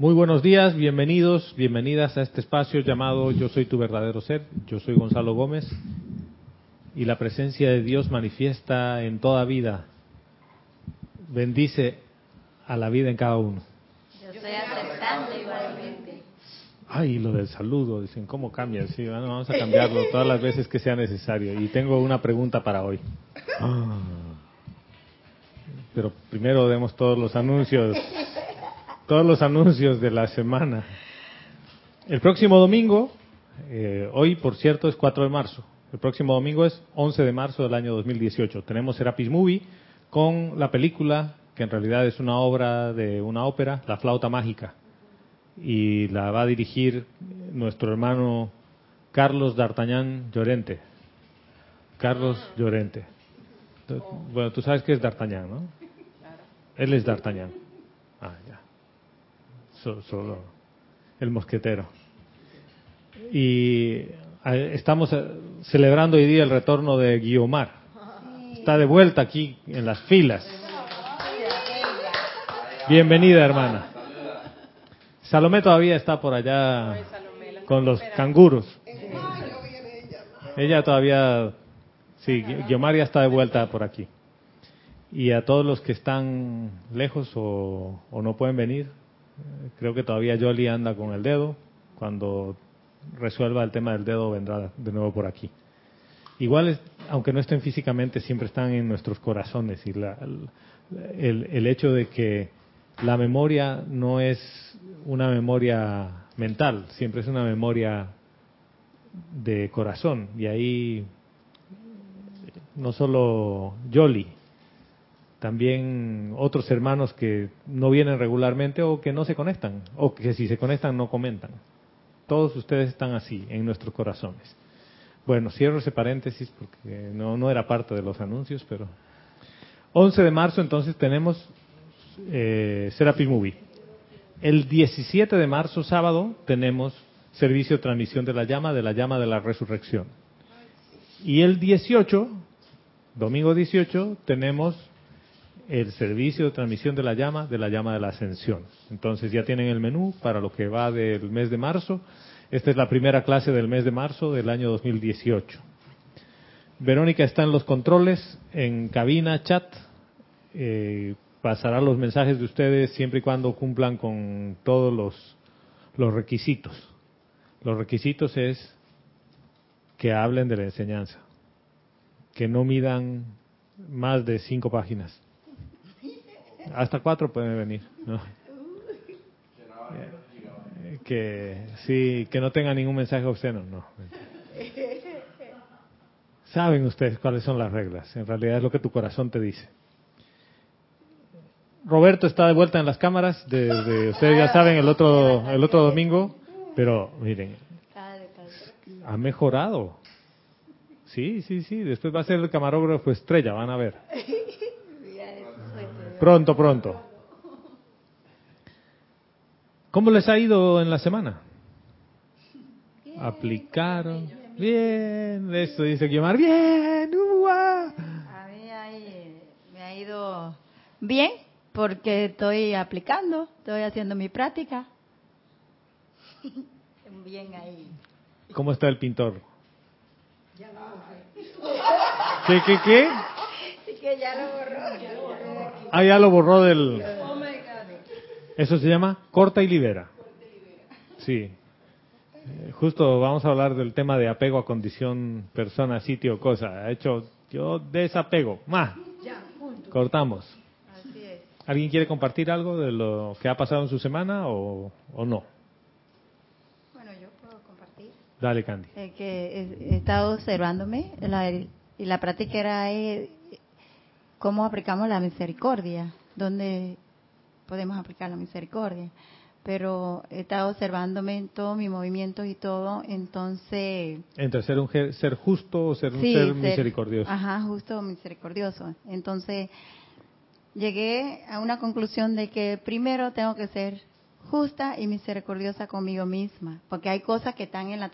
Muy buenos días, bienvenidos, bienvenidas a este espacio llamado Yo soy tu verdadero ser. Yo soy Gonzalo Gómez y la presencia de Dios manifiesta en toda vida. Bendice a la vida en cada uno. Yo estoy aceptando igualmente. Ay, lo del saludo, dicen, ¿cómo cambia? Sí, bueno, vamos a cambiarlo todas las veces que sea necesario. Y tengo una pregunta para hoy. Ah. Pero primero demos todos los anuncios todos los anuncios de la semana. El próximo domingo, eh, hoy por cierto es 4 de marzo, el próximo domingo es 11 de marzo del año 2018. Tenemos Serapis Movie con la película, que en realidad es una obra de una ópera, La Flauta Mágica. Y la va a dirigir nuestro hermano Carlos D'Artagnan Llorente. Carlos Llorente. Bueno, tú sabes que es D'Artagnan, ¿no? Él es D'Artagnan. Ah, solo el mosquetero. Y eh, estamos eh, celebrando hoy día el retorno de Guiomar. Está de vuelta aquí en las filas. Bienvenida, hermana. Salomé todavía está por allá con los canguros. Ella todavía, sí, Guiomar ya está de vuelta por aquí. Y a todos los que están lejos o no pueden venir, Creo que todavía Jolly anda con el dedo. Cuando resuelva el tema del dedo vendrá de nuevo por aquí. Igual, aunque no estén físicamente, siempre están en nuestros corazones. Y el, el hecho de que la memoria no es una memoria mental, siempre es una memoria de corazón. Y ahí no solo Jolly, también otros hermanos que no vienen regularmente o que no se conectan, o que si se conectan no comentan. Todos ustedes están así, en nuestros corazones. Bueno, cierro ese paréntesis porque no, no era parte de los anuncios, pero... 11 de marzo entonces tenemos eh, Movie. El 17 de marzo, sábado, tenemos servicio de transmisión de la llama, de la llama de la resurrección. Y el 18, domingo 18, tenemos el servicio de transmisión de la llama, de la llama de la ascensión. Entonces ya tienen el menú para lo que va del mes de marzo. Esta es la primera clase del mes de marzo del año 2018. Verónica está en los controles, en cabina, chat. Eh, pasará los mensajes de ustedes siempre y cuando cumplan con todos los, los requisitos. Los requisitos es que hablen de la enseñanza, que no midan más de cinco páginas hasta cuatro pueden venir. Que sí, que no tenga ningún mensaje obsceno, no. Saben ustedes cuáles son las reglas. En realidad es lo que tu corazón te dice. Roberto está de vuelta en las cámaras. Desde, ustedes ya saben el otro el otro domingo, pero miren, ha mejorado. Sí, sí, sí. Después va a ser el camarógrafo estrella, van a ver. Pronto, pronto. ¿Cómo les ha ido en la semana? ¿Aplicaron? Bien, eso dice Guiomar. Bien, A mí me ha ido bien porque estoy aplicando, estoy haciendo mi práctica. Bien ahí. ¿Cómo está el pintor? ¿Qué, qué, qué? Que ya lo borró. Ah, ya lo borró del... Eso se llama corta y libera. Sí. Eh, justo vamos a hablar del tema de apego a condición, persona, sitio, cosa. Ha hecho, yo desapego. Más. Cortamos. ¿Alguien quiere compartir algo de lo que ha pasado en su semana o, no? Bueno, yo puedo compartir. Dale, Candy. que he, estado observándome y la práctica era eh, cómo aplicamos la misericordia, dónde podemos aplicar la misericordia. Pero he estado observándome en todos mis movimientos y todo, entonces... Entre ser un ser justo o ser un ser, misericordioso. Ajá, justo o misericordioso. Entonces, llegué a una conclusión de que primero tengo que ser justa y misericordiosa conmigo misma, porque hay cosas que están en la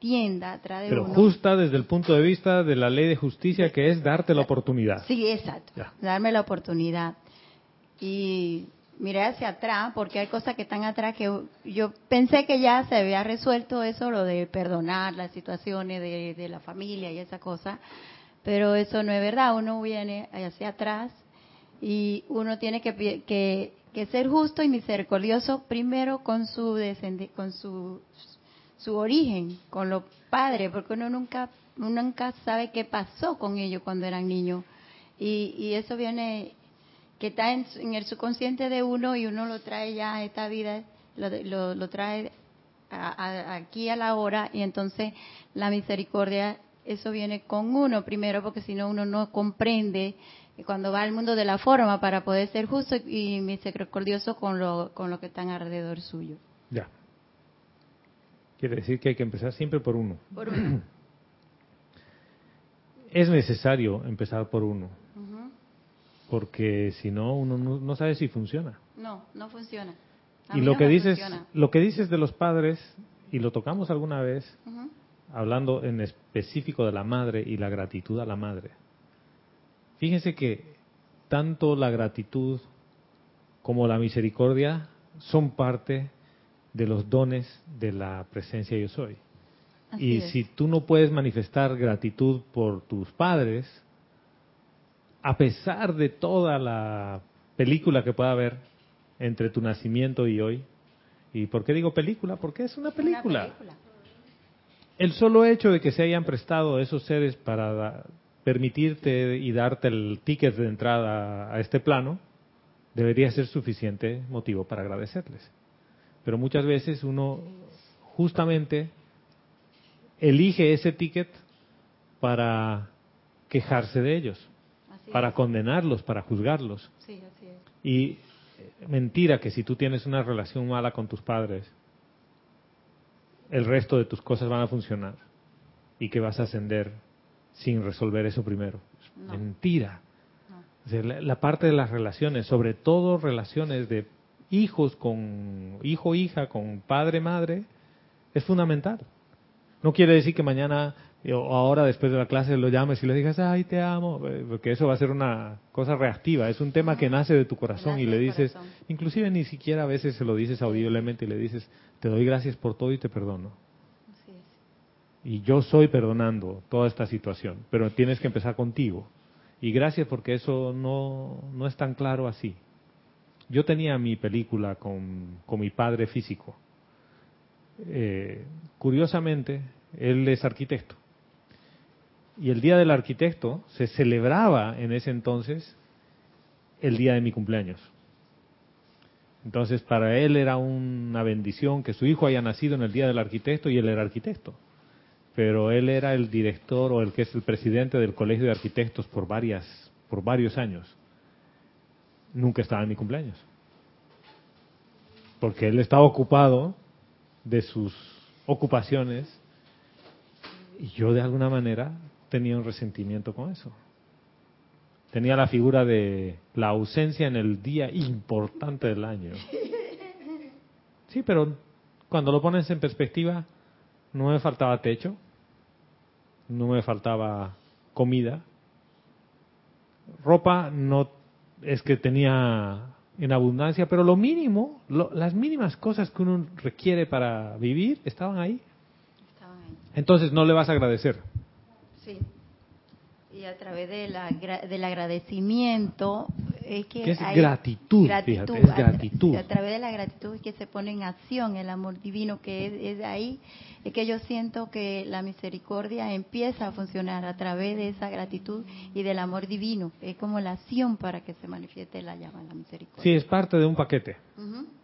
trasera tienda atrás de Pero justa desde el punto de vista de la ley de justicia, que es darte la oportunidad. Sí, exacto. Darme la oportunidad. Y miré hacia atrás, porque hay cosas que están atrás que yo pensé que ya se había resuelto eso, lo de perdonar las situaciones de, de la familia y esa cosa, pero eso no es verdad, uno viene hacia atrás y uno tiene que, que, que ser justo y misericordioso primero con su con su, su origen, con los padres, porque uno nunca, uno nunca sabe qué pasó con ellos cuando eran niños. Y, y eso viene que está en, el subconsciente de uno y uno lo trae ya a esta vida, lo, lo, trae aquí a la hora y entonces la misericordia, eso viene con uno primero porque si no uno no comprende cuando va al mundo de la forma para poder ser justo y misericordioso con lo, con lo que están alrededor suyo. Ya. Quiere decir que hay que empezar siempre por uno. Por uno. es necesario empezar por uno porque si no uno no, sabe si funciona. No, no funciona. y lo que dices, lo que dices de los padres y lo tocamos alguna vez, hablando en específico de la madre y la gratitud a la madre. Fíjense que tanto la gratitud como la misericordia son parte de los dones de la presencia yo soy. y si tú no puedes manifestar gratitud por tus padres, a pesar de toda la película que pueda haber entre tu nacimiento y hoy, ¿y por qué digo película? Porque es una película. El solo hecho de que se hayan prestado esos seres para permitirte y darte el ticket de entrada a este plano, debería ser suficiente motivo para agradecerles. Pero muchas veces uno justamente elige ese ticket para quejarse de ellos para condenarlos, para juzgarlos. Y eh, mentira que si tú tienes una relación mala con tus padres, el resto de tus cosas van a funcionar y que vas a ascender sin resolver eso primero. Mentira. la, parte de las relaciones, sobre todo relaciones de hijos con hijo, hija, con padre, madre, es fundamental. No quiere decir que mañana o ahora después de la clase lo llames y le digas, ay, te amo, eh, porque eso va a ser una cosa reactiva, es un tema que nace de tu corazón y le dices, inclusive ni siquiera a veces se lo dices audiblemente y le dices, te doy gracias por todo y te perdono. Y yo soy perdonando toda esta situación, pero tienes que empezar contigo. Y gracias porque eso no, no es tan claro así. Yo tenía mi película con, con mi padre físico. Eh, curiosamente, él es arquitecto y el Día del Arquitecto se celebraba en ese entonces el día de mi cumpleaños. Entonces para él era una bendición que su hijo haya nacido en el Día del Arquitecto y él era arquitecto. Pero él era el director o el que es el presidente del Colegio de Arquitectos por varias por varios años. Nunca estaba en mi cumpleaños. Porque él estaba ocupado de sus ocupaciones y yo de alguna manera tenía un resentimiento con eso. Tenía la figura de la ausencia en el día importante del año. Sí, pero cuando lo pones en perspectiva, no me faltaba techo, no me faltaba comida, ropa no es que tenía en abundancia, pero lo mínimo, las mínimas cosas que uno requiere para vivir estaban ahí. Estaban ahí. Entonces no le vas a agradecer. Y a través de la, del agradecimiento es que es gratitud, fíjate, es gratitud. A, través de la gratitud es que se pone en acción el amor divino que es, es ahí, es que yo siento que la misericordia empieza a funcionar a través de esa gratitud y del amor divino. Es como la acción para que se manifieste la llama, la misericordia. Sí, es parte de un paquete.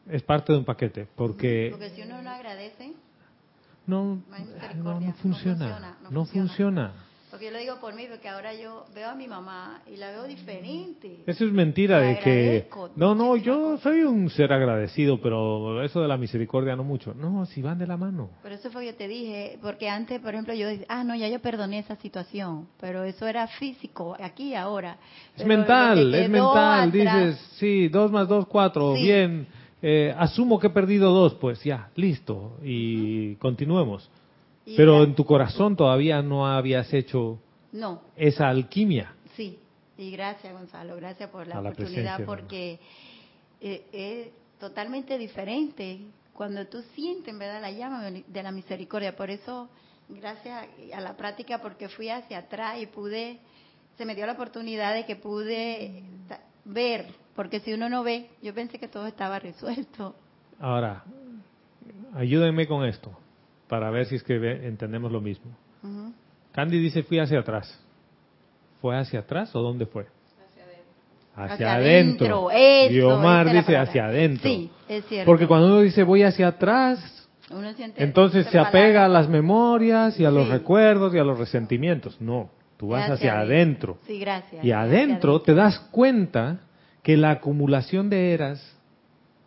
Es parte de un paquete, porque... Porque si uno no agradece, no, no, funciona, no funciona. Porque yo lo digo por mí, porque ahora yo veo a mi mamá y la veo diferente. Eso es mentira de que... No, no, yo soy un ser agradecido, pero eso de la misericordia no mucho. No, si van de la mano. Por eso fue que te dije, porque antes, por ejemplo, yo decía, ah, no, ya yo perdoné esa situación, pero eso era físico, aquí y ahora. Es mental, es mental. Dices, sí, dos más dos, cuatro, bien. Eh, asumo que he perdido dos, pues ya, listo, y continuemos. Pero en tu corazón todavía no habías hecho no. esa alquimia. Sí, y gracias Gonzalo, gracias por la, oportunidad porque eh, es totalmente diferente cuando tú sientes, ¿verdad?, la llama de la misericordia. Por eso, gracias a la práctica, porque fui hacia atrás y pude, se me dio la oportunidad de que pude ver, porque si uno no ve, yo pensé que todo estaba resuelto. Ahora, ayúdenme con esto, para ver si es que entendemos lo mismo. Candy dice, fui hacia atrás. ¿Fue hacia atrás o dónde fue? Hacia adentro. Diomar dice hacia adentro. Sí, es cierto. Porque cuando uno dice voy hacia atrás, entonces se apega a las memorias y a los recuerdos y a los resentimientos. No, tú vas hacia, adentro. Sí, gracias. Y adentro te das cuenta que la acumulación de eras,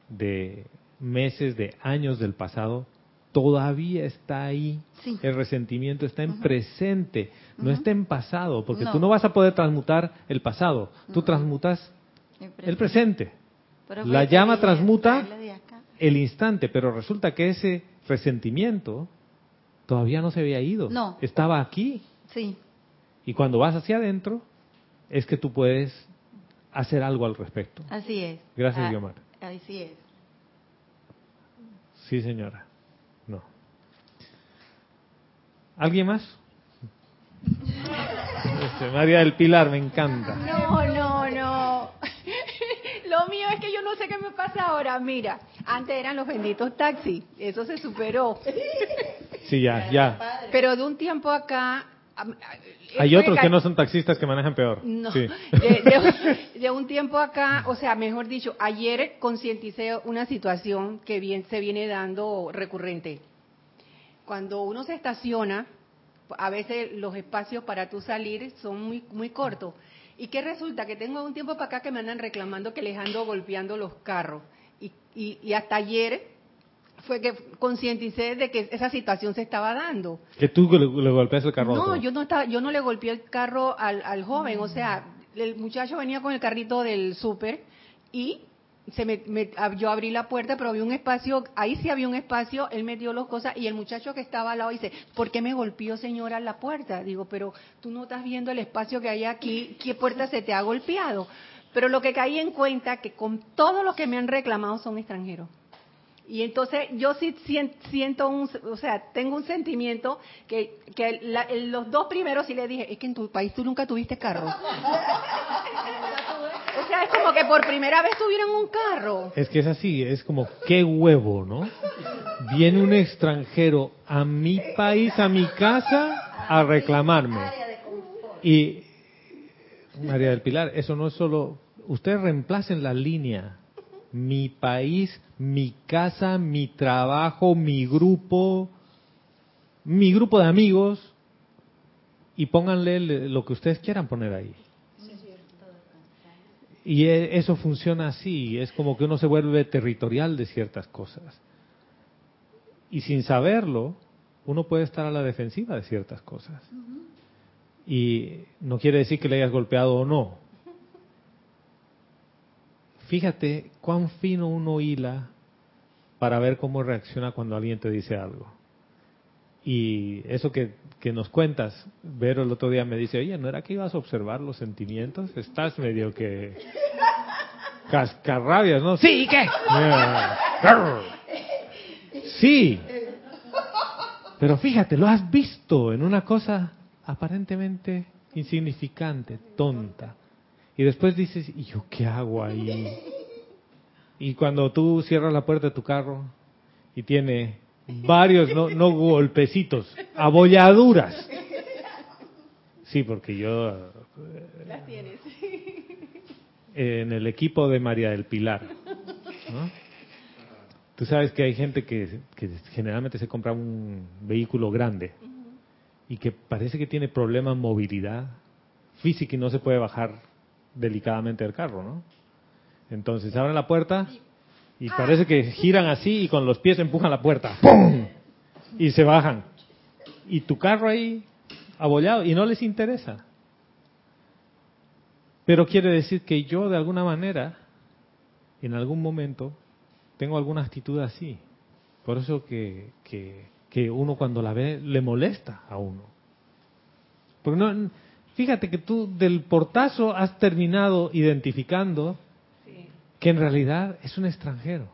de meses, de años del pasado, todavía está ahí. El resentimiento está en presente, no está en pasado, porque tú no vas a poder transmutar el pasado, tú transmutas el presente. La llama transmuta el instante, pero resulta que ese resentimiento todavía no se había ido. No. Estaba aquí. Sí. Y cuando vas hacia adentro, es que tú puedes hacer algo al respecto. Así es. Gracias, ah, Guiomar. Así es. Sí, señora. No. ¿Alguien más? Este, María del Pilar, me encanta. No, no, no. Lo mío es que yo no sé qué me pasa ahora. Mira, antes eran los benditos taxis, eso se superó. Sí, ya, ya. Pero de un tiempo acá... Hay otros que no son taxistas que manejan peor. No, de, un tiempo acá, o sea, mejor dicho, ayer concienticé una situación que bien se viene dando recurrente. Cuando uno se estaciona, a veces los espacios para tú salir son muy, muy cortos. ¿Y qué resulta? Que tengo un tiempo para acá que me andan reclamando que les ando golpeando los carros. Y, y, hasta ayer fue que concienticé de que esa situación se estaba dando. ¿Que tú le, golpeas el carro? No, yo no, estaba, yo no le golpeé el carro al, al joven. O sea, el muchacho venía con el carrito del súper y se me, yo abrí la puerta, pero había un espacio, ahí sí había un espacio, él me dio las cosas y el muchacho que estaba al lado dice, ¿por qué me golpeó señora la puerta? Digo, pero tú no estás viendo el espacio que hay aquí, ¿qué puerta se te ha golpeado? Pero lo que caí en cuenta que con todo lo que me han reclamado son extranjeros. Y entonces yo sí siento un, o sea, tengo un sentimiento que, que los dos primeros sí le dije, es que en tu país tú nunca tuviste carro. o sea, es como que por primera vez tuvieron un carro. Es que es así, es como, qué huevo, ¿no? Viene un extranjero a mi país, a mi casa, a reclamarme. Y, María del Pilar, eso no es solo, ustedes reemplacen la línea mi país, mi casa, mi trabajo, mi grupo, mi grupo de amigos y pónganle lo que ustedes quieran poner ahí. Y e, eso funciona así, es como que uno se vuelve territorial de ciertas cosas. Y sin saberlo, uno puede estar a la defensiva de ciertas cosas. Y no quiere decir que le hayas golpeado o no, Fíjate cuán fino uno hila para ver cómo reacciona cuando alguien te dice algo. Y eso que, nos cuentas, Vero el otro día me dice, oye, ¿no era que ibas a observar los sentimientos? Estás medio que cascarrabias, ¿no? Sí, ¿qué? Sí. Pero fíjate, lo has visto en una cosa aparentemente insignificante, tonta. Y después dices, ¿y yo qué hago ahí? Y cuando tú cierras la puerta de tu carro y tiene varios, no, no golpecitos, abolladuras. Sí, porque yo... Las tienes. En el equipo de María del Pilar. Tú sabes que hay gente que, que generalmente se compra un vehículo grande y que parece que tiene problemas de movilidad física y no se puede bajar delicadamente el carro, ¿no? Entonces abren la puerta y parece que giran así y con los pies empujan la puerta. ¡Pum! Y se bajan. Y tu carro ahí abollado y no les interesa. Pero quiere decir que yo de alguna manera, en algún momento, tengo alguna actitud así. Por eso que, que, que uno cuando la ve le molesta a uno. Porque no, Fíjate que tú del portazo has terminado identificando que en realidad es un extranjero.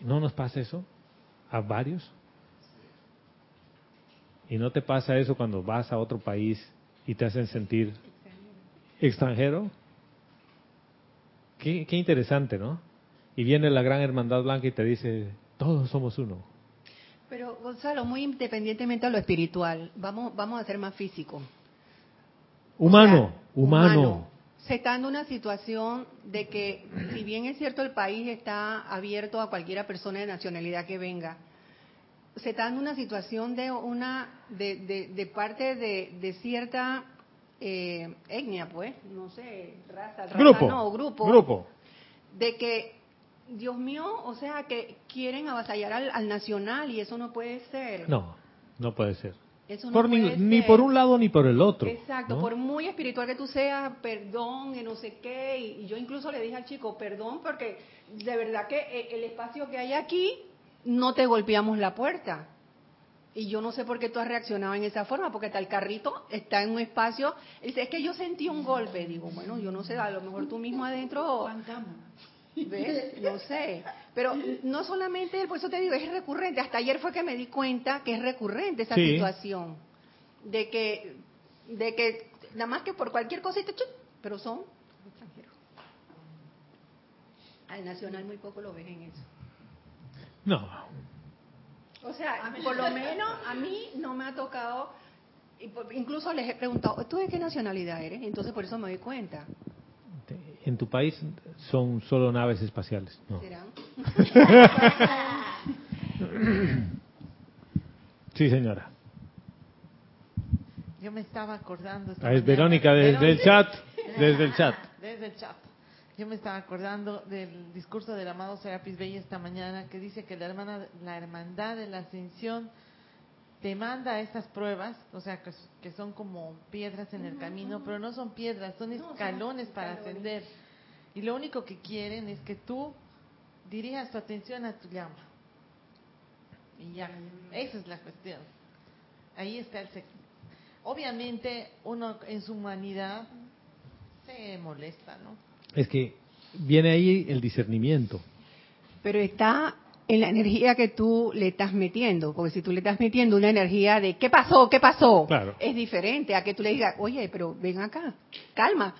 ¿No nos pasa eso a varios? ¿Y no te pasa eso cuando vas a otro país y te hacen sentir extranjero? Qué, qué interesante, ¿no? Y viene la gran hermandad blanca y te dice, todos somos uno. Pero Gonzalo, muy independientemente de lo espiritual, vamos, vamos a ser más físicos. Humano, O sea, humano. Se está dando una situación de que, si bien es cierto el país está abierto a cualquiera persona de nacionalidad que venga, se está dando una situación de una de, de, de parte de, de cierta eh, etnia, pues, no sé, raza, raza Grupo, no, grupo, grupo. de que, Dios mío, o sea, que quieren avasallar al, al nacional y eso no puede ser. No, no puede ser. Eso no Por ni, puede ni ser. por un lado ni por el otro. Exacto, ¿no? por muy espiritual que tú seas, perdón, y no sé qué, y, y yo incluso le dije al chico, perdón, porque de verdad que eh, el espacio que hay aquí, no te golpeamos la puerta. Y yo no sé por qué tú has reaccionado en esa forma, porque está el carrito, está en un espacio, dice, es que yo sentí un golpe, digo, bueno, yo no sé, a lo mejor tú mismo adentro, ¿ves? No sé. Pero no solamente, por eso te digo, es recurrente, hasta ayer fue que me di cuenta que es recurrente esa Sí. situación. De que de que nada más que por cualquier cosita chup, pero son extranjeros. Al nacional muy poco lo ves en eso. No, o sea por lo menos a mí no me ha tocado y por- incluso les he preguntado tú de qué nacionalidad eres entonces por eso me doy cuenta en tu país son solo naves espaciales. No. serán Sí, señora. Yo me estaba acordando. esta Ah, es Verónica desde el chat. Desde el chat. Desde el chat. Yo me estaba acordando del discurso del amado Serapis Bey esta mañana que dice que la, hermana, la hermandad de la ascensión te manda estas pruebas, o sea, que, que son como piedras en el camino, pero no son piedras, son escalones para ascender. Y lo único que quieren es que tú dirijas tu atención a tu llama. Y ya, esa es la cuestión. Ahí está el secreto. Obviamente uno en su humanidad se molesta, ¿no? Es que viene ahí el discernimiento. pero está en la energía que tú le estás metiendo, porque si tú le estás metiendo una energía de ¿qué pasó? ¿qué pasó? Claro. Es diferente a que tú le digas, oye, pero ven acá, calma.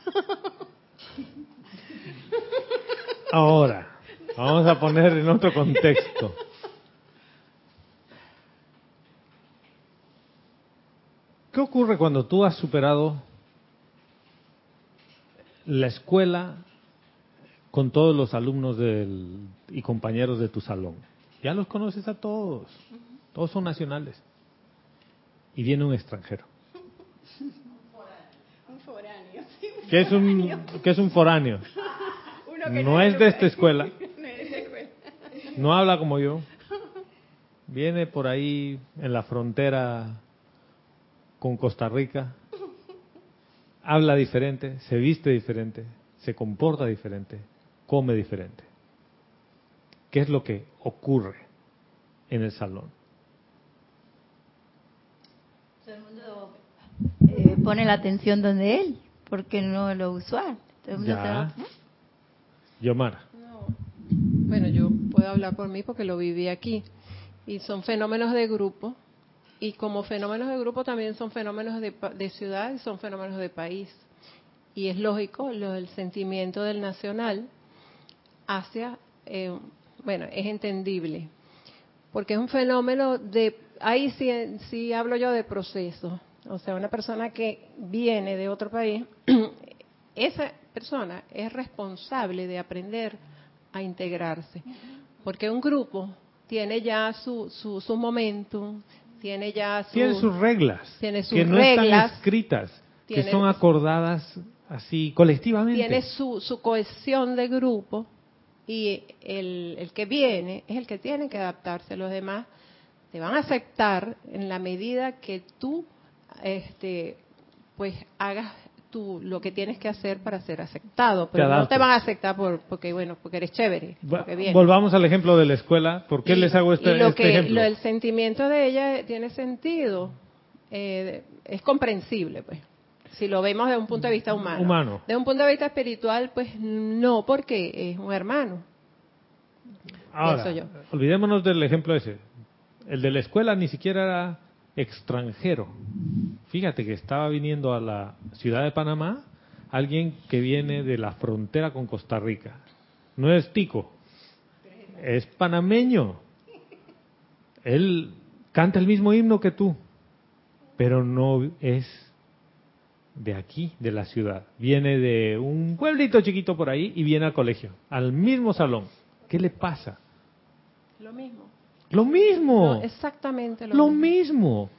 Ahora, vamos a poner en otro contexto. ¿Qué ocurre cuando tú has superado la escuela con todos los alumnos del- y compañeros de tu salón? Ya los conoces a todos, todos son nacionales. Y viene un extranjero. Un foráneo, ¿Qué es un, qué es un foráneo? No es de esta escuela. No habla como yo. Viene por ahí en la frontera con Costa Rica. Habla diferente, se viste diferente, se comporta diferente, come diferente. ¿Qué es lo que ocurre en el salón? Todo el mundo eh, pone la atención donde él, porque no es lo usual. Todo el mundo se Ya. va- Yomara. No. Bueno, yo puedo hablar por mí porque lo viví aquí. Y son fenómenos de grupo. Y como fenómenos de grupo también son fenómenos de, pa- de ciudad y son fenómenos de país. Y es lógico lo del sentimiento del nacional hacia, eh, bueno, es entendible. Porque es un fenómeno de, ahí sí, sí hablo yo de proceso. O sea, una persona que viene de otro país, esa persona es responsable de aprender a integrarse. Porque un grupo tiene ya su, su, su momentum, tiene ya su... Tiene sus reglas, tiene sus que no reglas, están escritas, que tiene- son acordadas así colectivamente. tiene su, su cohesión de grupo y el, el que viene es el que tiene que adaptarse. Los demás te van a aceptar en la medida que tú este, pues hagas tú lo que tienes que hacer para ser aceptado. Pero no te van a aceptar por, porque, bueno, porque eres chévere. Porque. Volvamos al ejemplo de la escuela. ¿Por qué Y- les hago este, y lo este que, ejemplo? Lo, el sentimiento de ella tiene sentido, eh, es comprensible, pues. Si lo vemos desde un punto de vista humano. Humano. Desde un punto de vista espiritual, pues no, porque es un hermano. Ahora, yo. olvidémonos del ejemplo ese. El de la escuela ni siquiera era extranjero. Fíjate que estaba viniendo a la ciudad de Panamá alguien que viene de la frontera con Costa Rica. No es tico, es panameño. Él canta el mismo himno que tú, pero no es de aquí, de la ciudad. Viene de un pueblito chiquito por ahí y viene al colegio, al mismo salón. ¿Qué le pasa? Lo mismo. Lo mismo. No, exactamente lo, Lo mismo. mismo.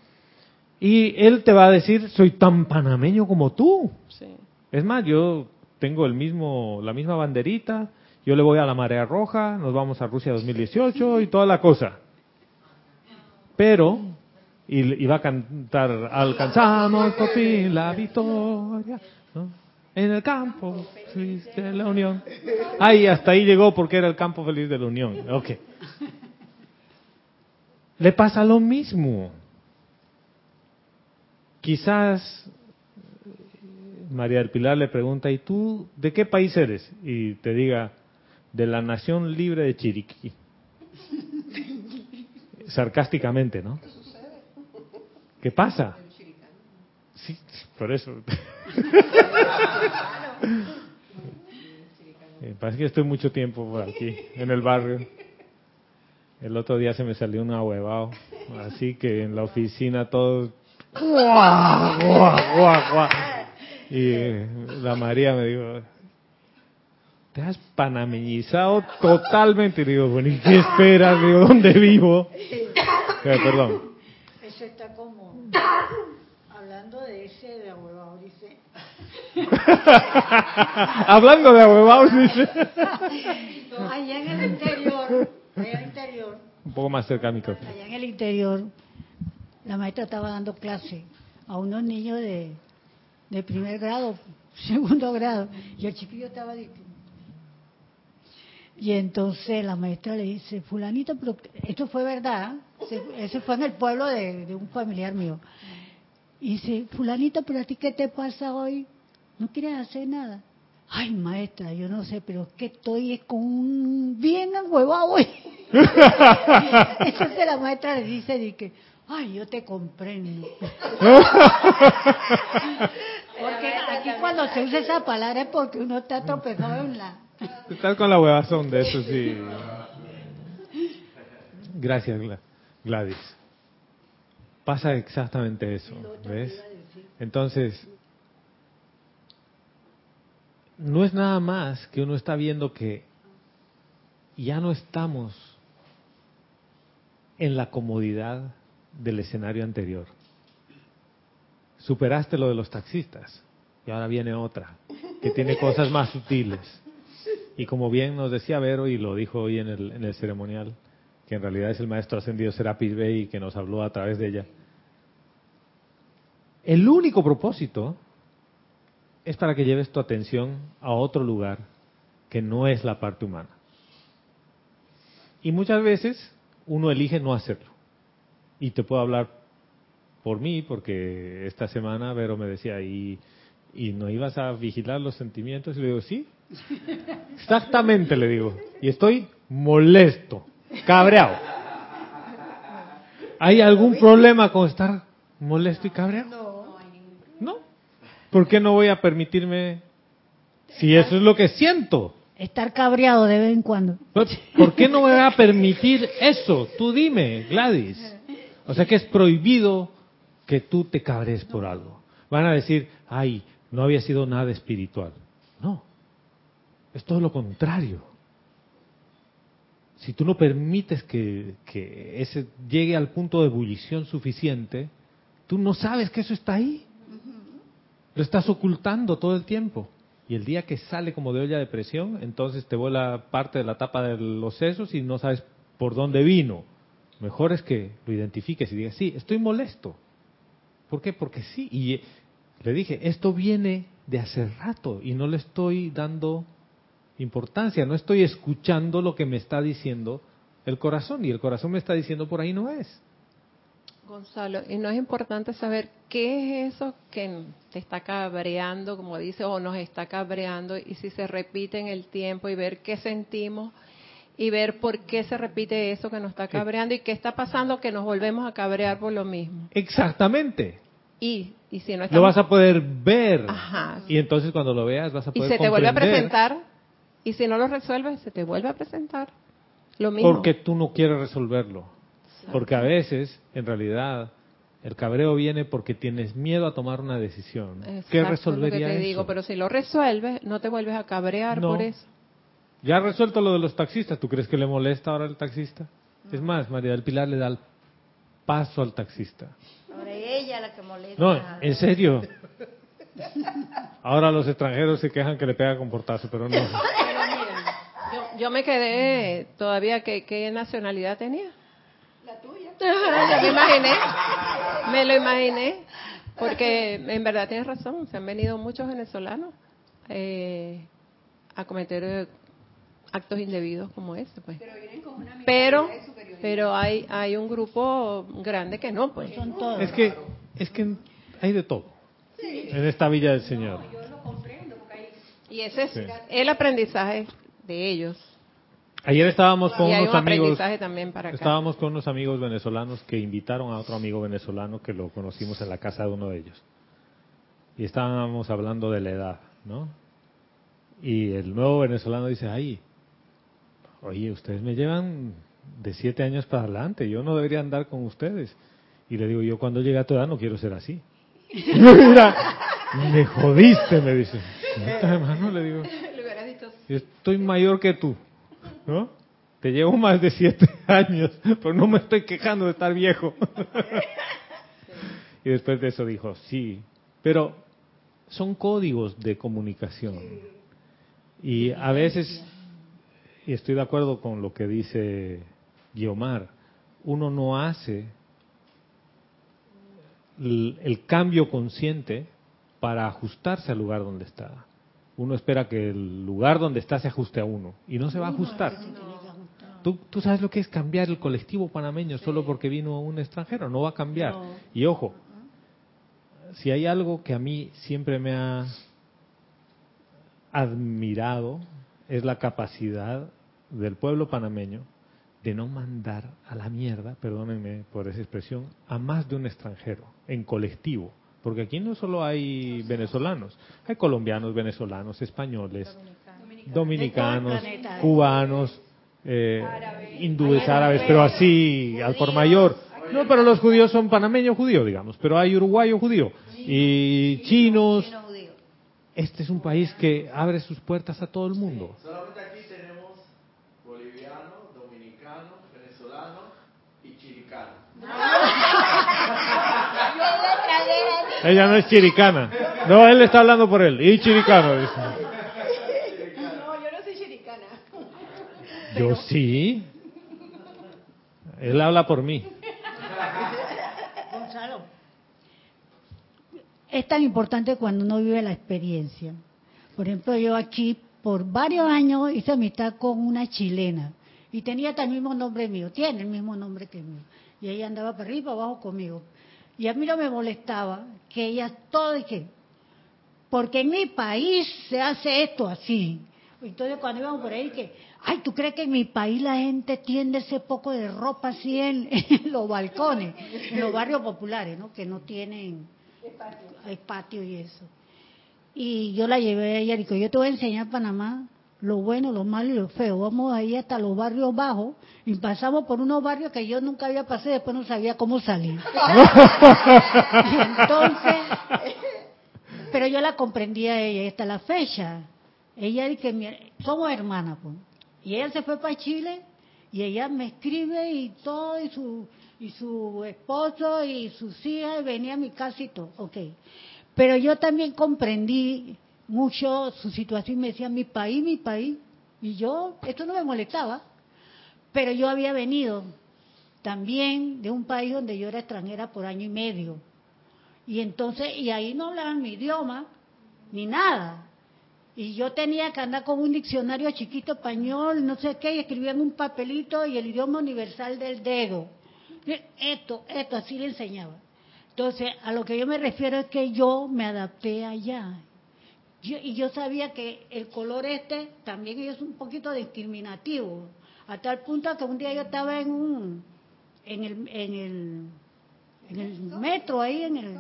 Y él te va a decir, soy tan panameño como tú. Sí. Es más, yo tengo el mismo, la misma banderita, yo le voy a la marea roja, nos vamos a Rusia 2018 y toda la cosa. Pero, y, va a cantar, alcanzamos por fin la victoria. En el campo feliz de la Unión. Ay, hasta ahí llegó porque era el campo feliz de la Unión. Ok. Le pasa lo mismo. Quizás María del Pilar le pregunta, ¿y tú de qué país eres? Y te diga, de la nación libre de Chiriquí. Sarcásticamente, ¿no? ¿Qué pasa? Sí, por eso. Eh, Parece que estoy mucho tiempo por aquí, en el barrio. El otro día se me salió un ahuevado, así que en la oficina todos... ¡Guau, guau, guau, guau! Y eh, la María me dijo, te has panameñizado totalmente. Y digo, bueno, ¿y qué esperas? Digo, ¿dónde vivo? Eh, perdón. Eso está como hablando de ese de ahuevado, dice. Hablando de ahuevados, dice. Allá en el interior, allá en el interior, Un poco más cerca al micrófono. allá en el interior, la maestra estaba dando clase a unos niños de, de primer grado, segundo grado, y el chiquillo estaba de- y entonces la maestra le dice, fulanito, pero esto fue verdad, Se- ese fue en el pueblo de, de un familiar mío. Y dice, fulanito, pero a ti qué te pasa hoy? ¿No quieres hacer nada? Ay, maestra, yo no sé, pero es que estoy es con un bien ahuevado hoy. Entonces la maestra le dice, de que, ay, yo te comprendo. porque aquí cuando se usa esa palabra es porque uno está tropezado en la... Estás con la huevazón de eso, sí. Gracias, Gla- Gladys. Pasa exactamente eso, ¿ves? Entonces, no es nada más que uno está viendo que ya no estamos en la comodidad del escenario anterior. Superaste lo de los taxistas y ahora viene otra que tiene cosas más sutiles. Y como bien nos decía Vero y lo dijo hoy en el, en el ceremonial, que en realidad es el maestro ascendido Serapis Bey que nos habló a través de ella. El único propósito es para que lleves tu atención a otro lugar que no es la parte humana. Y muchas veces uno elige no hacerlo. Y te puedo hablar por mí, porque esta semana Vero me decía, ¿y, y no ibas a vigilar los sentimientos? Y le digo, sí. Exactamente, le digo. Y estoy molesto, cabreado. ¿Hay algún problema con estar molesto y cabreado? No. ¿Por qué no voy a permitirme si eso es lo que siento? Estar cabreado de vez en cuando. ¿Por qué no me voy a permitir eso? Tú dime, Gladys. O sea que es prohibido que tú te cabres por algo. Van a decir, ay, no había sido nada espiritual. No, es todo lo contrario. Si tú no permites que, que ese llegue al punto de ebullición suficiente, tú no sabes que eso está ahí. Lo estás ocultando todo el tiempo. Y el día que sale como de olla de presión, entonces te vuela parte de la tapa de los sesos y no sabes por dónde vino. Mejor es que lo identifiques y digas, sí, estoy molesto. ¿Por qué? Porque sí. Y le dije, esto viene de hace rato y no le estoy dando importancia, no estoy escuchando lo que me está diciendo el corazón y el corazón me está diciendo por ahí no es. Gonzalo, y no es importante saber qué es eso que te está cabreando, como dice, o nos está cabreando, y si se repite en el tiempo y ver qué sentimos y ver por qué se repite eso que nos está cabreando y qué está pasando que nos volvemos a cabrear por lo mismo. Exactamente. Y, y si no Lo estamos, vas a poder ver. Ajá. Y entonces cuando lo veas vas a y poder se te vuelve a presentar, y si no lo resuelves, se te vuelve a presentar. Lo mismo. Porque tú no quieres resolverlo. Porque a veces, en realidad, el cabreo viene porque tienes miedo a tomar una decisión. Exacto, ¿Qué es lo que resolvería te eso? digo, pero si lo resuelves, no te vuelves a cabrear No. por eso. Ya resuelto lo de los taxistas. ¿Tú crees que le molesta ahora el taxista? Es más, María del Pilar le da el paso al taxista. Ahora es ella la que molesta. No, en serio. Ahora los extranjeros se quejan que le pega con portazo, pero no. Yo, yo me quedé todavía, ¿qué, qué nacionalidad tenía? La tuya. ya me imaginé, me lo imaginé, porque en verdad tienes razón, se han venido muchos venezolanos eh, a cometer eh, actos indebidos como ese, pues. Pero vienen con una Pero, pero hay hay un grupo grande que no, pues. Son todos. Es que, es que hay de todo en esta Villa del Señor. Yo lo comprendo, porque hay Y ese es Sí. el aprendizaje de ellos. Ayer estábamos con y hay unos un amigos, aprendizaje también para acá. estábamos con unos amigos venezolanos que invitaron a otro amigo venezolano que lo conocimos en la casa de uno de ellos. Y estábamos hablando de la edad, ¿no? Y el nuevo venezolano dice, ay, oye, ustedes me llevan de siete años para adelante, yo no debería andar con ustedes. Y le digo, yo cuando llegue a tu edad no quiero ser así. Mira, me jodiste, me dice. "Neta, hermano, le digo. Le hubieras dicho Yo estoy mayor que tú, ¿no? Te llevo más de siete años, pero no me estoy quejando de estar viejo. y después de eso dijo, sí, pero son códigos de comunicación. Y a veces, y estoy de acuerdo con lo que dice Guiomar, uno no hace el, el cambio consciente para ajustarse al lugar donde está. Uno espera que el lugar donde está se ajuste a uno y no se va a ajustar. ¿Tú, tú sabes lo que es cambiar el colectivo panameño solo porque vino un extranjero, no va a cambiar. Y ojo, si hay algo que a mí siempre me ha admirado es la capacidad del pueblo panameño de no mandar a la mierda, perdónenme por esa expresión, a más de un extranjero, en colectivo. Porque aquí no solo hay venezolanos, hay colombianos, venezolanos, españoles, dominicanos, cubanos, eh, hindúes, árabes, pero así, al por mayor. No, pero los judíos son panameños judíos, digamos, pero hay uruguayo judío y chinos. Este es un país que abre sus puertas a todo el mundo. Solamente aquí tenemos boliviano, dominicano, venezolano y chiricano. Ella no es chiricana. No, él está hablando por él. Y chiricano, dice. No, yo no soy chiricana. Yo sí. Él habla por mí. Gonzalo, es tan importante cuando uno vive la experiencia. Por ejemplo, yo aquí por varios años hice amistad con una chilena y tenía hasta el mismo nombre mío, tiene el mismo nombre que mío. Y ella andaba para arriba y para abajo conmigo. Y a mí no me molestaba que ella todo y que, porque en mi país se hace esto así. Entonces cuando íbamos por ahí que, ay, ¿tú crees que en mi país la gente tiende ese poco de ropa así en, en los balcones, en los barrios populares, ¿no? Que no tienen el patio y eso. Y yo la llevé a ella y dijo, yo te voy a enseñar Panamá lo bueno, lo malo y lo feo. Vamos ahí hasta los barrios bajos y pasamos por unos barrios que yo nunca había pasado y después no sabía cómo salir. y entonces, pero yo la comprendía a ella y hasta la fecha. Ella dice, somos hermanas, pues. Y ella se fue para Chile y ella me escribe y todo, y su, y su esposo y sus hijas, y venía a mi casa y todo. Ok. Pero yo también comprendí mucho su situación y me decía, mi país, mi país. Y yo, esto no me molestaba. Pero yo había venido también de un país donde yo era extranjera por año y medio. Y entonces, y ahí no hablaban mi idioma, ni nada. Y yo tenía que andar con un diccionario chiquito español, no sé qué, y escribía un papelito y el idioma universal del dedo. Esto, esto, así le enseñaba. Entonces, a lo que yo me refiero es que yo me adapté allá. Yo- y yo sabía que el color este también es un poquito discriminativo, a tal punto que un día yo estaba en un en el en el en el metro ahí en el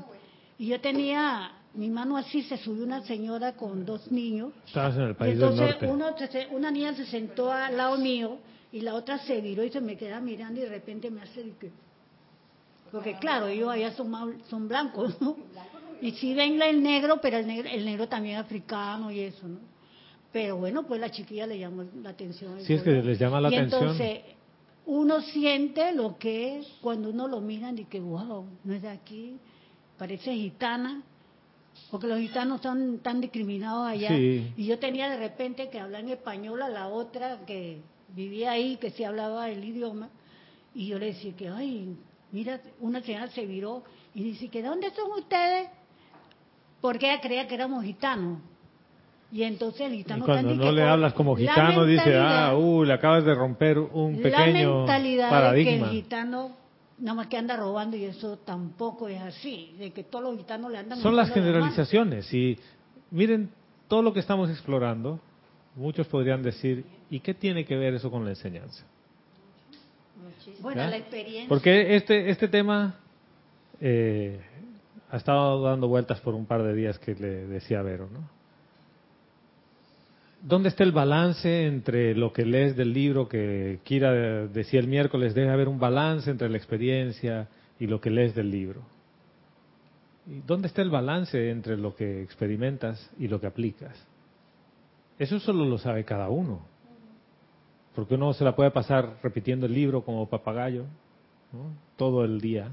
y yo tenía mi mano así se subió una señora con dos niños Estabas en el país del entonces norte. uno una niña se sentó al lado mío y la otra se viró y se me queda mirando y de repente me hace que porque claro ellos allá son son blancos ¿no? Y sí ven el negro pero el negro, el negro también es africano y eso no pero bueno pues la chiquilla le llamó la atención Sí, es que les llama la y atención. entonces uno siente lo que es cuando uno lo mira y que wow no es de aquí parece gitana porque los gitanos son tan discriminados allá Sí. y yo tenía de repente que hablar en español a la otra que vivía ahí que sí hablaba el idioma y yo le decía que ay mira una señora se viró y dice que dónde son ustedes porque ella creía que éramos gitanos y entonces el Y gitano cuando tan no que le hablas como la gitano, dice, ah, uh, le acabas de romper un la pequeño mentalidad de que paradigma. el gitano nada más que anda robando y eso tampoco es así, de que todos los gitanos le andan Son las la generalizaciones y miren todo lo que estamos explorando. Muchos podrían decir, ¿y qué tiene que ver eso con la enseñanza? Bueno, ¿Ya? la experiencia. Porque este, este tema eh, ha estado dando vueltas por un par de días que le decía Vero, ¿no? ¿Dónde está el balance entre lo que lees del libro que Kira decía el miércoles? Debe haber un balance entre la experiencia y lo que lees del libro. ¿Y ¿Dónde está el balance entre lo que experimentas y lo que aplicas? Eso solo lo sabe cada uno. Porque uno se la puede pasar repitiendo el libro como papagayo todo el día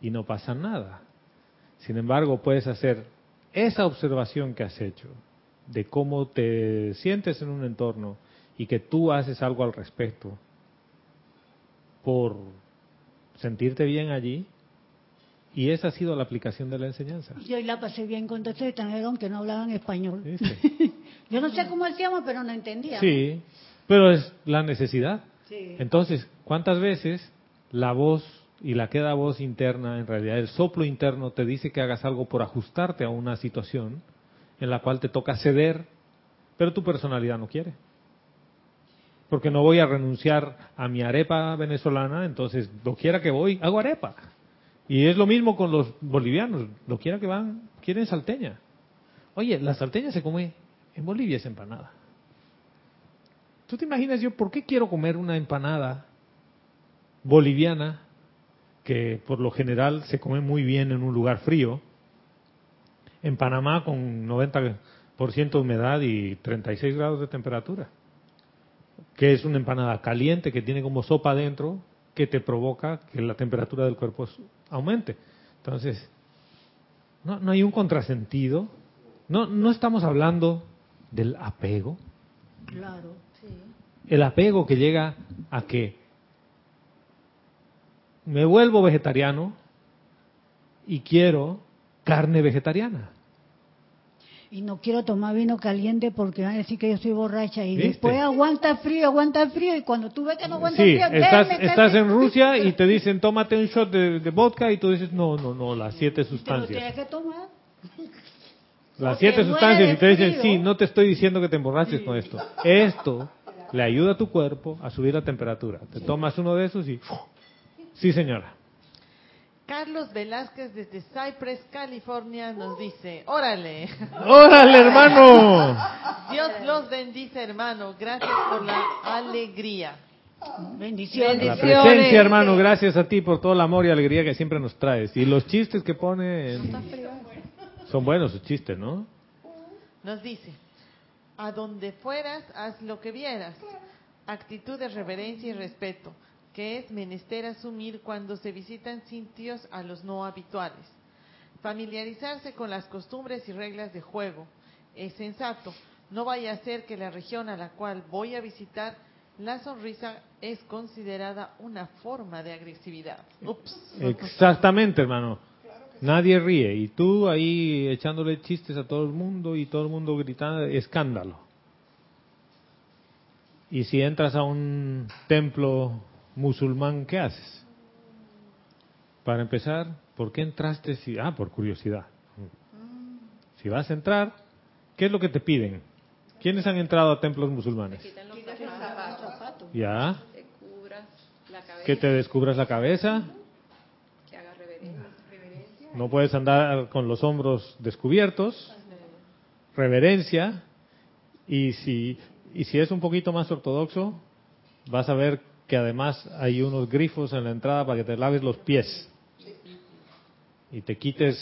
y no pasa nada. Sin embargo, puedes hacer esa observación que has hecho de cómo te sientes en un entorno y que tú haces algo al respecto por sentirte bien allí y esa ha sido la aplicación de la enseñanza. Yo hoy la pasé bien con todos estos extranjeros que no hablaban español. ¿Viste? Yo no sé cómo hacíamos, pero no entendía. Sí, pero es la necesidad. Sí. Entonces, ¿cuántas veces la voz y la queda voz interna, en realidad el soplo interno te dice que hagas algo por ajustarte a una situación en la cual te toca ceder, pero tu personalidad no quiere? Porque no voy a renunciar a mi arepa venezolana, entonces, quiera que voy, hago arepa. Y es lo mismo con los bolivianos, quiera que van, quieren salteña. Oye, la salteña se come en Bolivia es empanada. ¿Tú te imaginas yo por qué quiero comer una empanada boliviana que por lo general se come muy bien en un lugar frío? En Panamá con 90% de humedad y 36 grados de temperatura. Que es una empanada caliente que tiene como sopa adentro que te provoca que la temperatura del cuerpo aumente. Entonces, no, no hay un contrasentido. No, no estamos hablando del apego. Claro. El apego que llega a que me vuelvo vegetariano y quiero carne vegetariana. Y no quiero tomar vino caliente porque van a decir que yo soy borracha. Y ¿Viste? después aguanta frío, aguanta frío. Y cuando tú ves que no aguanta Sí, frío, estás, estás en Rusia y te dicen tómate un shot de, de vodka y tú dices no, no, no, las siete Y te lo sustancias. tienes que tomar. Las siete sustancias y te dicen frío. sí, no te estoy diciendo que te emborraches con esto. Esto le ayuda a tu cuerpo a subir la temperatura. Te tomas uno de esos y... Sí, señora. Carlos Velázquez desde Cypress, California, nos dice, órale, ¡Órale, hermano! Dios los bendice, hermano, gracias por la alegría. Bendiciones. La presencia, hermano, gracias a ti por todo el amor y alegría que siempre nos traes. Y los chistes que pone... Son buenos sus chistes, ¿no? Nos dice, a donde fueras, haz lo que vieras. Actitud de reverencia y respeto, que es menester asumir cuando se visitan sitios a los no habituales. Familiarizarse con las costumbres y reglas de juego. Es sensato. No vaya a ser que la región a la cual voy a visitar, la sonrisa es considerada una forma de agresividad. Ups. Exactamente, hermano. Nadie ríe. Y tú ahí echándole chistes a todo el mundo y todo el mundo gritando, escándalo. Y si entras a un templo musulmán, ¿qué haces? Para empezar, ¿por qué entraste? Si, ah, por curiosidad. Si vas a entrar, ¿qué es lo que te piden? ¿Quiénes han entrado a templos musulmanes? Quiten los zapatos, Ya, te cubras la cabeza, que te descubras la cabeza. que hagas reverencia. No puedes andar con los hombros descubiertos. Reverencia. Y si, y si es un poquito más ortodoxo, vas a ver que además hay unos grifos en la entrada para que te laves los pies. Y te quites,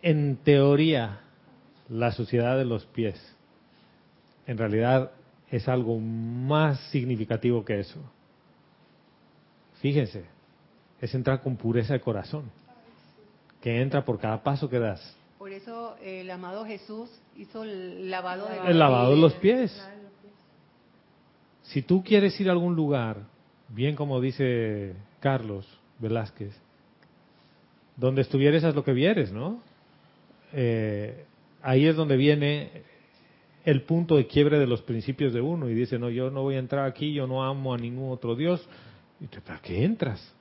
en teoría, la suciedad de los pies. En realidad es algo más significativo que eso. Fíjense, es entrar con pureza de corazón, que entra por cada paso que das. Por eso eh, el amado Jesús hizo el lavado de El lavado de los pies. Si tú quieres ir a algún lugar, bien como dice Carlos Velázquez, donde estuvieres haz lo que vieres, ¿no? Eh, ahí es donde viene el punto de quiebre de los principios de uno y dice, no, yo no voy a entrar aquí, yo no amo a ningún otro Dios. Y tú, ¿para qué entras?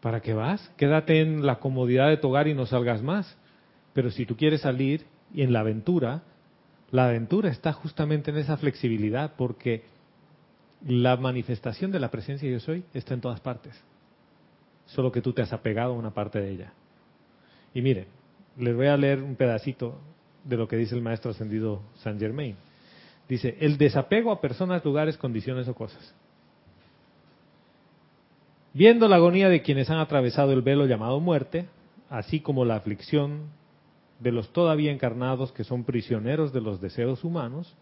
¿Para qué vas? Quédate en la comodidad de tu hogar y no salgas más. Pero si tú quieres salir y en la aventura, la aventura está justamente en esa flexibilidad porque la manifestación de la presencia yo soy está en todas partes. Solo que tú te has apegado a una parte de ella. Y miren, les voy a leer un pedacito de lo que dice el maestro ascendido Saint Germain. Dice, el desapego a personas, lugares, condiciones o cosas. Viendo la agonía de quienes han atravesado el velo llamado muerte, así como la aflicción de los todavía encarnados que son prisioneros de los deseos humanos,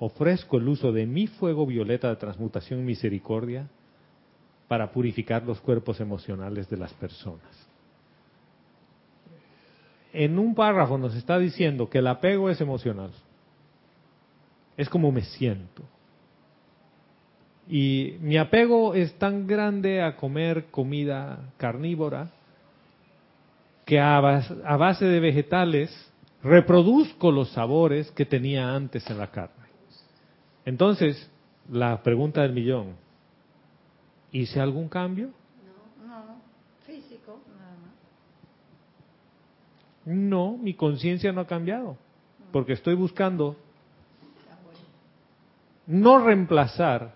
ofrezco el uso de mi fuego violeta de transmutación y misericordia para purificar los cuerpos emocionales de las personas. En un párrafo nos está diciendo que el apego es emocional. Es como me siento. Y mi apego es tan grande a comer comida carnívora que a base, de vegetales reproduzco los sabores que tenía antes en la carne. Entonces, la pregunta del millón, ¿hice algún cambio? No, físico, nada más. No, mi conciencia no ha cambiado, porque estoy buscando no reemplazar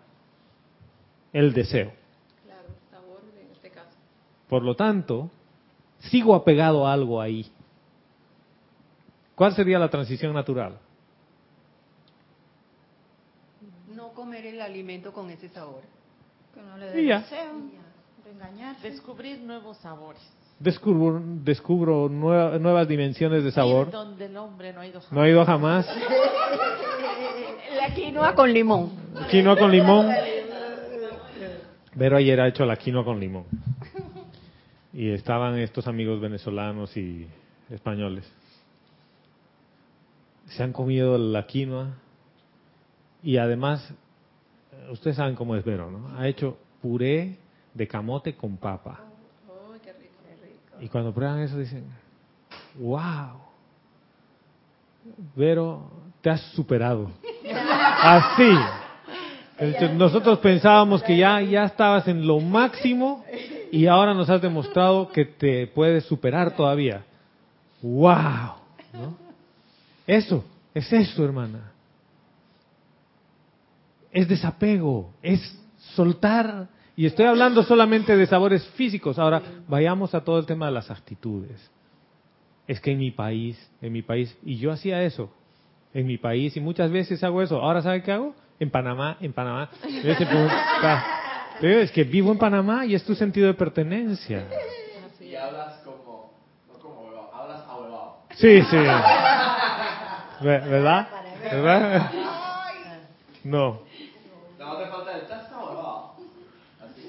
el deseo. Claro, sabor en este caso. Por lo tanto, sigo apegado a algo ahí. ¿Cuál sería la transición natural? no comer el alimento con ese sabor. Que no le dé deseo de engañarse. Descubrir nuevos sabores. Descubro, descubro nueva- nuevas dimensiones de sabor. donde el hombre no ha ido jamás. No he ido jamás. La quinoa con limón. Quinoa con limón. Vero ayer ha hecho la quinoa con limón. Y estaban estos amigos venezolanos y españoles. Se han comido la quinoa y además, ustedes saben cómo es Vero, ¿no? Ha hecho puré de camote con papa. Uy, qué rico. Y cuando prueban eso dicen, wow, Vero, te has superado. Así. Nosotros pensábamos que ya, ya estabas en lo máximo y ahora nos has demostrado que te puedes superar todavía. ¡Wow! ¿no? Eso, es eso, hermana. Es desapego, es soltar. Y estoy hablando solamente de sabores físicos. Ahora, vayamos a todo el tema de las actitudes. Es que en mi país, en mi país, y yo hacía eso, en mi país, y muchas veces hago eso. Ahora, ¿sabe qué hago? En Panamá, en Panamá. Pero es que vivo en Panamá y es tu sentido de pertenencia. Y hablas como, no como hablas a huevado. Sí, sí. Ve- ¿Verdad? ¿Verdad? No. No te falta el estás a huevado. Así.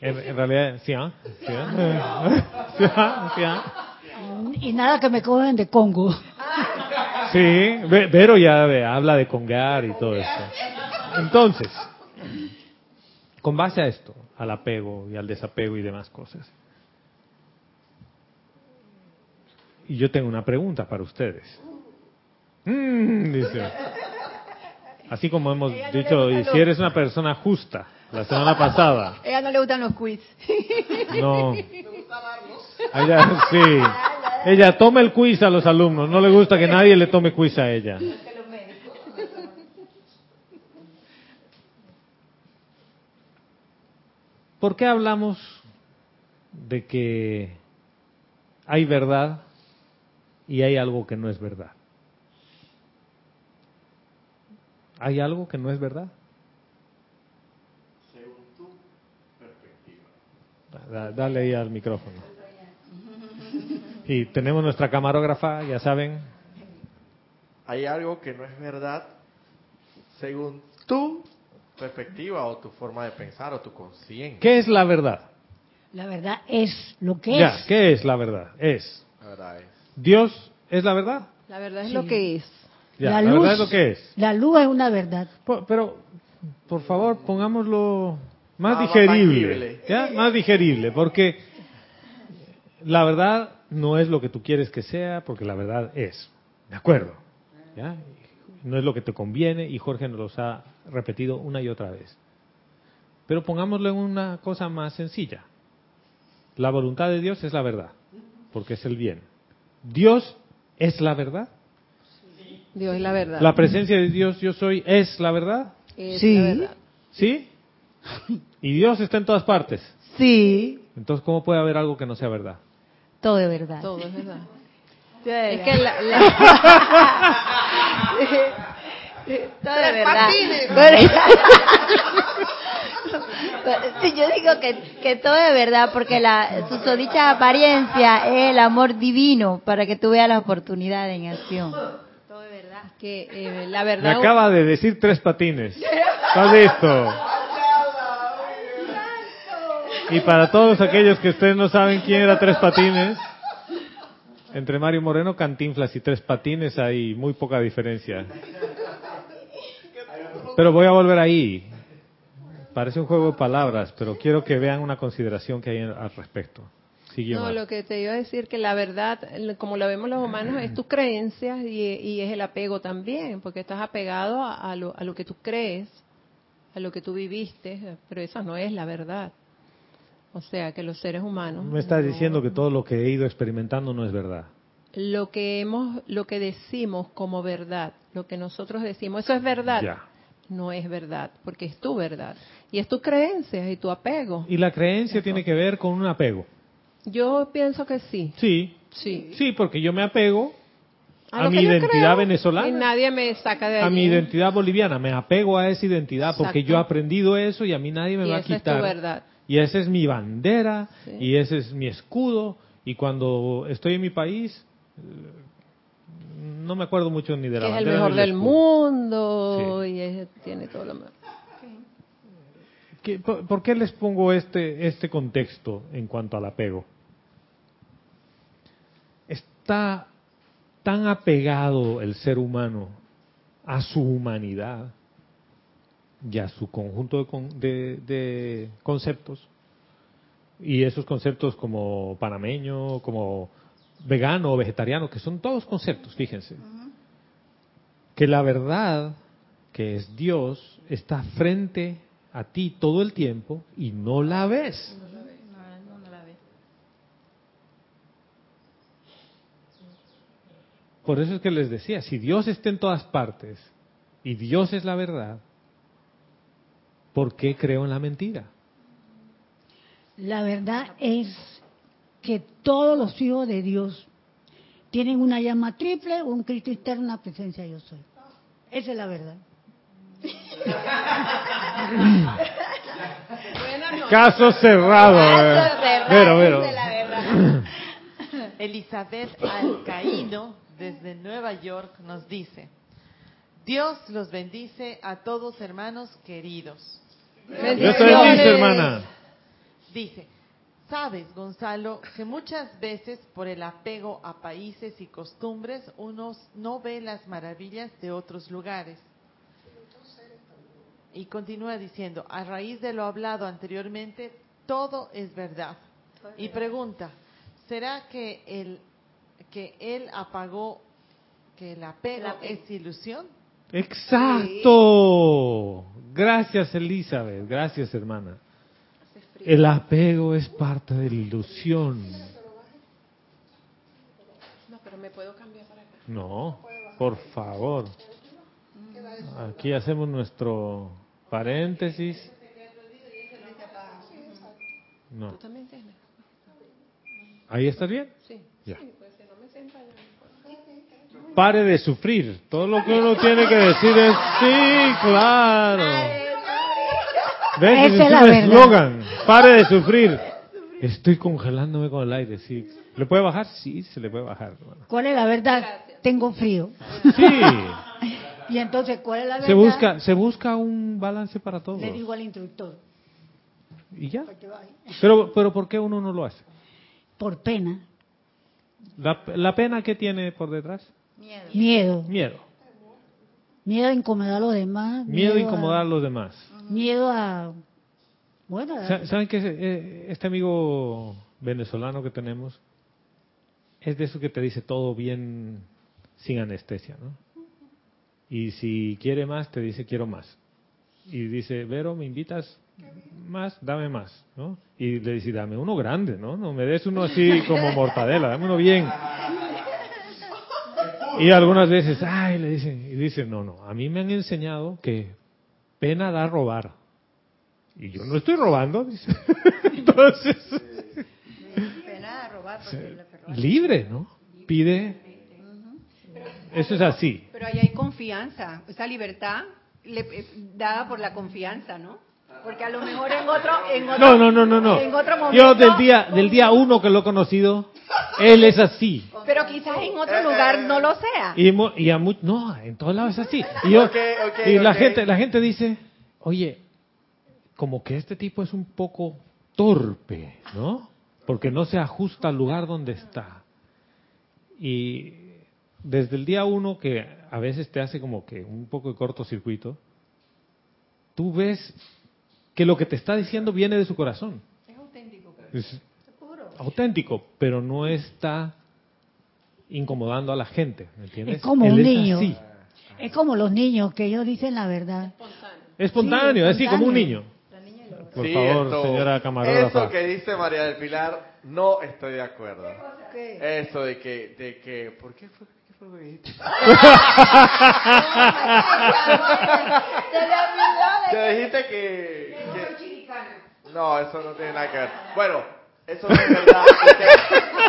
En, en realidad, sí, ¿ah? Sí, ¿ah? Sí, ¿ah? Sí, ¿ah? Y nada que me cogen de Congo. Sí, Ve- Vero ya ve, habla de congar y todo esto. Entonces, con base a esto, al apego y al desapego y demás cosas, y yo tengo una pregunta para ustedes. Mm, dice. Así como hemos dicho, y si eres una persona justa, la semana pasada. A ella no le gustan los quiz. No. Ella, sí. Ella toma el quiz a los alumnos. No le gusta que nadie le tome quiz a ella. ¿Por qué hablamos de que hay verdad y hay algo que no es verdad? ¿Hay algo que no es verdad? Según tu perspectiva. Da- Dale ahí al micrófono. Y tenemos nuestra camarógrafa, ya saben. Hay algo que no es verdad según tu perspectiva o tu forma de pensar o tu conciencia. ¿Qué es la verdad? La verdad es lo que Ya, es. ¿qué es la verdad? Es. La verdad es. ¿Dios es la verdad? La verdad es Sí. lo que es. Ya, la la, luz, verdad es lo que es. La luz es una verdad. Pero, por favor, pongámoslo más digerible. Más digerible, porque la verdad no es lo que tú quieres que sea, porque la verdad es. ¿De acuerdo? ¿Ya? No es lo que te conviene y Jorge nos los ha repetido una y otra vez. Pero pongámoslo en una cosa más sencilla. La voluntad de Dios es la verdad, porque es el bien. Dios es la verdad. Dios es la verdad. La presencia de Dios, yo soy, es la verdad. Es Sí. la verdad. ¿Sí? Y Dios está en todas partes. Sí, Entonces, ¿cómo puede haber algo que no sea verdad? todo es verdad. Todo es verdad. Es que la, la- Todo de verdad. Sí, yo digo que, que todo es verdad porque la susodicha apariencia es el amor divino para que tú veas la oportunidad en acción. Todo es verdad. que eh, la Me verdad acaba de decir tres patines. ¿Estás listo? Y para todos aquellos que ustedes no saben quién era Tres Patines, entre Mario Moreno, Cantinflas y Tres Patines hay muy poca diferencia. Pero voy a volver ahí. Parece un juego de palabras, pero quiero que vean una consideración que hay al respecto. Sigue No, lo que te iba a decir que la verdad, como lo vemos los humanos, es tus creencias y, y es el apego también, porque estás apegado a, a lo, a lo que tú crees, a lo que tú viviste, pero esa no es la verdad. O sea, que los seres humanos... Me estás no- diciendo que todo lo que he ido experimentando no es verdad. Lo que hemos, lo que decimos como verdad, lo que nosotros decimos, eso es verdad. Ya. No es verdad, porque es tu verdad. Y es tu creencia y tu apego. Y la creencia tiene que ver con un apego. Yo pienso que sí, Sí, sí. sí, porque yo me apego a, mi identidad venezolana. Y nadie me saca de a allí. mi identidad boliviana, me apego a esa identidad porque yo he aprendido eso y a mí nadie me Y va a esa es quitar. tu verdad. Y esa es mi bandera Sí. y ese es mi escudo y cuando estoy en mi país eh, no me acuerdo mucho ni de que la es el bandera mejor del mundo y es- tiene todo lo mejor. ¿Qué- por, por qué les pongo este este contexto en cuanto al apego? Está tan apegado el ser humano a su humanidad y a su conjunto de, con- de- de conceptos. Y esos conceptos como panameño, como vegano o vegetariano, que son todos conceptos, fíjense, que la verdad, que es Dios, está frente a ti todo el tiempo y no la ves. Por eso es que les decía, si Dios está en todas partes y Dios es la verdad, ¿por qué creo en la mentira? La verdad es que todos los hijos de Dios tienen una llama triple, un Cristo interno, una presencia yo soy. Esa es la verdad. Caso cerrado. eh. Pero, pero. Elizabeth Alcaíno, desde Nueva York, nos dice, Dios los bendice a todos hermanos queridos. Te bendice, hermana. Dice, sabes, Gonzalo, que muchas veces por el apego a países y costumbres uno no ve las maravillas de otros lugares. Y continúa diciendo, a raíz de lo hablado anteriormente, todo es verdad. Y pregunta, ¿será que el que él apagó, que el apego es ilusión? Exacto. Gracias, Elizabeth. Gracias, hermana. El apego es parte de la ilusión. No, pero me puedo cambiar para acá. No, por favor. Aquí hacemos nuestro paréntesis. No. ¿Ahí estás bien? Sí. Ya. Sí, pues si no me sienta ya. Pare de sufrir. Todo lo que uno tiene que decir es sí, claro. ¿Ves? Ese es es la un verdad. eslogan. Pare de sufrir. Estoy congelándome con el aire, sí. ¿Le puede bajar? Sí, se le puede bajar. ¿Cuál es la verdad? Tengo frío. Sí. Y entonces, ¿cuál es la verdad? Se busca, se busca un balance para todo. Le digo al instructor. Y ya. Pero, pero ¿por qué uno no lo hace? Por pena, La, la pena que tiene por detrás. Miedo. miedo. Miedo. Miedo a incomodar a los demás. Miedo a incomodar a los demás. Miedo a... Bueno, a- ¿Saben que este amigo venezolano que tenemos es de eso que te dice todo bien sin anestesia, ¿no? Y si quiere más, te dice quiero más. Y dice, Vero, ¿me invitas más? Dame más, ¿no? Y le dice, dame uno grande, ¿no? No me des uno así como mortadela, dame uno bien. Y algunas veces, ay, le dicen, y dice, no, no, a mí me han enseñado que pena da robar. Y yo no estoy robando, dice. Entonces, Pena de robar libre, ¿no? Pide. Eso es así. Pero ahí hay confianza, esa libertad le- eh, dada por la confianza, ¿no? Porque a lo mejor en otro, en otro, No, no, no, no, no. en otro momento, Yo del día, del día uno que lo he conocido, él es así. pero quizás en otro lugar no lo sea. Y, y a mu- no, en todos lados es así. Y, yo- Ok, ok, y la gente, la gente dice, oye, como que este tipo es un poco torpe, ¿no? Porque no se ajusta al lugar donde está. Y desde el día uno que a veces te hace como que un poco de cortocircuito, tú ves que lo que te está diciendo viene de su corazón. Es auténtico. Es auténtico, pero no está incomodando a la gente, ¿me entiendes? Es como Él un es niño. así. Es como los niños que ellos dicen la verdad. Espontáneo, Sí, así como un espontáneo. niño. Por Sí, favor, esto- señora camarógrafa. Eso que dice María del Pilar, no estoy de acuerdo. Eso de que, de que, ¿por qué fue, qué fue lo que dijiste? Te que- no, eso no tiene nada que ver. Bueno, eso no es verdad.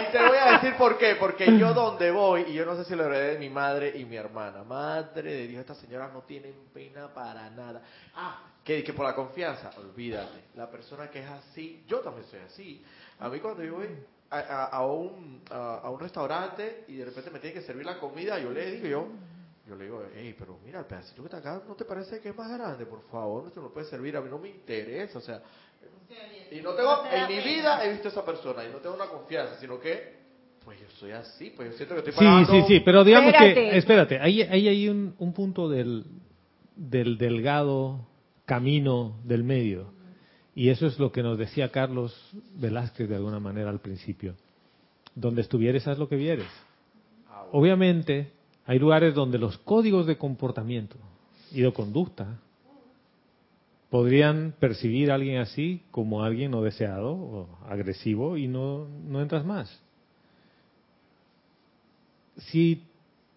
Y te, voy a decir por qué. Porque yo donde voy, y yo no sé si lo heredé de mi madre y mi hermana. Madre de Dios, estas señoras no tienen pena para nada. Ah, que, que por la confianza, olvídate. La persona que es así, yo también soy así. A mí cuando yo voy a, a- un, a, un restaurante y de repente me tiene que servir la comida, yo le digo, yo, yo le digo, hey, pero mira, el pedacito que está acá, ¿no te parece que es más grande? Por favor, no te lo puedes servir, a mí no me interesa, o sea, y no tengo, en mi vida he visto a esa persona y no tengo una confianza, sino que, pues yo soy así, pues yo siento que estoy Sí, pagando. sí, sí, pero digamos que, Espérate. espérate, ahí, ahí hay un, un punto del, del delgado camino del medio. Y eso es lo que nos decía Carlos Velázquez de alguna manera al principio. Donde estuvieres, haz lo que vieres. Obviamente, hay lugares donde los códigos de comportamiento y de conducta podrían percibir a alguien así como alguien no deseado o agresivo y no, no entras más. Si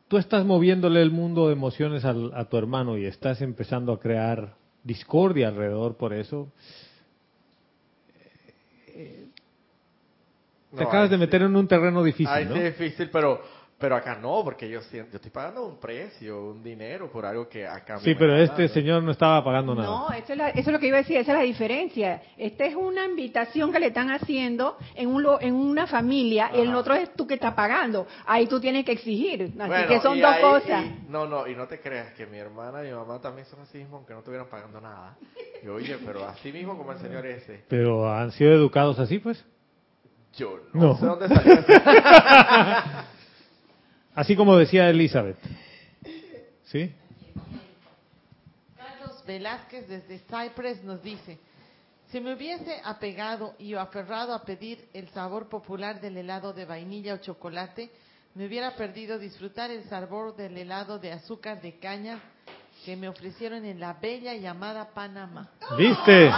tú estás moviéndole el mundo de emociones al- a tu hermano y estás empezando a crear discordia alrededor por eso, te No, acabas de sí. meter en un terreno difícil, Ahí ¿no? sí es difícil, pero, pero acá no, porque yo siento, yo estoy pagando un precio, un dinero por algo que acá Sí, pero este señor no estaba pagando nada. No, eso es, la- eso es lo que iba a decir, esa es la diferencia. Esta es una invitación que le están haciendo en, un, lo- en una familia y el otro es tú que estás pagando. Ahí tú tienes que exigir. Así Bueno, que son dos ahí- cosas. y- no, no, y no te creas que mi hermana y mi mamá también son así mismo, aunque no estuvieran pagando nada. Y oye, pero así mismo como el señor ese. Pero han sido educados así, pues. Yo no, No. sé dónde salió eso. Así como decía Elizabeth. ¿Sí? Carlos Velázquez desde Cypress nos dice, si me hubiese apegado y aferrado a pedir el sabor popular del helado de vainilla o chocolate, me hubiera perdido disfrutar el sabor del helado de azúcar de caña que me ofrecieron en la bella llamada Panamá. ¿Viste?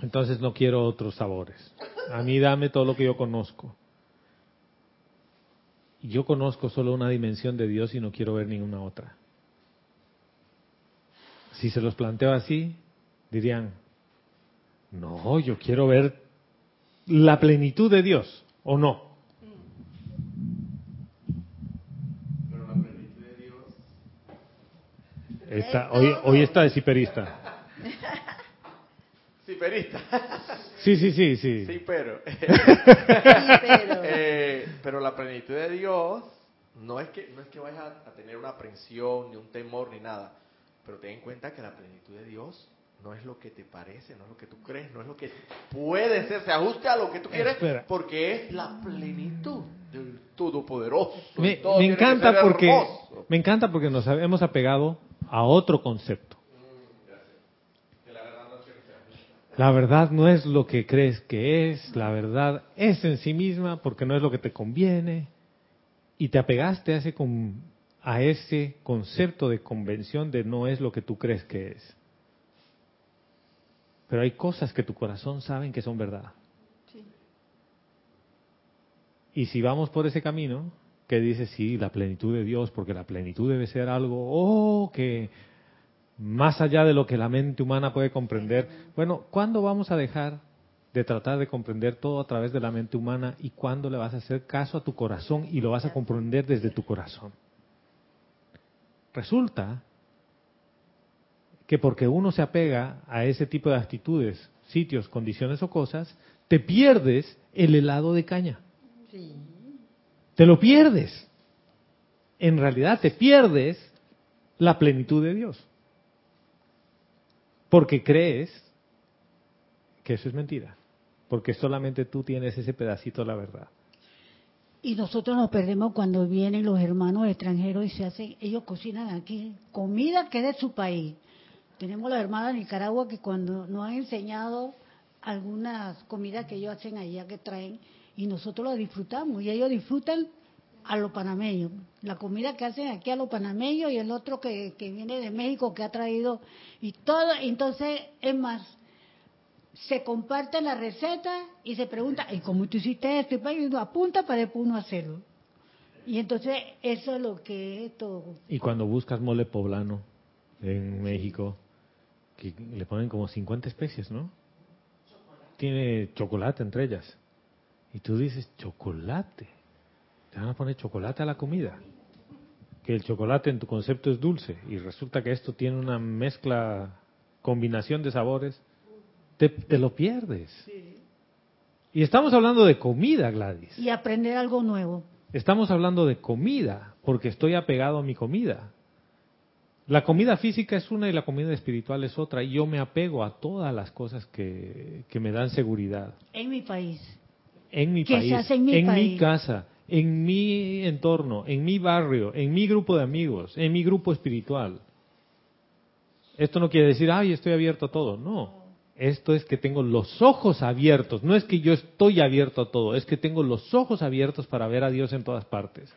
Entonces no quiero otros sabores. A mí dame todo lo que yo conozco. Yo conozco solo una dimensión de Dios y no quiero ver ninguna otra. Si se los planteo así, dirían, no, yo quiero ver la plenitud de Dios, ¿o no? Pero la plenitud de Dios. Está, hoy, hoy está de ciperista. Sí. Sí, sí, sí, sí. Sí, pero. pero- Eh, pero la plenitud de Dios no es que no es que vayas a, a tener una aprensión, ni un temor, ni nada. Pero ten en cuenta que la plenitud de Dios no es lo que te parece, no es lo que tú crees, no es lo que puede ser, se ajuste a lo que tú quieres, Espera. porque es la plenitud del Todopoderoso. Me, todo me encanta porque hermoso. me encanta porque nos hemos apegado a otro concepto. La verdad no es lo que crees que es, la verdad es en sí misma porque no es lo que te conviene. Y te apegaste a ese, a ese concepto de convención de no es lo que tú crees que es. Pero hay cosas que tu corazón saben que son verdad. Y si vamos por ese camino, que dice, sí, la plenitud de Dios, porque la plenitud debe ser algo, oh, que más allá de lo que la mente humana puede comprender. Bueno, ¿cuándo vamos a dejar de tratar de comprender todo a través de la mente humana y cuándo le vas a hacer caso a tu corazón y lo vas a comprender desde tu corazón? Resulta que porque uno se apega a ese tipo de actitudes, sitios, condiciones o cosas, te pierdes el helado de caña. Te lo pierdes. En realidad te pierdes la plenitud de Dios. Porque crees que eso es mentira. Porque solamente tú tienes ese pedacito de la verdad. Y nosotros nos perdemos cuando vienen los hermanos extranjeros y se hacen, ellos cocinan aquí comida que es de su país. Tenemos la hermana de Nicaragua que cuando nos han enseñado algunas comidas que ellos hacen allá que traen y nosotros lo disfrutamos y ellos disfrutan a los panameños. La comida que hacen aquí a los panameños y el otro que, que viene de México que ha traído y todo. Entonces, es más, se comparte la receta y se pregunta, ¿y cómo tú hiciste esto? Y uno apunta para después uno hacerlo. Y entonces eso es lo que es todo. Y cuando buscas mole poblano en México, que le ponen como 50 especies, ¿no? Tiene chocolate entre ellas. Y tú dices, chocolate. Te van a poner chocolate a la comida. Que el chocolate en tu concepto es dulce. Y resulta que esto tiene una mezcla, combinación de sabores. Te, te lo pierdes. Y estamos hablando de comida, Gladys. Y aprender algo nuevo. Estamos hablando de comida, porque estoy apegado a mi comida. La comida física es una y la comida espiritual es otra. Y yo me apego a todas las cosas que, que me dan seguridad. En mi país. En mi Que se país, hace en mi país. casa, en mi entorno, en mi barrio, en mi grupo de amigos, en mi grupo espiritual. Esto no quiere decir, ay, estoy abierto a todo. No. Esto es que tengo los ojos abiertos. No es que yo estoy abierto a todo, es que tengo los ojos abiertos para ver a Dios en todas partes.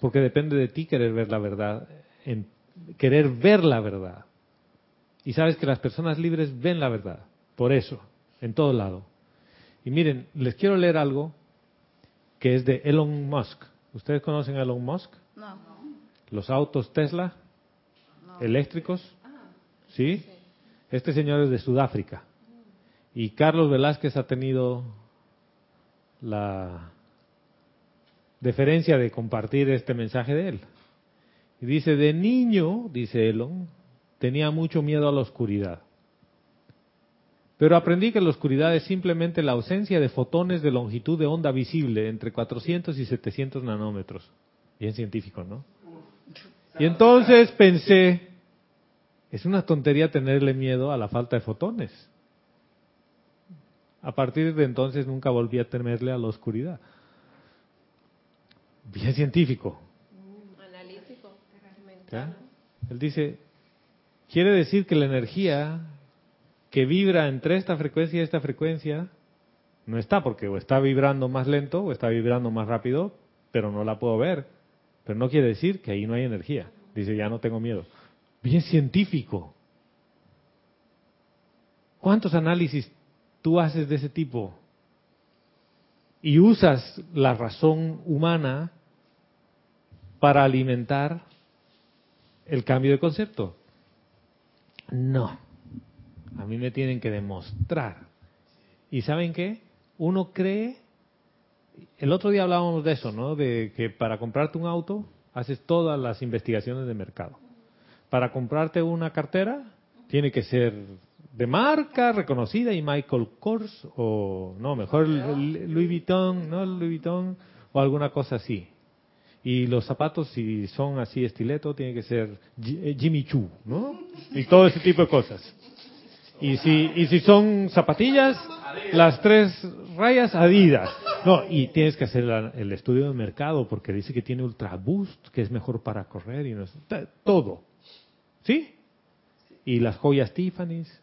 Porque depende de ti querer ver la verdad, querer ver la verdad. Y sabes que las personas libres ven la verdad. Por eso, en todo lado. Y miren, les quiero leer algo que es de Elon Musk. ¿Ustedes conocen a Elon Musk? No. Los autos Tesla eléctricos. ¿Sí? Este señor es de Sudáfrica. Y Carlos Velázquez ha tenido la deferencia de compartir este mensaje de él. Y dice, de niño, dice Elon, tenía mucho miedo a la oscuridad. Pero aprendí que la oscuridad es simplemente la ausencia de fotones de longitud de onda visible entre 400 y 700 nanómetros. Bien científico, ¿no? Y entonces pensé, es una tontería tenerle miedo a la falta de fotones. A partir de entonces nunca volví a temerle a la oscuridad. Bien científico. Analítico. ¿ya? Él dice, quiere decir que la energía que vibra entre esta frecuencia y esta frecuencia no está, porque o está vibrando más lento o está vibrando más rápido, pero no la puedo ver. Pero no quiere decir que ahí no hay energía. Dice, ya no tengo miedo. Bien científico. ¿Cuántos análisis tú haces de ese tipo? Y usas la razón humana para alimentar el cambio de concepto. No. A mí me tienen que demostrar. ¿Y saben qué? Uno cree, el otro día hablábamos de eso, ¿no? De que para comprarte un auto haces todas las investigaciones de mercado. Para comprarte una cartera tiene que ser de marca reconocida y Michael Kors o no, mejor Louis Vuitton, ¿no? Louis Vuitton o alguna cosa así. Y los zapatos, si son así estileto, tiene que ser Jimmy Choo, ¿no? Y todo ese tipo de cosas. Y si, y si son zapatillas, las tres rayas Adidas. No, y tienes que hacer el estudio de mercado porque dice que tiene Ultra Boost, que es mejor para correr y no todo. ¿Sí? Y las joyas Tiffany's.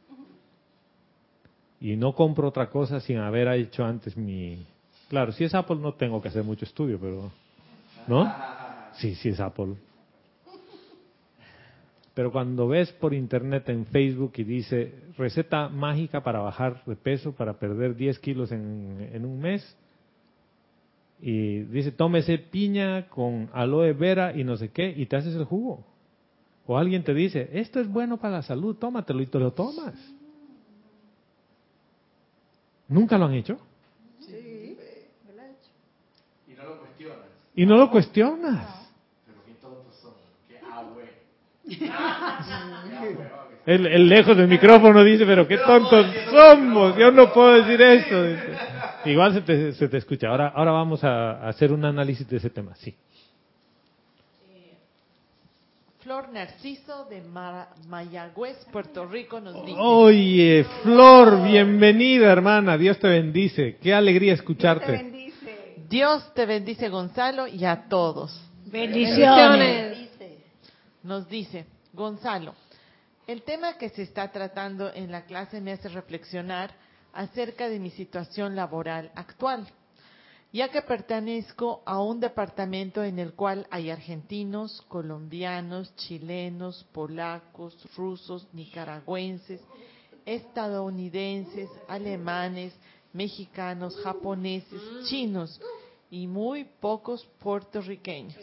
Y no compro otra cosa sin haber hecho antes mi... Claro, si es Apple no tengo que hacer mucho estudio, pero... ¿No? Sí, sí es Apple. Pero cuando ves por internet en Facebook y dice receta mágica para bajar de peso, para perder 10 kilos en, en un mes, y dice tómese piña con aloe vera y no sé qué, y te haces el jugo. O alguien te dice, esto es bueno para la salud, tómatelo y te lo tomas. ¿Nunca lo han hecho? Sí, lo he hecho. Y no lo cuestionas. Y no lo cuestionas. Pero qué tontos son, qué agüe. El, lejos del micrófono dice, pero qué tontos somos, yo no puedo decir eso. Igual se te, se te escucha. Ahora, ahora vamos a, hacer un análisis de ese tema, sí. Flor Narciso de Mayagüez, Puerto Rico nos dice. Oye, Flor, bienvenida hermana, Dios te bendice. Qué alegría escucharte. Dios te bendice. Dios te bendice Gonzalo y a todos. Bendiciones. Nos dice Gonzalo, el tema que se está tratando en la clase me hace reflexionar acerca de mi situación laboral actual, ya que pertenezco a un departamento en el cual hay argentinos, colombianos, chilenos, polacos, rusos, nicaragüenses, estadounidenses, alemanes, mexicanos, japoneses, chinos y muy pocos puertorriqueños.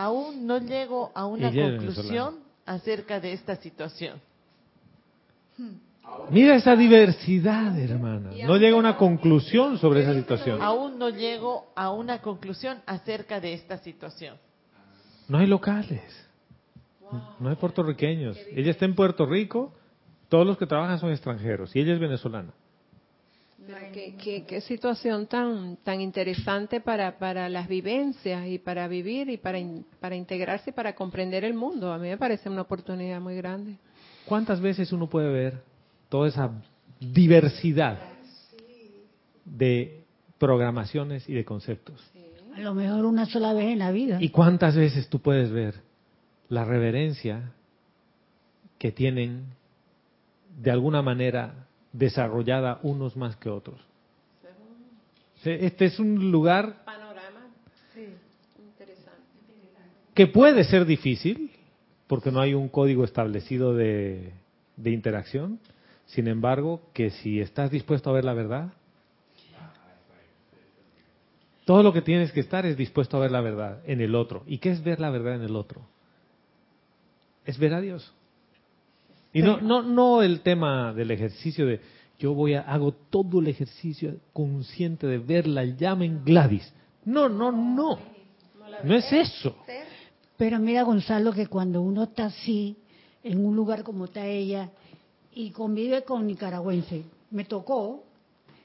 Aún no llego a una conclusión acerca de esta situación. Mira esa diversidad, hermana. No llega a una conclusión sobre esa situación. Aún no llego a una conclusión acerca de esta situación. No hay locales. No hay puertorriqueños. Ella está en Puerto Rico. Todos los que trabajan son extranjeros. Y ella es venezolana. Qué, qué, situación tan tan interesante para, para las vivencias y para vivir y para, para integrarse y para comprender el mundo. A mí me parece una oportunidad muy grande. ¿Cuántas veces uno puede ver toda esa diversidad de programaciones y de conceptos? A lo mejor una sola vez en la vida. ¿Y cuántas veces tú puedes ver la reverencia que tienen de alguna manera desarrollada unos más que otros. Este es un lugar que puede ser difícil porque no hay un código establecido de, de interacción. Sin embargo, que si estás dispuesto a ver la verdad, todo lo que tienes que estar es dispuesto a ver la verdad en el otro. ¿Y qué es ver la verdad en el otro? Es ver a Dios. Y no, no, no el tema del ejercicio de yo voy a, hago todo el ejercicio consciente de ver la llama en Gladys. No, no, no. No es eso. Pero mira, Gonzalo, que cuando uno está así, en un lugar como está ella, y convive con nicaragüense, me tocó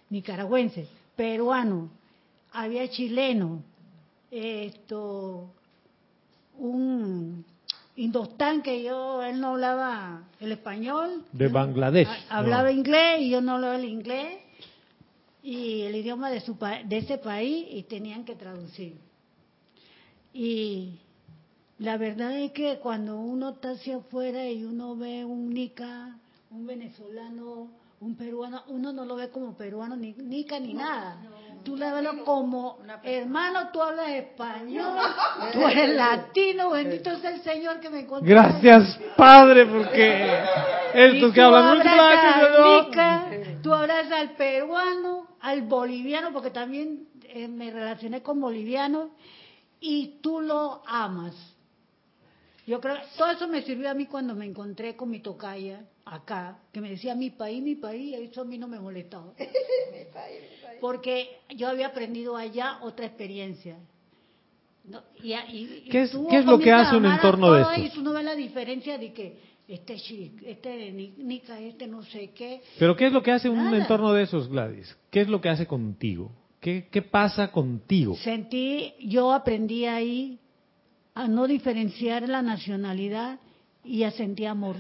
nicaragüense, peruano, había chileno, esto, un Indostán, que yo, él no hablaba el español. De Bangladesh. Hablaba inglés y yo no hablaba el inglés. Y el idioma de, su, de ese país y tenían que traducir. Y la verdad es que cuando uno está hacia afuera y uno ve un nica, un venezolano, un peruano, uno no lo ve como peruano ni nica ni nada. Tú le ves como, hermano, tú hablas español, tú eres latino, bendito sea el Señor que me encontró. Gracias, Padre, porque que tú hablan abrazas mucho al nica, tú hablas al peruano, al boliviano, porque también eh, me relacioné con bolivianos, y tú lo amas. Yo creo que todo eso me sirvió a mí cuando me encontré con mi tocaya acá, que me decía mi país, mi país, y eso a mí no me molestaba. Porque yo había aprendido allá otra experiencia. No, y, y- ¿Qué es- qué es lo que hace a un entorno de estos? Y tú no ves la diferencia de que este chic, este ni- nica, este no sé qué. Pero ¿qué es lo que hace un entorno de esos, Gladys? ¿Qué es lo que hace contigo? ¿Qué, qué pasa contigo? Sentí, yo aprendí ahí a no diferenciar la nacionalidad y a sentir amor.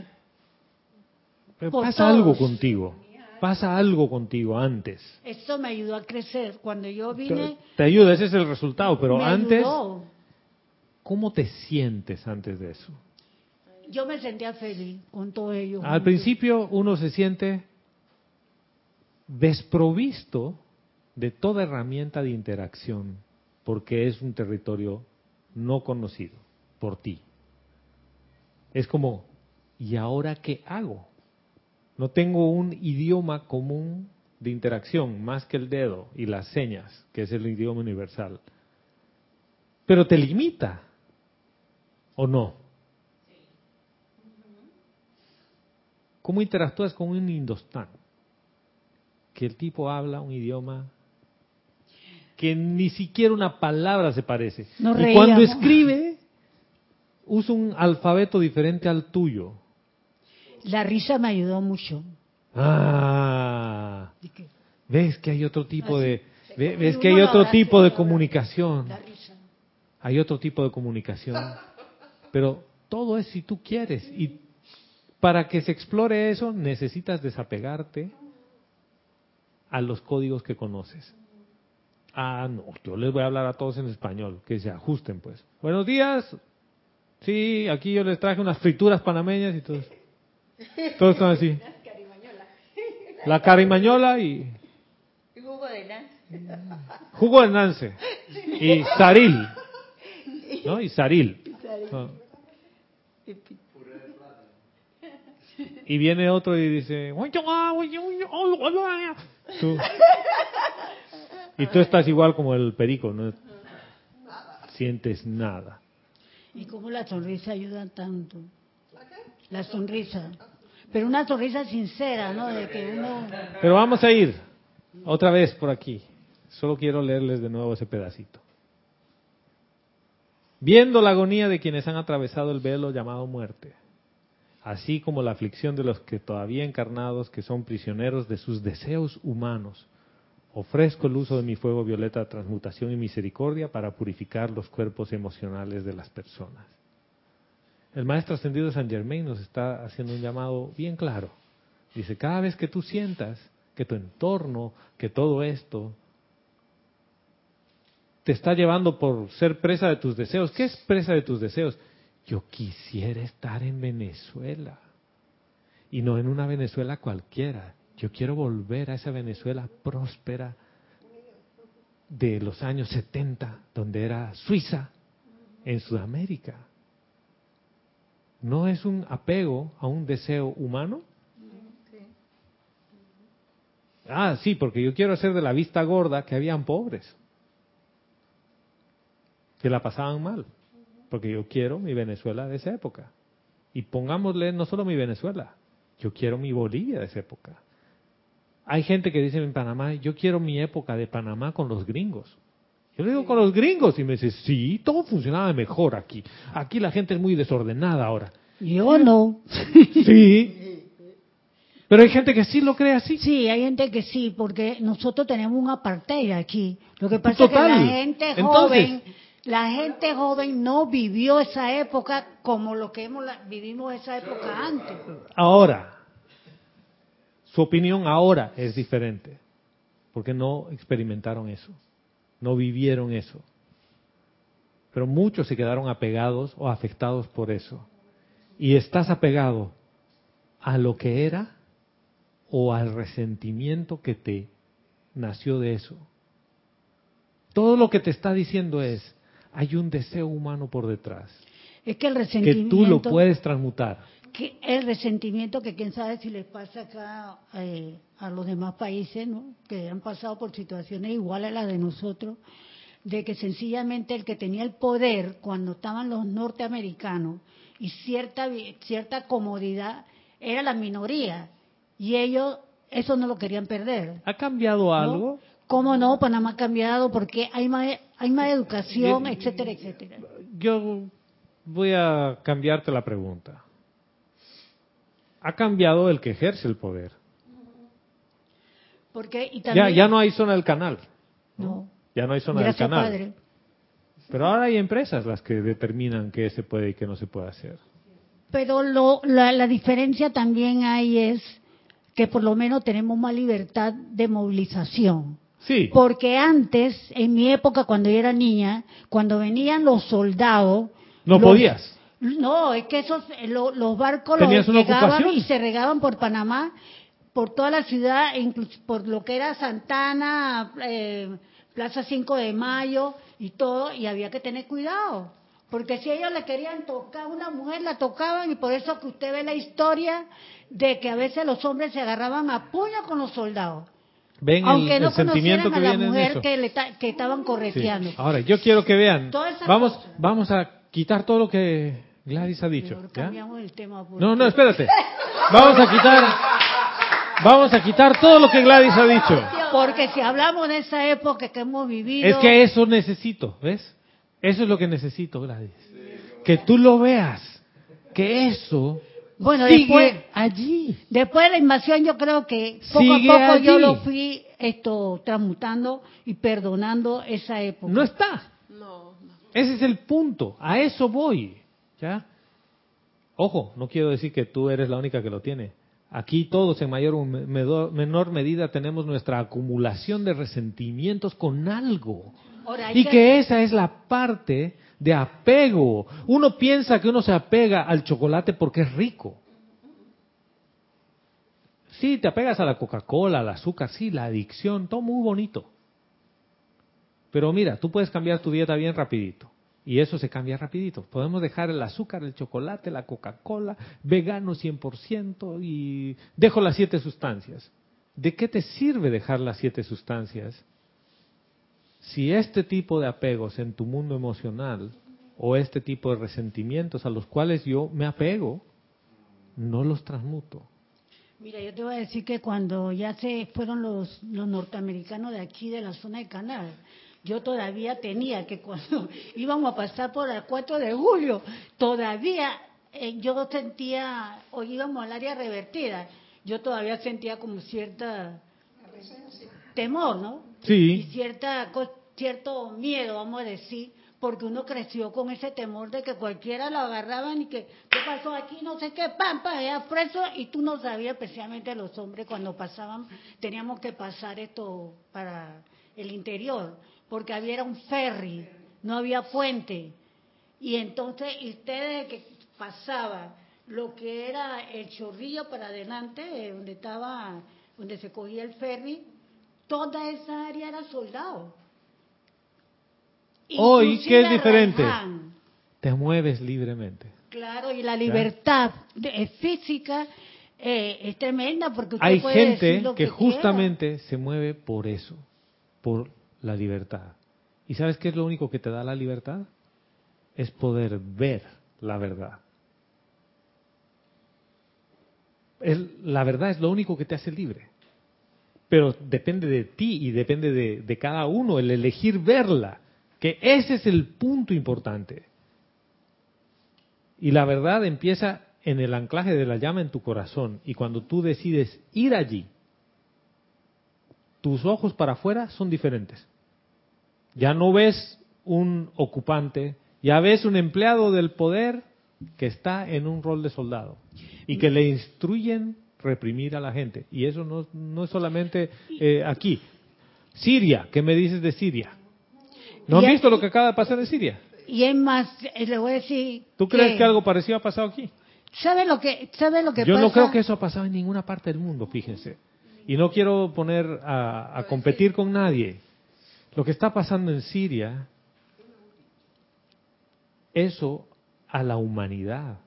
Pero por pasa algo contigo. Pasa algo contigo antes. Esto me ayudó a crecer. Cuando yo Te, vine, te ayuda, ese es el resultado. Pero antes, ayudó. ¿cómo te sientes antes de eso? Yo me sentía feliz con todo ello. Al principio uno se siente desprovisto de toda herramienta de interacción porque es un territorio no conocido por ti. Es como, ¿y ahora qué hago? No tengo un idioma común de interacción más que el dedo y las señas, que es el idioma universal. Pero te limita, ¿o no? ¿Cómo interactúas con un indostán? Que el tipo habla un idioma que ni siquiera una palabra se parece. Nos y cuando escribe, usa un alfabeto diferente al tuyo. La risa me ayudó mucho. Ah, ¿De ves que hay otro tipo de, ve- Y ves que hay otro tipo de comunicación. Hay otro tipo de comunicación. Pero todo es si tú quieres. Y para que se explore eso, necesitas desapegarte a los códigos que conoces. Ah, no, yo les voy a hablar a todos en español, que se ajusten pues. Buenos días. Sí, aquí yo les traje unas frituras panameñas y todos. Todos están así. La carimañola y jugo de nance y saril. ¿No? Y saril. Ah. Y viene otro y dice, Tú- y tú estás igual como el perico, no sientes nada. Y cómo la sonrisa ayuda tanto. La sonrisa. Pero una sonrisa sincera, ¿no? De que uno... Pero vamos a ir otra vez por aquí. Solo quiero leerles de nuevo ese pedacito. Viendo la agonía de quienes han atravesado el velo llamado muerte, así como la aflicción de los que todavía encarnados que son prisioneros de sus deseos humanos, ofrezco el uso de mi fuego violeta transmutación y misericordia para purificar los cuerpos emocionales de las personas. El maestro ascendido San Germain nos está haciendo un llamado bien claro. Dice, cada vez que tú sientas que tu entorno, que todo esto te está llevando por ser presa de tus deseos. ¿Qué es presa de tus deseos? Yo quisiera estar en Venezuela. Y no en una Venezuela cualquiera. Yo quiero volver a esa Venezuela próspera de los años 70, donde era Suiza, en Sudamérica. ¿No es un apego a un deseo humano? Ah, sí, porque yo quiero hacer de la vista gorda que habían pobres, que la pasaban mal, porque yo quiero mi Venezuela de esa época. Y pongámosle no solo mi Venezuela, yo quiero mi Bolivia de esa época. Hay gente que dice en Panamá, yo quiero mi época de Panamá con los gringos. Yo le digo con los gringos y me dice, sí, todo funcionaba mejor aquí. Aquí la gente es muy desordenada ahora. Yo no. Sí. Pero hay gente que sí lo cree así. Sí, hay gente que sí, porque nosotros tenemos un apartheid aquí. Lo que pasa Total. es que la gente Entonces- joven, la gente joven no vivió esa época como lo que hemos vivimos esa época antes. Ahora, su opinión ahora es diferente, porque no experimentaron eso, no vivieron eso. Pero muchos se quedaron apegados o afectados por eso. Y estás apegado a lo que era o al resentimiento que te nació de eso. Todo lo que te está diciendo es, hay un deseo humano por detrás, Es que el que resentimiento... tú lo puedes transmutar. Que el resentimiento que quién sabe si les pasa acá eh, a los demás países, ¿no? Que han pasado por situaciones iguales a las de nosotros, de que sencillamente el que tenía el poder cuando estaban los norteamericanos y cierta cierta comodidad era la minoría y ellos eso no lo querían perder. ¿Ha cambiado ¿no? algo? ¿Cómo no? Panamá ha cambiado porque hay más, hay más educación, Bien. etcétera, etcétera. Yo voy a cambiarte la pregunta. Ha cambiado el que ejerce el poder. Porque, y Ya, también, ya no hay zona del canal. No, Ya no hay zona gracias del canal. padre. Pero ahora hay empresas las que determinan qué se puede y qué no se puede hacer. Pero lo, la, la diferencia también hay es que por lo menos tenemos más libertad de movilización. Sí, Porque antes, en mi época, cuando yo era niña, cuando venían los soldados... no los- podías. No, es que esos, eh, lo- los barcos los llegaban y se regaban por Panamá, por toda la ciudad, incluso por lo que era Santana, eh, Plaza 5 de Mayo y todo, y había que tener cuidado. Porque si ellos le querían tocar a una mujer, la tocaban, y por eso que usted ve la historia de que a veces los hombres se agarraban a puño con los soldados. Ven el, Aunque el no sentimiento conocieran que a la viene en mujer eso. que, le ta- que estaban Sí. correteando. Ahora, yo quiero que vean. Vamos, vamos a quitar todo lo que Gladys ha dicho. Mejor ¿ya? cambiamos el tema. porque- No, no, espérate. Vamos a quitar, vamos a quitar todo lo que Gladys ha dicho. Porque si hablamos de esa época que hemos vivido... Es que eso necesito, ¿ves? Eso es lo que necesito, Gladys. Que tú lo veas. Que eso Bueno, sigue después, allí. después de la invasión yo creo que poco Sigue a poco yo lo fui esto transmutando y perdonando esa época. No está. Ese es el punto. A eso voy. ¿Ya? Ojo, no quiero decir que tú eres la única que lo tiene. Aquí todos en mayor o menor medida tenemos nuestra acumulación de resentimientos con algo. Y que esa es la parte de apego. Uno piensa que uno se apega al chocolate porque es rico. Sí, te apegas a la Coca-Cola, al azúcar, sí, la adicción, todo muy bonito. Pero mira, tú puedes cambiar tu dieta bien rapidito. Y eso se cambia rapidito. Podemos dejar el azúcar, el chocolate, la Coca-Cola, vegano 100% y dejo las siete sustancias. ¿De qué te sirve dejar las siete sustancias si este tipo de apegos en tu mundo emocional o este tipo de resentimientos a los cuales yo me apego, no los transmuto? Mira, yo te voy a decir que cuando ya se fueron los, los norteamericanos de aquí, de la zona de Canal, yo todavía tenía que cuando íbamos a pasar por el 4 de julio, todavía eh, yo sentía, o íbamos al área revertida, yo todavía sentía como cierta temor, ¿no? y Sí, cierta co- cierto miedo, vamos a decir, porque uno creció con ese temor de que cualquiera lo agarraban y que, ¿qué pasó aquí? No sé qué, pam, pam, era preso, y tú no sabías, especialmente los hombres, cuando pasaban, teníamos que pasar esto para el interior, porque había era un ferry, no había puente, y entonces, y ustedes que pasaban lo que era el chorrillo para adelante, eh, donde estaba, donde se cogía el ferry, toda esa área era soldado. Hoy, Inclusive ¿qué es diferente? Te mueves libremente. Claro, y la libertad de- eh, física eh, es tremenda porque usted Hay puede decir gente lo que que justamente se mueve por eso, por la libertad. ¿Y sabes qué es lo único que te da la libertad? Es poder ver la verdad. La verdad es lo único que te hace libre. Pero depende de ti y depende de, de cada uno el elegir verla. Que ese es el punto importante. Y la verdad empieza en el anclaje de la llama en tu corazón. Y cuando tú decides ir allí, tus ojos para afuera son diferentes. Ya no ves un ocupante, ya ves un empleado del poder que está en un rol de soldado y que le instruyen reprimir a la gente. Y eso no, no es solamente eh, aquí. Siria, ¿qué me dices de Siria? ¿No es- visto lo que acaba de pasar en Siria? Y es más, eh, le voy a decir ¿Tú crees que algo parecido ha pasado aquí? ¿Sabe lo que, sabe lo que Yo pasa? no creo que eso ha pasado en ninguna parte del mundo, fíjense. Y no quiero poner a, a competir con nadie. Lo que está pasando en Siria, eso a la humanidad,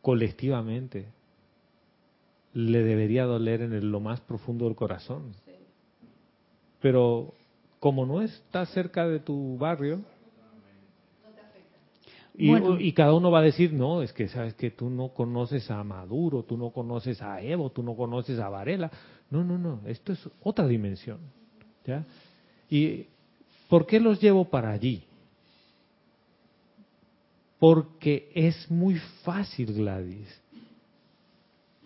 colectivamente, le debería doler en el- lo más profundo del corazón. Pero como no está cerca de tu barrio, y, Bueno. y cada uno va a decir, no, es que sabes que tú no conoces a Maduro, tú no conoces a Evo, tú no conoces a Varela. No, no, no, esto es otra dimensión. ¿ya? ¿Y por qué los llevo para allí? Porque es muy fácil, Gladys,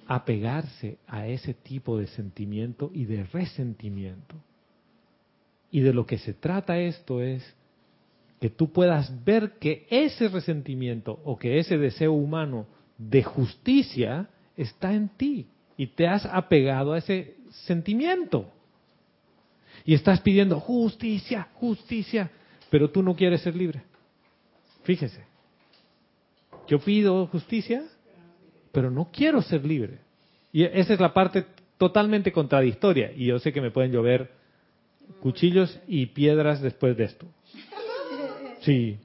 apegarse a ese tipo de sentimiento y de resentimiento. Y de lo que se trata esto es que tú puedas ver que ese resentimiento o que ese deseo humano de justicia está en ti y te has apegado a ese sentimiento. Y estás pidiendo justicia, justicia, pero tú no quieres ser libre. Fíjese, yo pido justicia, pero no quiero ser libre. Y esa es la parte totalmente contradictoria. Y yo sé que me pueden llover cuchillos y piedras después de esto. Sí.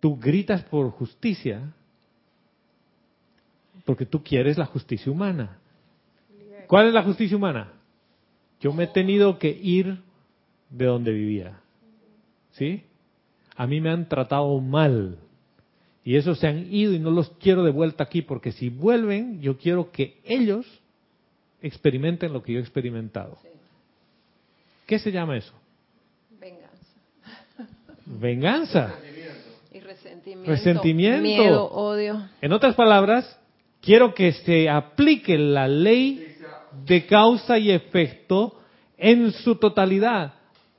Tú gritas por justicia porque tú quieres la justicia humana. ¿Cuál es la justicia humana? Yo me he tenido que ir de donde vivía. ¿Sí? A mí me han tratado mal. Y esos se han ido y no los quiero de vuelta aquí porque si vuelven, yo quiero que ellos experimenten lo que yo he experimentado. ¿Qué se llama eso? Venganza. Venganza. Y resentimiento. Resentimiento. Miedo, odio. En otras palabras, quiero que se aplique la ley de causa y efecto en su totalidad.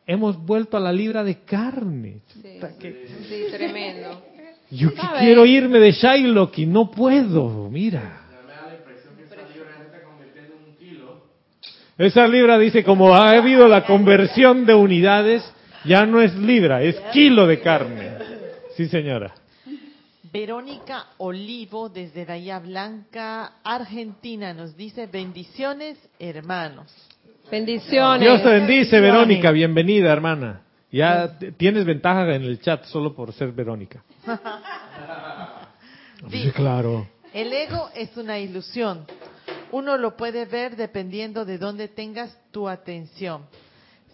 Hemos vuelto a la libra de carne. Sí, Chuta, que- sí, tremendo. Yo que quiero irme de Shylock y no puedo, mira. Esa libra dice, como ha habido la conversión de unidades, ya no es libra, es kilo de carne. Sí, señora. Verónica Olivo desde Bahía Blanca, Argentina, nos dice bendiciones, hermanos. Bendiciones. Dios te bendice, Verónica, bienvenida, hermana. Ya tienes ventaja en el chat solo por ser Verónica. Sí, claro. El ego es una ilusión. Uno lo puede ver dependiendo de dónde tengas tu atención.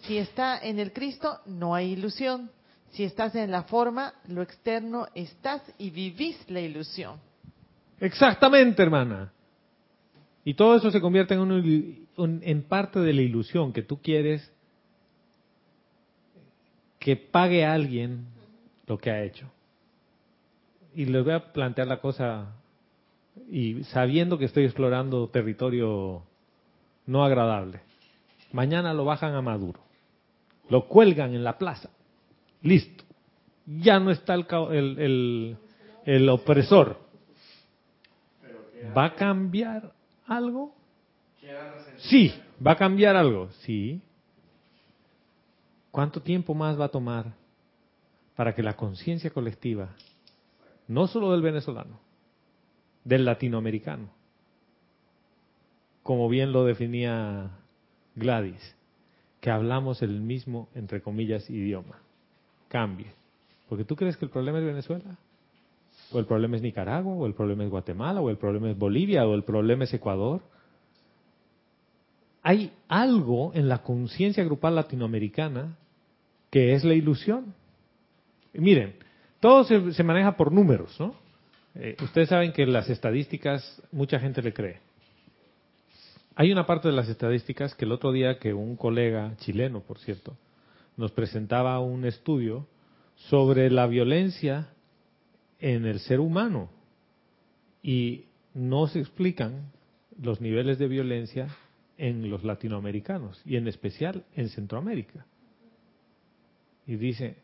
Si está en el Cristo, no hay ilusión. Si estás en la forma, lo externo estás y vivís la ilusión. Exactamente, hermana. Y todo eso se convierte en, un- en parte de la ilusión que tú quieres que pague a alguien lo que ha hecho. Y les voy a plantear la cosa y sabiendo que estoy explorando territorio no agradable. Mañana lo bajan a Maduro. Lo cuelgan en la plaza. Listo. Ya no está el, el, el- el opresor. ¿Va a cambiar algo? Sí, va a cambiar algo, sí. ¿Cuánto tiempo más va a tomar para que la conciencia colectiva, no solo del venezolano, del latinoamericano, como bien lo definía Gladys, que hablamos el mismo, entre comillas, idioma, cambie? Porque tú crees que el problema es Venezuela, o el problema es Nicaragua, o el problema es Guatemala, o el problema es Bolivia, o el problema es Ecuador. Hay algo en la conciencia grupal latinoamericana que es la ilusión. Miren, todo se, se maneja por números, ¿no? Eh, ustedes saben que las estadísticas mucha gente le cree. Hay una parte de las estadísticas que el otro día que un colega chileno, por cierto, nos presentaba un estudio sobre la violencia en el ser humano y no se explican los niveles de violencia en los latinoamericanos y en especial en Centroamérica. Y dice,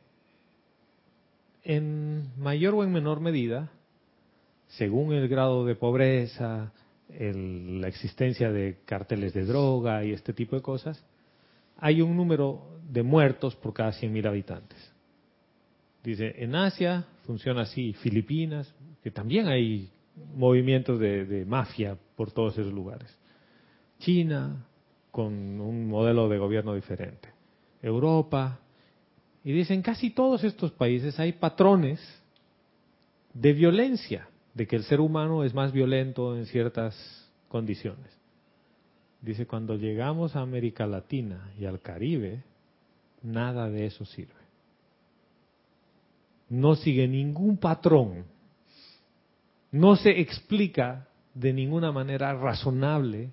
en mayor o en menor medida, según el grado de pobreza, el- la existencia de carteles de droga y este tipo de cosas, hay un número de muertos por cada 100.000 habitantes. Dice, en Asia funciona así, Filipinas, que también hay movimientos de, de mafia por todos esos lugares. China, con un modelo de gobierno diferente. Europa. Y dicen, casi todos estos países hay patrones de violencia, de que el ser humano es más violento en ciertas condiciones. Dice, cuando llegamos a América Latina y al Caribe, nada de eso sirve. No sigue ningún patrón. No se explica de ninguna manera razonable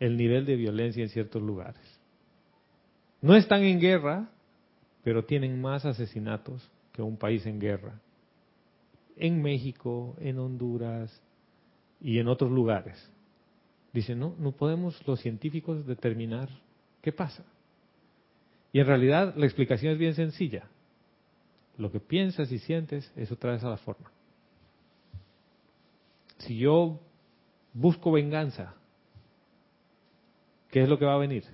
el nivel de violencia en ciertos lugares. No están en guerra, pero tienen más asesinatos que un país en guerra. En México, en Honduras y en otros lugares. Dicen, no, no podemos los científicos determinar qué pasa. Y en realidad la explicación es bien sencilla. Lo que piensas y sientes, eso traes a la forma. Si yo busco venganza, ¿qué es lo que va a venir?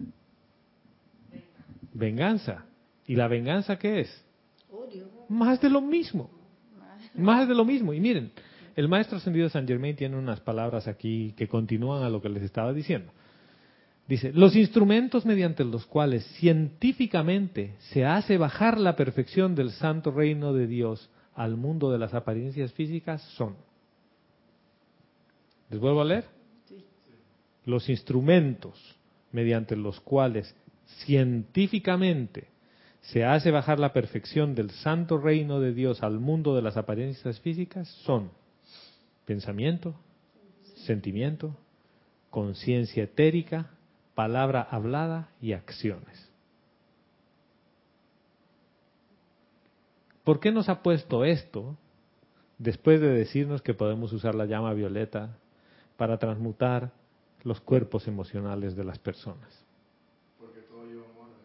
Venganza. ¿Y la venganza qué es? Más de lo mismo. Más de lo mismo. Y miren, el maestro ascendido de San Germain tiene unas palabras aquí que continúan a lo que les estaba diciendo. Dice, los instrumentos mediante los cuales científicamente se hace bajar la perfección del santo reino de Dios al mundo de las apariencias físicas son. ¿Les vuelvo a leer? Los instrumentos mediante los cuales científicamente se hace bajar la perfección del santo reino de Dios al mundo de las apariencias físicas son pensamiento, sentimiento, conciencia etérica, palabra hablada y acciones. ¿Por qué nos ha puesto esto después de decirnos que podemos usar la llama violeta para transmutar los cuerpos emocionales de las personas? Porque todo lleva un orden.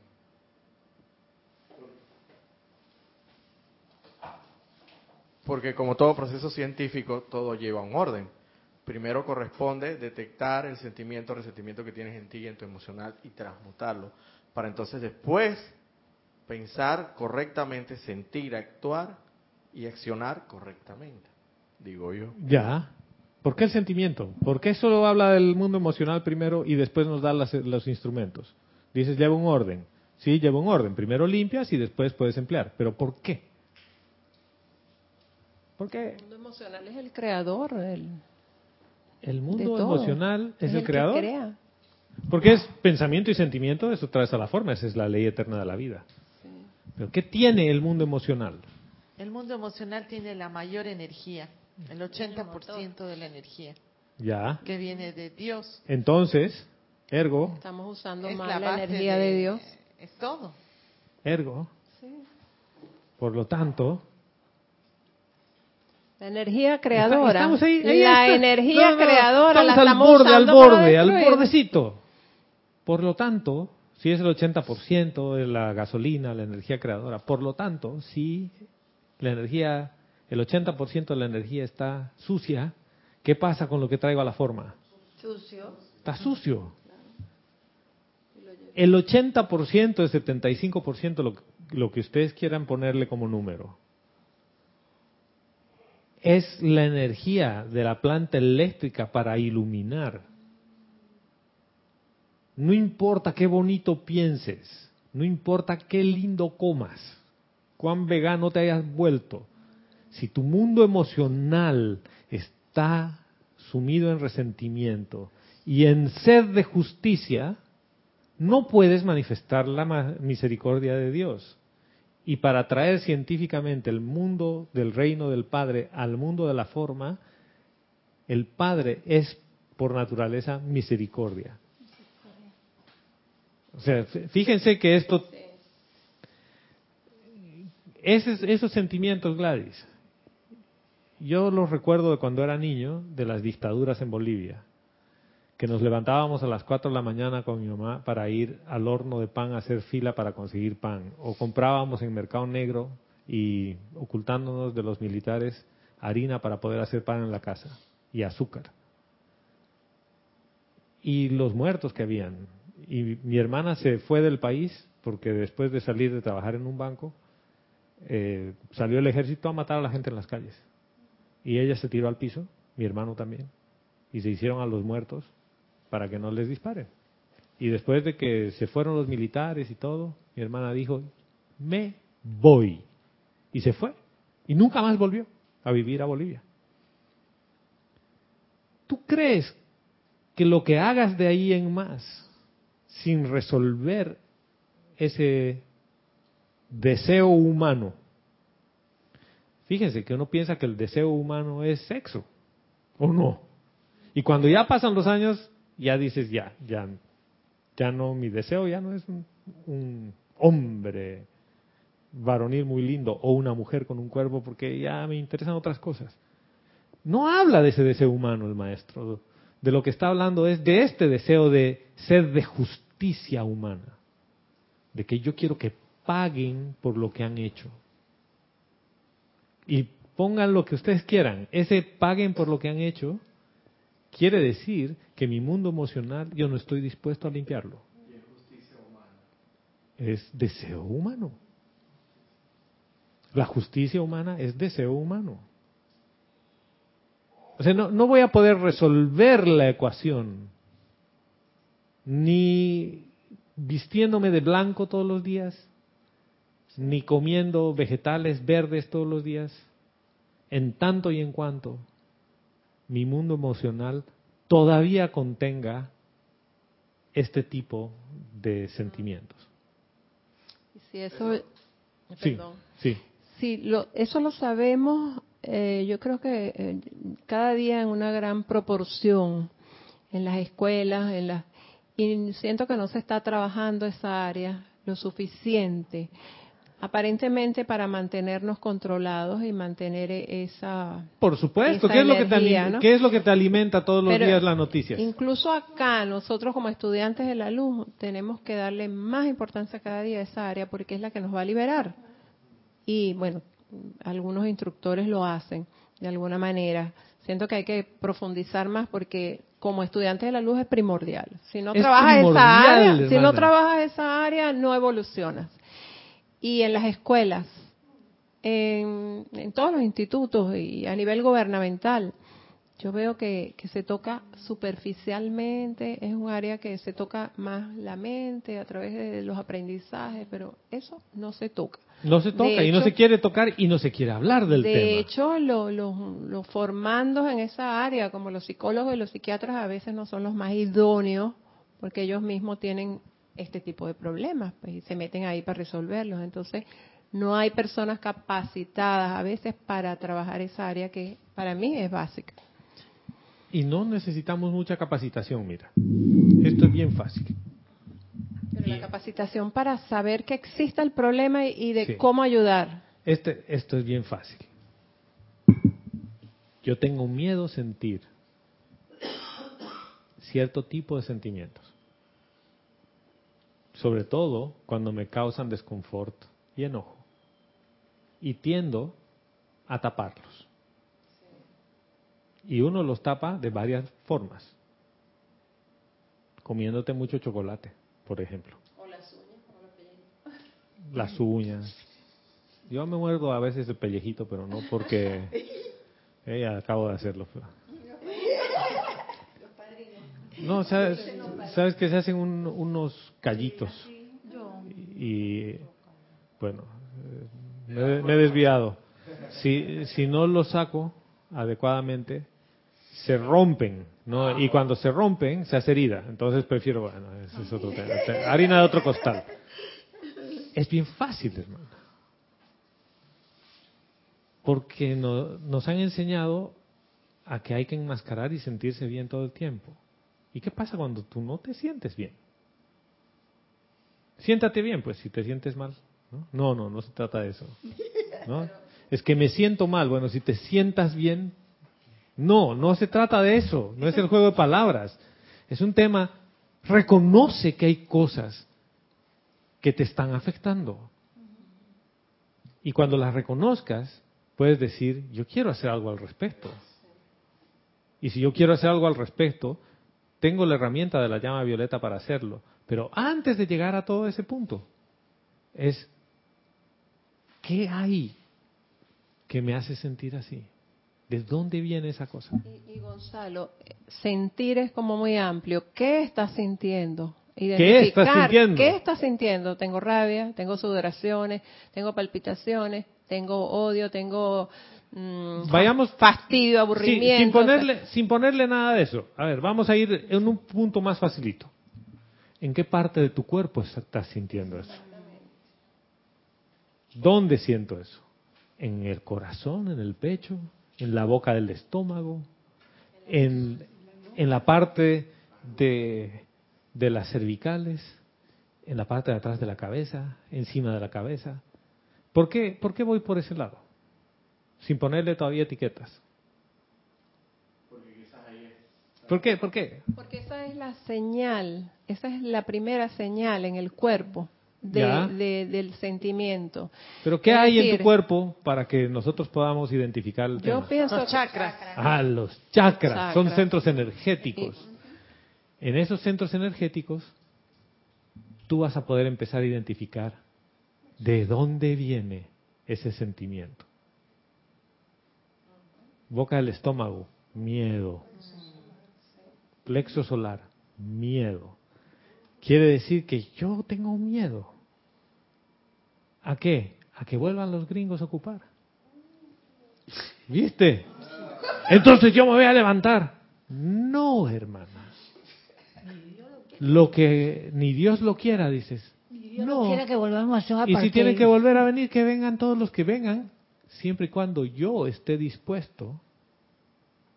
Porque como todo proceso científico, todo lleva un orden. Primero corresponde detectar el sentimiento, el resentimiento que tienes en ti y en tu emocional y transmutarlo. Para entonces después pensar correctamente, sentir, actuar y accionar correctamente. Digo yo. Ya. ¿Por qué el sentimiento? ¿Por qué solo habla del mundo emocional primero y después nos da las- los instrumentos? Dices, lleva un orden. Sí, lleva un orden. Primero limpias y después puedes emplear. ¿Pero por qué? ¿Por qué? El mundo emocional es el creador. El, El de mundo todo. emocional es, el, que creador. crea. Porque es pensamiento y sentimiento, eso traes a la forma, esa es la ley eterna de la vida. Pero ¿qué tiene el mundo emocional? El mundo emocional tiene la mayor energía, el 80% de la energía Ya. que viene de Dios. Entonces, ergo, Estamos usando Es mal la la, energía de, Dios. Es todo. ergo, por lo tanto, La energía creadora. Estamos ahí, ahí la está. energía No, no, creadora la estamos al estamos borde, al borde, al bordecito. Por lo tanto, si es el 80% de la gasolina, la energía creadora, por lo tanto, si la energía, el 80% de la energía está sucia, ¿qué pasa con lo que traigo a la forma? Sucio. Está sucio. El 80%, el 75%, lo, lo que ustedes quieran ponerle como número, es la energía de la planta eléctrica para iluminar. No importa qué bonito pienses, no importa qué lindo comas, cuán vegano te hayas vuelto, si tu mundo emocional está sumido en resentimiento y en sed de justicia, no puedes manifestar la misericordia de Dios. Y para traer científicamente el mundo del reino del Padre al mundo de la forma, el Padre es por naturaleza misericordia. O sea, fíjense que esto, esos, esos sentimientos, Gladys, yo los recuerdo de cuando era niño, de las dictaduras en Bolivia, que nos levantábamos a las 4 de la mañana con mi mamá para ir al horno de pan a hacer fila para conseguir pan, o comprábamos en Mercado Negro y ocultándonos de los militares harina para poder hacer pan en la casa y azúcar. Y los muertos que habían. Y mi hermana se fue del país porque después de salir de trabajar en un banco, eh, salió el ejército a matar a la gente en las calles. Y ella se tiró al piso, mi hermano también, y se hicieron a los muertos para que no les disparen. Y después de que se fueron los militares y todo, mi hermana dijo, me voy. Y se fue. Y nunca más volvió a vivir a Bolivia. ¿Tú crees que lo que hagas de ahí en más, sin resolver ese deseo humano, fíjense que uno piensa que el deseo humano es sexo, ¿o no? Y cuando ya pasan los años, ya dices, ya, ya, ya no, mi deseo ya no es un, hombre varonil muy lindo o una mujer con un cuerpo porque ya me interesan otras cosas. No habla de ese deseo humano el maestro. De lo que está hablando es de este deseo de ser de justicia humana. De que yo quiero que paguen por lo que han hecho. Y pongan lo que ustedes quieran. Ese paguen por lo que han hecho quiere decir que mi mundo emocional yo no estoy dispuesto a limpiarlo. Es deseo humano. La justicia humana es deseo humano. O sea, no, no voy a poder resolver la ecuación ni vistiéndome de blanco todos los días, ni comiendo vegetales verdes todos los días, en tanto y en cuanto mi mundo emocional todavía contenga este tipo de sentimientos. Si eso, Sí, perdón. sí. Sí, lo, eso lo sabemos, eh, yo creo que eh, cada día en una gran proporción en las escuelas, en las y siento que no se está trabajando esa área lo suficiente, aparentemente para mantenernos controlados y mantener e- esa Por supuesto, esa ¿qué es, lo que te, qué es lo que te alimenta todos los Pero días las noticias? Incluso acá, nosotros como estudiantes de la luz, tenemos que darle más importancia cada día a esa área porque es la que nos va a liberar. Y bueno, algunos instructores lo hacen de alguna manera. Siento que hay que profundizar más porque como estudiantes de la luz es primordial. Si no Es trabajas esa área, si no trabajas esa área, no evolucionas. Y en las escuelas, en, en todos los institutos y a nivel gubernamental, yo veo que, que se toca superficialmente, es un área que se toca más la mente a través de los aprendizajes, pero eso no se toca. No se toca de y no se quiere tocar y no se quiere hablar del de tema. hecho, lo- lo- los formandos en esa área, como los psicólogos y los psiquiatras, a veces no son los más idóneos porque ellos mismos tienen este tipo de problemas pues, y se meten ahí para resolverlos. Entonces, no hay personas capacitadas a veces para trabajar esa área que para mí es básica. Y no necesitamos mucha capacitación, mira. Esto es bien fácil. Pero la capacitación para saber que existe el problema y, y de Sí. cómo ayudar. Este, esto es bien fácil. Yo tengo miedo a sentir cierto tipo de sentimientos. Sobre todo cuando me causan desconfort y enojo. Y tiendo a taparlos. Y uno los tapa de varias formas. Comiéndote mucho chocolate, por ejemplo. Las uñas. Yo me muerdo a veces el pellejito, pero no porque eh, acabo de hacerlo. No, sabes, sabes que se hacen un- unos callitos y bueno, me, he- me he desviado. Si, si no los saco adecuadamente, se rompen, ¿no? Y cuando se rompen, se hace herida. Entonces prefiero, bueno, ese es otro tema. Harina de otro costal. Es bien fácil, hermano. Porque no- nos han enseñado a que hay que enmascarar y sentirse bien todo el tiempo. ¿Y qué pasa cuando tú no te sientes bien? Siéntate bien, pues, si te sientes mal. No, no, no, no se trata de eso. ¿no? Es que me siento mal. Bueno, si te sientas bien, no, no se trata de eso. No es el juego de palabras. Es un tema, reconoce que hay cosas que te están afectando. Y cuando las reconozcas, puedes decir, yo quiero hacer algo al respecto. Y si yo quiero hacer algo al respecto, tengo la herramienta de la llama violeta para hacerlo. Pero antes de llegar a todo ese punto, es, ¿qué hay que me hace sentir así? ¿De dónde viene esa cosa? Y, y Gonzalo, sentir es como muy amplio. ¿Qué estás sintiendo? ¿Qué estás sintiendo? ¿Qué estás sintiendo? Tengo rabia, tengo sudoraciones, tengo palpitaciones, tengo odio, tengo mm, Vayamos fastidio, aburrimiento. sin ponerle, sin ponerle nada de eso. A ver, vamos a ir en un punto más facilito. ¿En qué parte de tu cuerpo estás sintiendo eso? ¿Dónde siento eso? ¿En el corazón, en el pecho, en la boca del estómago, en, en la parte de, de las cervicales, en la parte de atrás de la cabeza, encima de la cabeza? ¿Por qué, ¿Por qué voy por ese lado? Sin ponerle todavía etiquetas. ¿Por qué? ¿Por qué? Porque esa es la señal, esa es la primera señal en el cuerpo de- de- del sentimiento. Pero ¿qué Es hay en tu cuerpo para que nosotros podamos identificar el Yo tema? pienso Los chakras. Ah, los chakras, son centros energéticos. En esos centros energéticos, tú vas a poder empezar a identificar de dónde viene ese sentimiento. Boca del estómago, miedo. Plexo solar, miedo. Quiere decir que yo tengo miedo. ¿A qué? A que vuelvan los gringos a ocupar. ¿Viste? Entonces yo me voy a levantar. No, hermana. Lo que ni Dios lo quiera, dices. Dios No. quiera que volvamos a Y si tienen que volver a venir, que vengan todos los que vengan, siempre y cuando yo esté dispuesto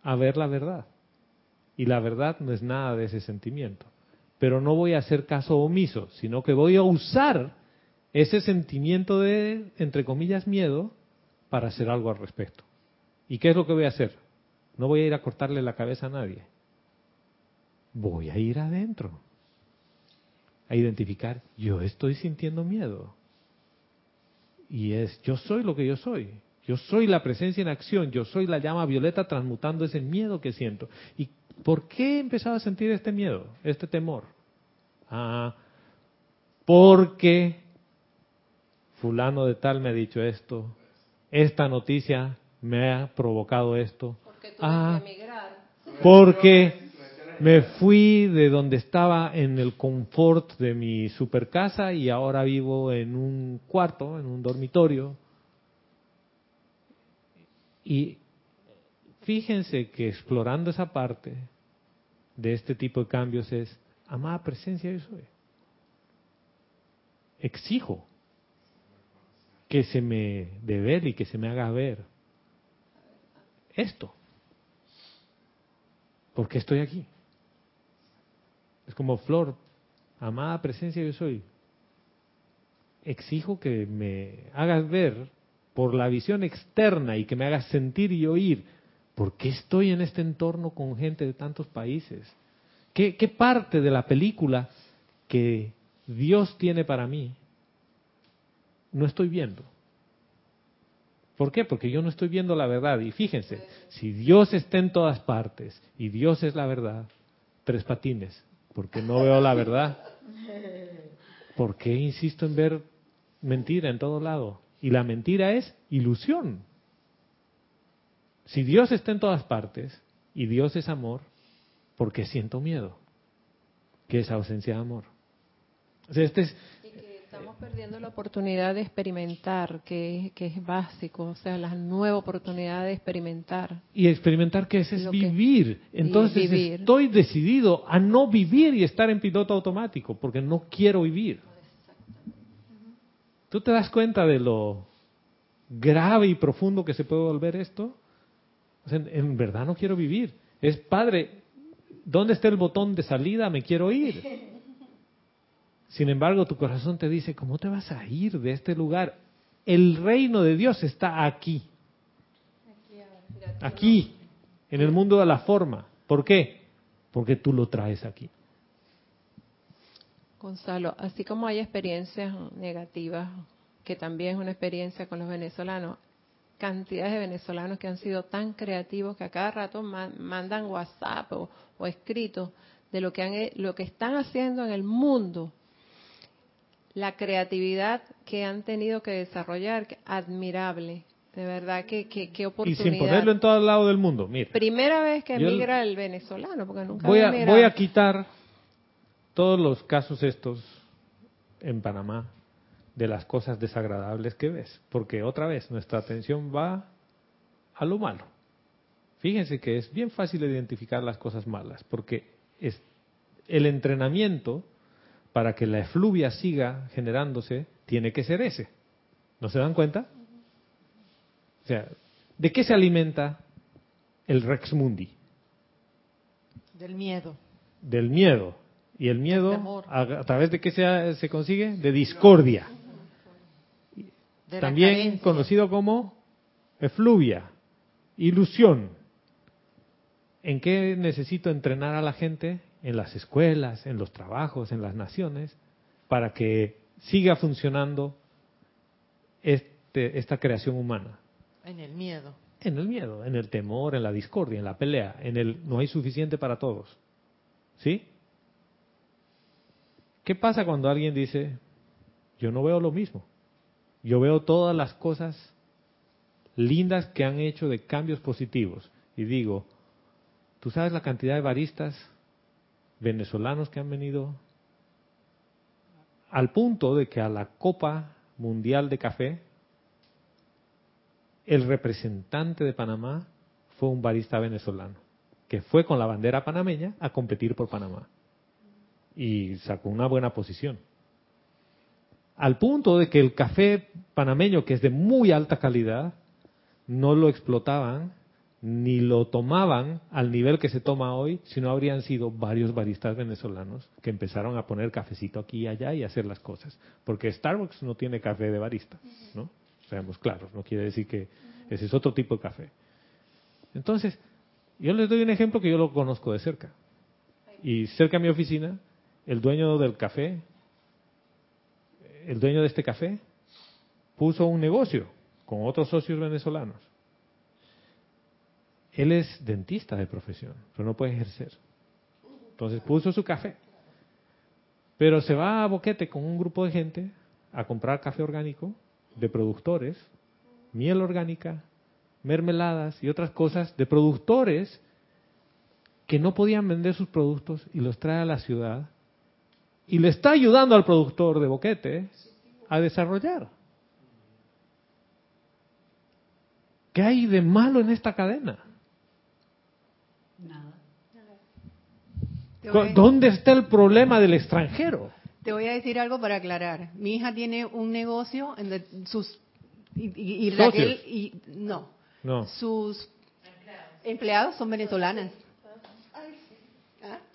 a ver la verdad. Y la verdad no es nada de ese sentimiento. Pero no voy a hacer caso omiso, sino que voy a usar ese sentimiento de, entre comillas, miedo para hacer algo al respecto. ¿Y qué es lo que voy a hacer? No voy a ir a cortarle la cabeza a nadie. Voy a ir adentro a identificar, yo estoy sintiendo miedo. Y es, yo soy lo que yo soy. Yo soy la presencia en acción, yo soy la llama violeta transmutando ese miedo que siento. ¿Y por qué he empezado a sentir este miedo, este temor? Ah, porque fulano de tal me ha dicho esto, esta noticia me ha provocado esto. Porque tuve Ah, que emigrar. porque me fui de donde estaba en el confort de mi super casa y ahora vivo en un cuarto, en un dormitorio. Y fíjense que explorando esa parte de este tipo de cambios es, amada presencia yo soy. Exijo que se me devele y que se me haga ver esto. Porque estoy aquí. Es como Flor, amada presencia yo soy. Exijo que me hagas ver por la visión externa y que me hagas sentir y oír. ¿Por qué estoy en este entorno con gente de tantos países? ¿Qué, qué parte de la película que Dios tiene para mí no estoy viendo? ¿Por qué? Porque yo no estoy viendo la verdad. Y fíjense, si Dios está en todas partes y Dios es la verdad, tres patines, porque no veo la verdad. ¿Por qué insisto en ver mentira en todo lado? Y la mentira es ilusión. Si Dios está en todas partes y Dios es amor, ¿por qué siento miedo? ¿Qué es ausencia de amor? O sea, este es, Y que estamos perdiendo la oportunidad de experimentar, que es, que es básico, o sea, la nueva oportunidad de experimentar. Y experimentar que es, es Lo vivir. Entonces vivir. estoy decidido a no vivir y estar en piloto automático, porque no quiero vivir. ¿Tú te das cuenta de lo grave y profundo que se puede volver esto? O sea, en, en verdad no quiero vivir. Es padre, ¿dónde está el botón de salida? Me quiero ir. Sin embargo, tu corazón te dice, ¿cómo te vas a ir de este lugar? El reino de Dios está aquí. Aquí, en el mundo de la forma. ¿Por qué? Porque tú lo traes aquí. Gonzalo, así como hay experiencias negativas, que también es una experiencia con los venezolanos, cantidades de venezolanos que han sido tan creativos que a cada rato ma- mandan WhatsApp o, o escritos de lo que, han, lo que están haciendo en el mundo, la creatividad que han tenido que desarrollar, admirable. De verdad que qué Y oportunidad. sin ponerlo en todo lado del mundo. Mira, Primera vez que emigra el venezolano, porque nunca voy a, voy a quitar todos los casos estos en Panamá de las cosas desagradables que ves, porque otra vez nuestra atención va a lo malo. Fíjense que es bien fácil identificar las cosas malas, porque es el entrenamiento para que la efluvia siga generándose tiene que ser ese. ¿No se dan cuenta? O sea, ¿de qué se alimenta el Rex Mundi? Del miedo. del miedo. Y el miedo, a, a través de qué se, se consigue? De discordia. De También conocido como efluvia, ilusión. ¿En qué necesito entrenar a la gente? En las escuelas, en los trabajos, en las naciones, para que siga funcionando este, esta creación humana. En el miedo. En el miedo, en el temor, en la discordia, en la pelea, en el no hay suficiente para todos. ¿Sí? ¿Qué pasa cuando alguien dice, yo no veo lo mismo? Yo veo todas las cosas lindas que han hecho de cambios positivos. Y digo, ¿tú sabes la cantidad de baristas venezolanos que han venido al punto de que a la Copa Mundial de Café el representante de Panamá fue un barista venezolano, que fue con la bandera panameña a competir por Panamá. Y sacó una buena posición. Al punto de que el café panameño, que es de muy alta calidad, no lo explotaban ni lo tomaban al nivel que se toma hoy, si no habrían sido varios baristas venezolanos que empezaron a poner cafecito aquí y allá y hacer las cosas. Porque Starbucks no tiene café de barista, ¿no? Seamos claros, no quiere decir que ese es otro tipo de café. Entonces, yo les doy un ejemplo que yo lo conozco de cerca. Y cerca de mi oficina, el dueño del café, el dueño de este café, puso un negocio con otros socios venezolanos. Él es dentista de profesión, pero no puede ejercer. Entonces puso su café. Pero se va a Boquete con un grupo de gente a comprar café orgánico de productores, miel orgánica, mermeladas y otras cosas de productores que no podían vender sus productos y los trae a la ciudad y le está ayudando al productor de Boquete a desarrollar. ¿Qué hay de malo en esta cadena? Nada. ¿Dónde está el problema del extranjero? te voy a decir algo para aclarar. Mi hija tiene un negocio en de- sus y, y- y Raquel y no, No. sus empleados son venezolanas.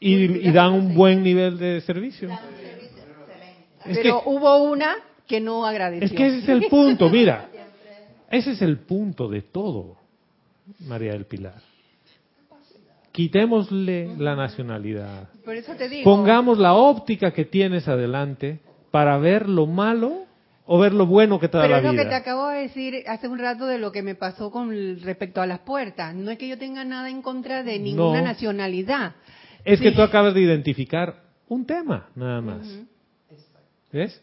Y, y dan un buen nivel de servicio. Es que, Pero hubo una que no agradeció. es que ese es el punto, mira. Ese es el punto de todo, María del Pilar. Quitémosle la nacionalidad. Por eso te digo. Pongamos la óptica que tienes adelante para ver lo malo o ver lo bueno que te da Pero la es lo vida. que te acabo de decir hace un rato de lo que me pasó con respecto a las puertas. No es que yo tenga nada en contra de ninguna No. nacionalidad. Es que tú acabas de identificar un tema, nada más. ¿Ves?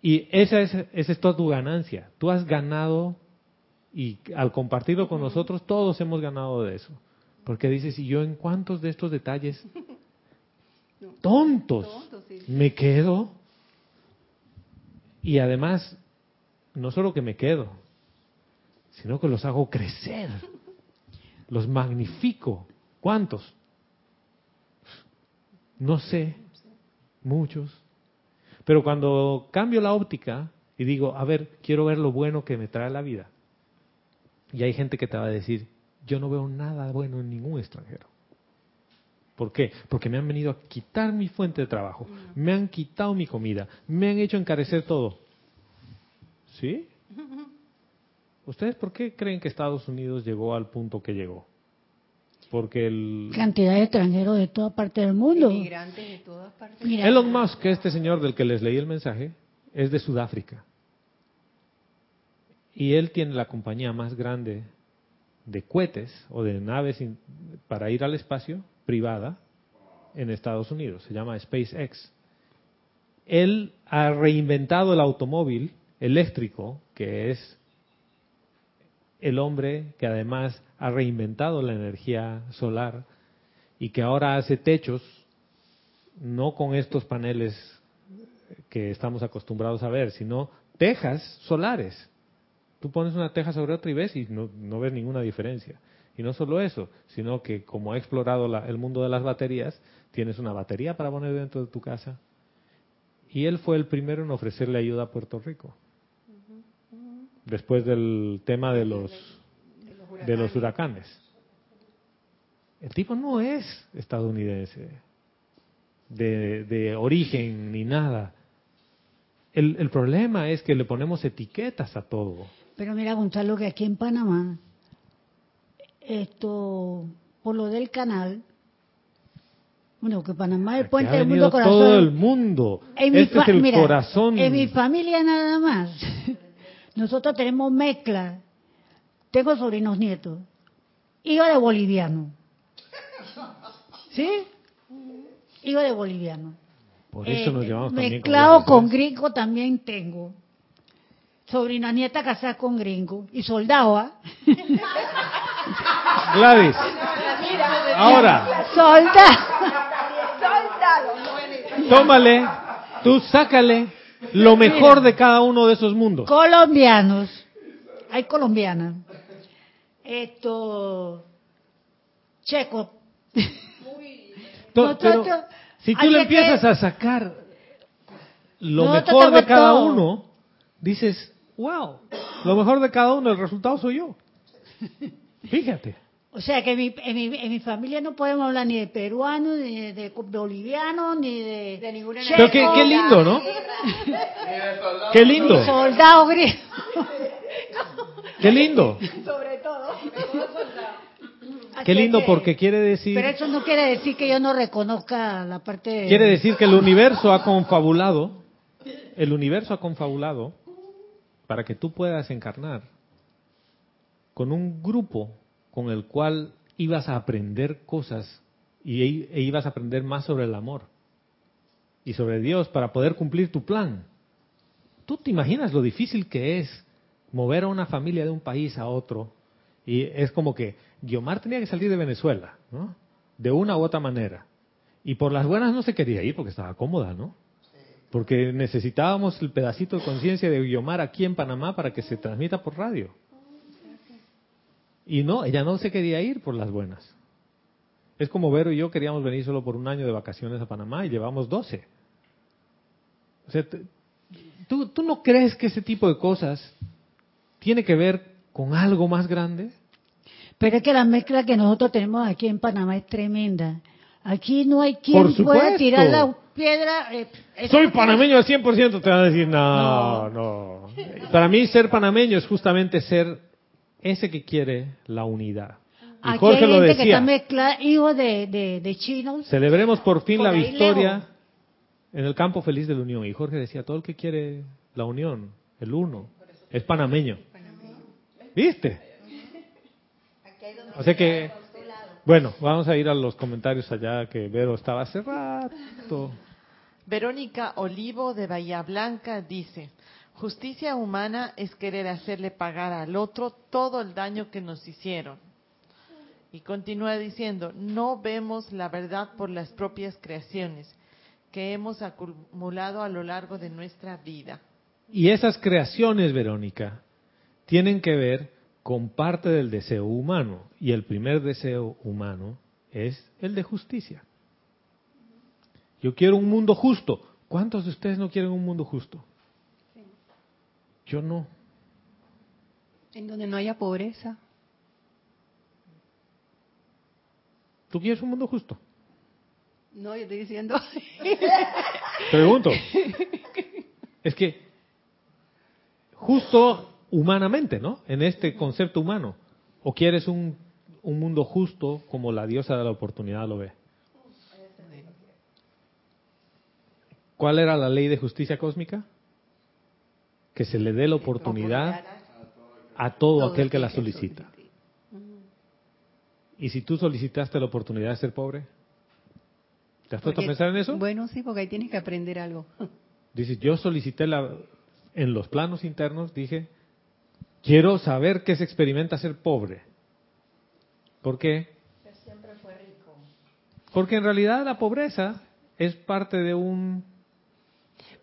Y esa es, esa es toda tu ganancia. Tú has ganado y al compartirlo con nosotros, todos hemos ganado de eso. Porque dices, ¿y yo en cuántos de estos detalles tontos Tontos, sí. me quedo? Y además, no solo que me quedo, sino que los hago crecer. Los magnifico. ¿Cuántos? No sé. Muchos. Pero cuando cambio la óptica y digo, a ver, quiero ver lo bueno que me trae la vida. Y hay gente que te va a decir, yo no veo nada bueno en ningún extranjero. ¿Por qué? Porque me han venido a quitar mi fuente de trabajo, me han quitado mi comida, me han hecho encarecer todo. ¿Sí? ¿Ustedes por qué creen que Estados Unidos llegó al punto que llegó? Porque el Cantidad de extranjeros de toda parte del mundo. Inmigrantes de todas partes. Mira, Elon Musk, este señor del que les leí el mensaje, es de Sudáfrica. Y él tiene la compañía más grande de cohetes o de naves para ir al espacio privada en Estados Unidos. Se llama SpaceX. Él ha reinventado el automóvil eléctrico, que es el hombre que además ha reinventado la energía solar y que ahora hace techos, no con estos paneles que estamos acostumbrados a ver, sino tejas solares. Tú pones una teja sobre otra y ves y no, no ves ninguna diferencia. Y no solo eso, sino que como ha explorado la- el mundo de las baterías, tienes una batería para poner dentro de tu casa. Y él fue el primero en ofrecerle ayuda a Puerto Rico. Después del tema de los, de los huracanes. El tipo no es estadounidense, de, de origen ni nada. El, el problema es que le ponemos etiquetas a todo. Pero mira, Gonzalo, que aquí en Panamá, esto, por lo del canal, bueno, que Panamá es el puente del mundo corazón. todo el mundo. En mi este es fa- el mira, corazón. En mi familia nada más. Nosotros tenemos mezcla. Tengo sobrinos nietos. Hijo de boliviano. ¿Sí? Hijo de boliviano. Por eso Eh, nos llevamos Mezclado con gringo también tengo. Sobrina nieta casada con gringo. Y soldado, ¿ah? Gladys, ahora, Soldado. tómale, tú sácale lo mejor de cada uno de esos mundos. Colombianos. Hay colombianas. Esto. Checo. Nosotros- pero si tú le que- empiezas a sacar lo mejor de cada uno, dices, wow, lo mejor de cada uno, el resultado soy yo. Fíjate. O sea que mi- en, mi, en mi familia no podemos hablar ni de peruano, ni de, de boliviano, ni de, De ninguna Pero qué, qué lindo, ¿no? Qué lindo, soldado griego. qué lindo. Sobre todo. Qué lindo porque quiere decir, Pero eso no quiere decir que yo no reconozca la parte de... quiere decir que el universo ha confabulado, el universo ha confabulado para que tú puedas encarnar con un grupo con el cual ibas a aprender cosas y e e ibas a aprender más sobre el amor y sobre Dios para poder cumplir tu plan. ¿Tú te imaginas lo difícil que es mover a una familia de un país a otro? Y es como que Guiomar tenía que salir de Venezuela, ¿no? De una u otra manera. Y por las buenas no se quería ir porque estaba cómoda, ¿no? Porque necesitábamos el pedacito de conciencia de Guiomar aquí en Panamá para que se transmita por radio. Y no, ella no se quería ir por las buenas. Es como Vero y yo queríamos venir solo por un año de vacaciones a Panamá y llevamos 12. O sea, ¿tú, ¿tú no crees que ese tipo de cosas tiene que ver con algo más grande? Pero es que la mezcla que nosotros tenemos aquí en Panamá es tremenda. Aquí no hay quien pueda tirar la piedra. eh, Soy no- panameño al 100%, te van a decir, no, no. Para mí ser panameño es justamente ser ese que quiere la unidad. Y Aquí Jorge hay lo gente que está decía, hijos de, de, de chinos. celebremos por fin Por la victoria lejos. en el campo feliz de la unión. Y Jorge decía, todo el que quiere la unión, el uno, es panameño. ¿Viste? O sea que, bueno, vamos a ir a los comentarios allá que Vero estaba hace rato. Verónica Olivo de Bahía Blanca dice, justicia humana es querer hacerle pagar al otro todo el daño que nos hicieron. Y continúa diciendo, no vemos la verdad por las propias creaciones que hemos acumulado a lo largo de nuestra vida. Y esas creaciones, Verónica, tienen que ver con parte del deseo humano. Y el primer deseo humano es el de justicia. Yo quiero un mundo justo. ¿Cuántos de ustedes no quieren un mundo justo? Yo no. En donde no haya pobreza. ¿Tú quieres un mundo justo? No, yo estoy diciendo. Pregunto. Es que justo humanamente, ¿no? En este concepto humano. ¿O quieres un, un mundo justo como la diosa de la oportunidad lo ve? ¿Cuál era la ley de justicia cósmica? Que se le dé la oportunidad a todo aquel que la solicita. ¿Y si tú solicitaste la oportunidad de ser pobre? ¿Te has puesto a pensar en eso? Bueno, sí, porque ahí tienes que aprender algo. Dice, yo solicité la, en los planos internos, dije, Quiero saber qué se experimenta ser pobre. ¿Por qué? Porque en realidad la pobreza es parte de un...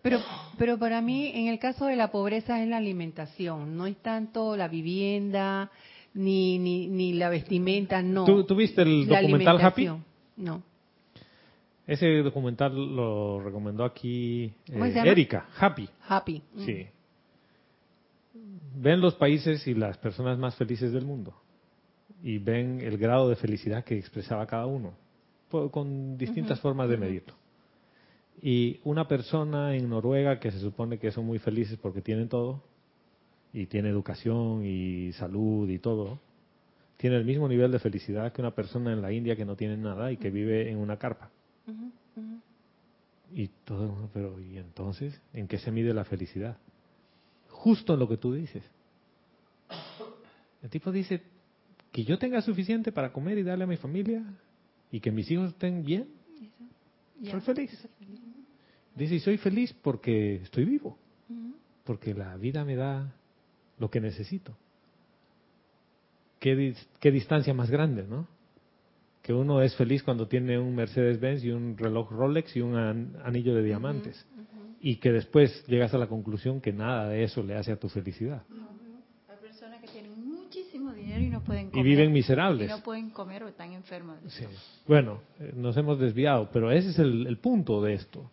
Pero, pero para mí, en el caso de la pobreza es la alimentación, no es tanto la vivienda ni, ni, ni la vestimenta, no. ¿Tú, tú viste el La documental Happy? No. Ese documental lo recomendó aquí ¿Cómo eh? Erika, Happy. Happy. Mm. Sí. Ven los países y las personas más felices del mundo. Y ven el grado de felicidad que expresaba cada uno. Con distintas formas de medirlo. Y una persona en Noruega que se supone que son muy felices porque tienen todo, y tiene educación y salud y todo, tiene el mismo nivel de felicidad que una persona en la India que no tiene nada y que vive en una carpa. Y todo, el mundo, pero ¿y entonces en qué se mide la felicidad? Justo en lo que tú dices. El tipo dice que yo tenga suficiente para comer y darle a mi familia y que mis hijos estén bien. Soy feliz. Dice, y soy feliz porque estoy vivo. Porque la vida me da lo que necesito. Qué, qué distancia más grande, ¿no? Que uno es feliz cuando tiene un Mercedes-Benz y un reloj Rolex y un an- anillo de diamantes. Y que después llegas a la conclusión que nada de eso le hace a tu felicidad. Hay personas que tienen muchísimo dinero y no pueden Y comer. viven miserables. Y no pueden comer o están enfermos. Sí. Bueno, eh, nos hemos desviado, pero ese es el, el punto de esto.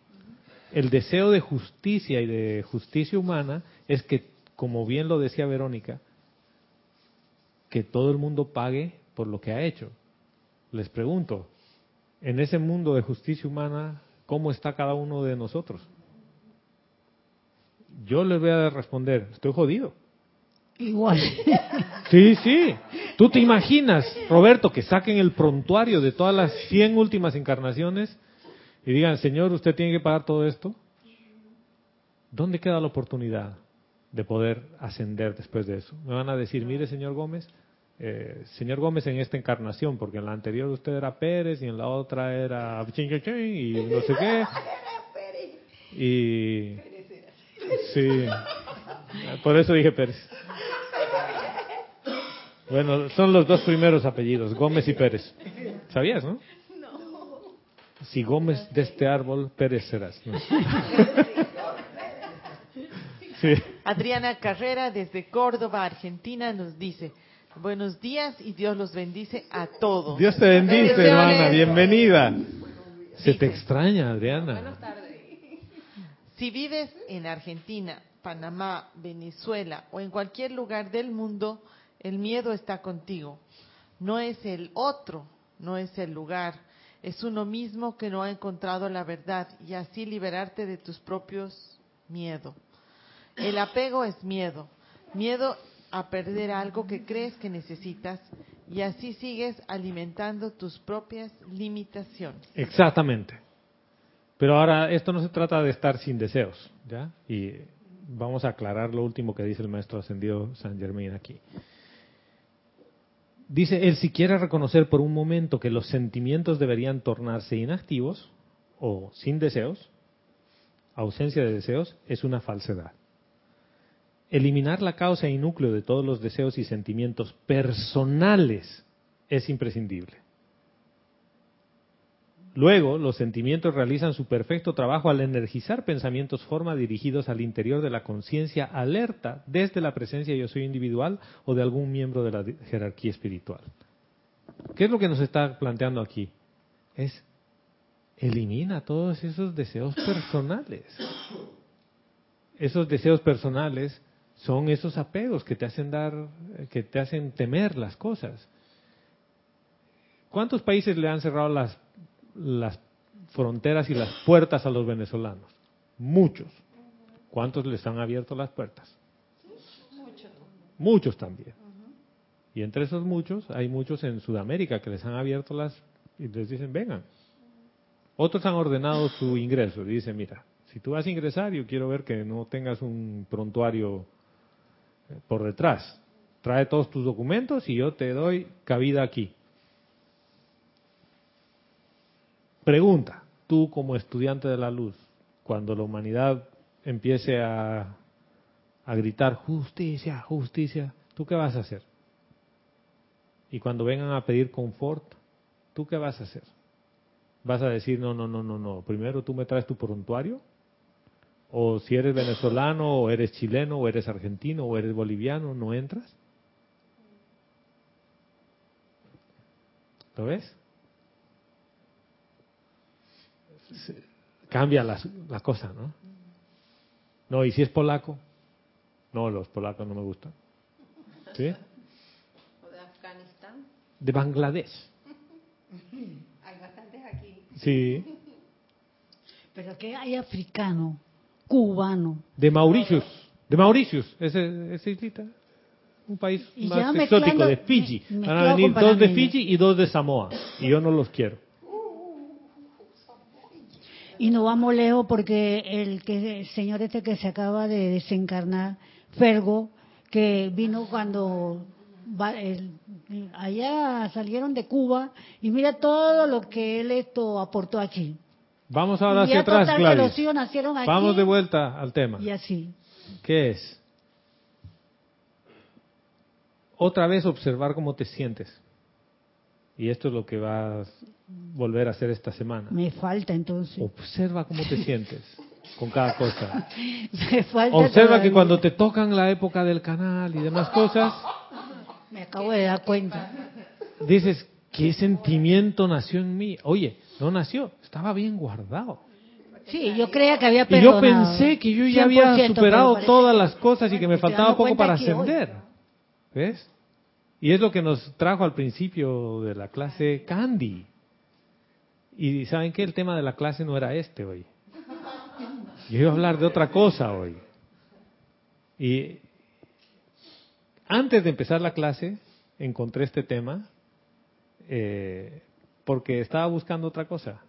El deseo de justicia y de justicia humana es que, como bien lo decía Verónica, que todo el mundo pague por lo que ha hecho. Les pregunto, en ese mundo de justicia humana, ¿cómo está cada uno de nosotros? Yo les voy a responder, estoy jodido. Igual. Sí, sí. ¿Tú te imaginas, Roberto, que saquen el prontuario de todas las 100 últimas encarnaciones y digan, Señor, usted tiene que pagar todo esto? ¿Dónde queda la oportunidad de poder ascender después de eso? Me van a decir, mire, señor Gómez, eh, señor Gómez en esta encarnación, porque en la anterior usted era Pérez y en la otra era y no sé qué. Y sí, por eso dije Pérez. Bueno, son los dos primeros apellidos, Gómez y Pérez. ¿Sabías, no? Si Gómez de este árbol. Sí. Adriana Carrera desde Córdoba, Argentina, nos dice, buenos días y Dios los bendice a todos. Dios te bendice, hermana, bienvenida. Se te extraña, Adriana. Si vives en Argentina, Panamá, Venezuela o en cualquier lugar del mundo, el miedo está contigo. No es el otro, no es el lugar, es uno mismo que no ha encontrado la verdad y así liberarte de tus propios miedos. El apego es miedo, miedo a perder algo que crees que necesitas y así sigues alimentando tus propias limitaciones. Exactamente. Pero ahora, esto no se trata de estar sin deseos, ¿ya? Y vamos a aclarar lo último que dice el maestro ascendido San Germain aquí. Dice, él si quiere reconocer por un momento que los sentimientos deberían tornarse inactivos o sin deseos, ausencia de deseos, es una falsedad. Eliminar la causa y núcleo de todos los deseos y sentimientos personales es imprescindible. Luego, los sentimientos realizan su perfecto trabajo al energizar pensamientos forma dirigidos al interior de la conciencia alerta desde la presencia yo soy individual o de algún miembro de la jerarquía espiritual. ¿Qué es lo que nos está planteando aquí? Es elimina todos esos deseos personales. Esos deseos personales son esos apegos que te hacen dar, que te hacen temer las cosas. ¿Cuántos países le han cerrado las, las fronteras y las puertas a los venezolanos? Muchos. ¿Cuántos les han abierto las puertas? Muchos también. Y entre esos muchos, hay muchos en Sudamérica que les han abierto las y les dicen, vengan. Otros han ordenado su ingreso. Y dicen, mira, si tú vas a ingresar, yo quiero ver que no tengas un prontuario eh, por detrás. Trae todos tus documentos y yo te doy cabida aquí. Pregunta, tú como estudiante de la luz, cuando la humanidad empiece a, a gritar justicia, justicia, ¿tú qué vas a hacer? Y cuando vengan a pedir confort, ¿tú qué vas a hacer? ¿Vas a decir, no, no, no, no, no, primero tú me traes tu prontuario? O si eres venezolano, o eres chileno, o eres argentino, o eres boliviano, ¿no entras? ¿Lo ves? Se- Cambia la, la cosa, ¿no? No, y si es polaco, no, los polacos no me gustan. ¿Sí? O de Afganistán. De Bangladesh. Hay bastantes aquí. Sí. Pero que hay africano, cubano. De Mauritius. De Mauritius, ese, esa islita. Un país Y más exótico, mezclando- de Fiji. me- Van a venir dos de. Fiji y dos de Samoa. Y yo no los quiero. Y no vamos lejos porque el que el señor este que se acaba de desencarnar, Fergo, que vino cuando allá salieron de Cuba y mira todo lo que él esto aportó aquí. Vamos ahora hacia atrás, Gladys. nacieron aquí Vamos de vuelta al tema. y así. ¿Qué es? Otra vez observar cómo te sientes. Y esto es lo que vas a volver a hacer esta semana. Me falta entonces. Observa cómo te sientes con cada cosa. Me falta Observa que todavía. cuando te tocan la época del canal y demás cosas, Me acabo de dar cuenta. dices, ¿qué sentimiento nació en mí? Oye, no nació, estaba bien guardado. Sí, yo creía que había Y yo perdonado. pensé que yo ya había 100%, pero superado todas que- las cosas y que me faltaba poco para ascender. ¿Ves? Y es lo que nos trajo al principio de la clase Candy. Y ¿saben qué? El tema de la clase no era este hoy. Yo iba a hablar de otra cosa hoy. Y antes de empezar la clase, encontré este tema eh, porque estaba buscando otra cosa,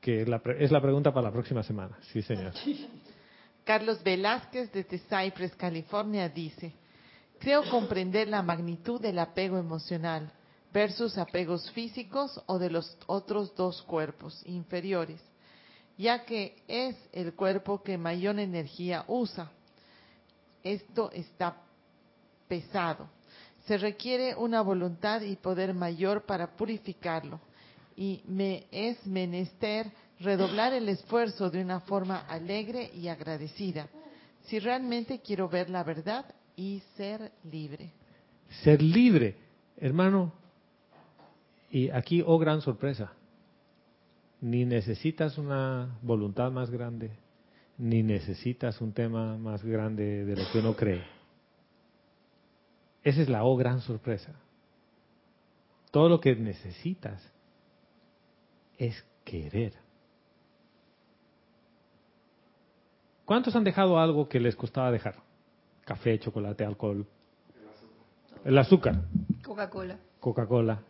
que la pre- es la pregunta para la próxima semana. Sí, señor. Carlos Velázquez desde Cypress, California, dice, creo comprender la magnitud del apego emocional versus apegos físicos o de los otros dos cuerpos inferiores, ya que es el cuerpo que mayor energía usa. Esto está pesado. Se requiere una voluntad y poder mayor para purificarlo y me es menester redoblar el esfuerzo de una forma alegre y agradecida, si realmente quiero ver la verdad y ser libre. Ser libre, hermano. Y aquí, oh gran sorpresa, ni necesitas una voluntad más grande, ni necesitas un tema más grande de lo que uno cree. Esa es la oh gran sorpresa. Todo lo que necesitas es querer. ¿Cuántos han dejado algo que les costaba dejar? Café, chocolate, alcohol. El azúcar, Coca-Cola. Coca-Cola.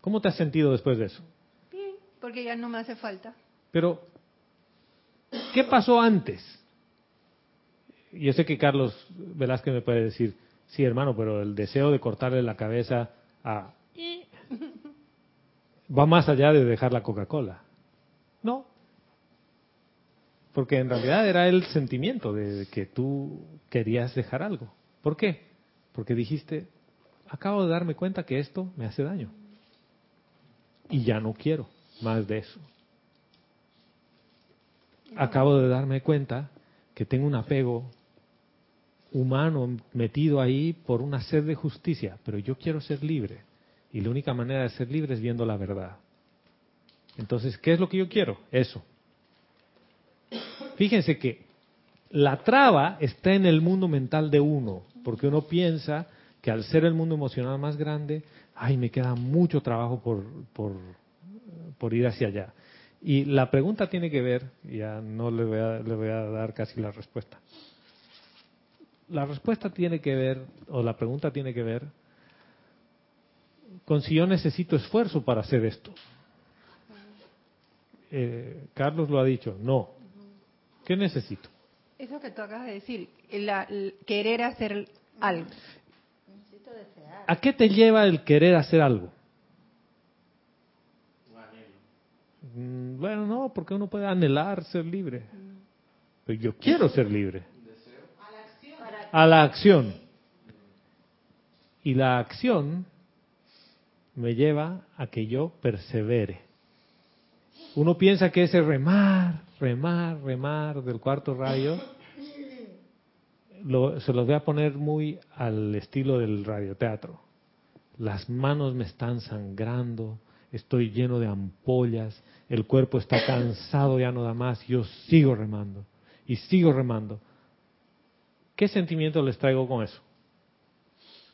¿Cómo te has sentido después de eso? Bien, porque ya no me hace falta. Pero, ¿qué pasó antes? Yo sé que Carlos Velázquez me puede decir, sí hermano, pero el deseo de cortarle la cabeza a... va más allá de dejar la Coca-Cola. No. Porque en realidad era el sentimiento de que tú querías dejar algo. ¿Por qué? Porque dijiste, acabo de darme cuenta que esto me hace daño. Y ya no quiero más de eso. Acabo de darme cuenta que tengo un apego humano metido ahí por una sed de justicia, pero yo quiero ser libre. Y la única manera de ser libre es viendo la verdad. Entonces, ¿qué es lo que yo quiero? Eso. Fíjense que la traba está en el mundo mental de uno, porque uno piensa que al ser el mundo emocional más grande, ay, me queda mucho trabajo por, por, por ir hacia allá. Y la pregunta tiene que ver, ya no le voy, a, le voy a dar casi la respuesta. La respuesta tiene que ver, o la pregunta tiene que ver, con si yo necesito esfuerzo para hacer esto. Eh, Carlos lo ha dicho, no. ¿Qué necesito? Eso que tú acabas de decir, la- el querer hacer algo. ¿A qué te lleva el querer hacer algo? Mm, Bueno, no, porque uno puede anhelar ser libre. Pero yo quiero ser libre. a la acción. Y la acción me lleva a que yo persevere. Uno piensa que ese remar, remar, remar del cuarto rayo, lo- se los voy a poner muy al estilo del radioteatro. Las manos me están sangrando, estoy lleno de ampollas, el cuerpo está cansado, ya no da más, yo sigo remando y sigo remando. ¿Qué sentimiento les traigo con eso?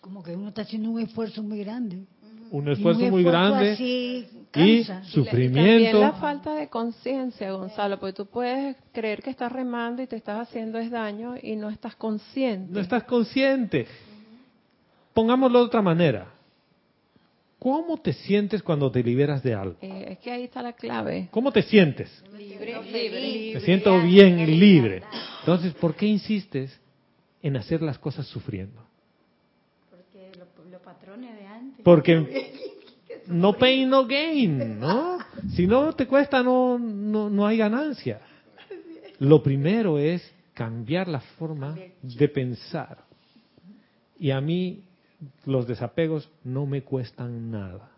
Como que uno está haciendo un esfuerzo muy grande. Un esfuerzo muy esfuerzo grande así y cansa. Y sufrimiento. también la falta de conciencia, Gonzalo, porque tú puedes creer que estás remando y te estás haciendo es daño y no estás consciente. No estás consciente. Pongámoslo de otra manera. ¿Cómo te sientes cuando te liberas de algo? Eh, es que ahí está la clave. ¿Cómo te sientes? Libre, libre. Me siento bien y libre. Entonces, ¿por qué insistes en hacer las cosas sufriendo? Porque lo- los patrones de antes. Porque no pain, no gain, ¿no? Si no te cuesta, no, no, no hay ganancia. Lo primero es cambiar la forma de pensar. Y a mí los desapegos no me cuestan nada.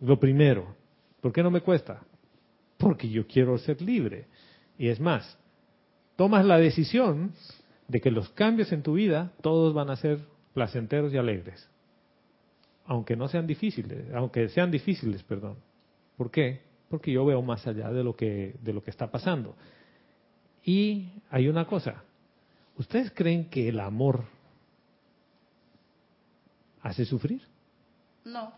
Lo primero, ¿por qué no me cuesta? Porque yo quiero ser libre. Y es más, tomas la decisión de que los cambios en tu vida todos van a ser placenteros y alegres aunque no sean difíciles, aunque sean difíciles, perdón. ¿Por qué? Porque yo veo más allá de lo que de lo que está pasando. Y hay una cosa. ¿Ustedes creen que el amor hace sufrir? No,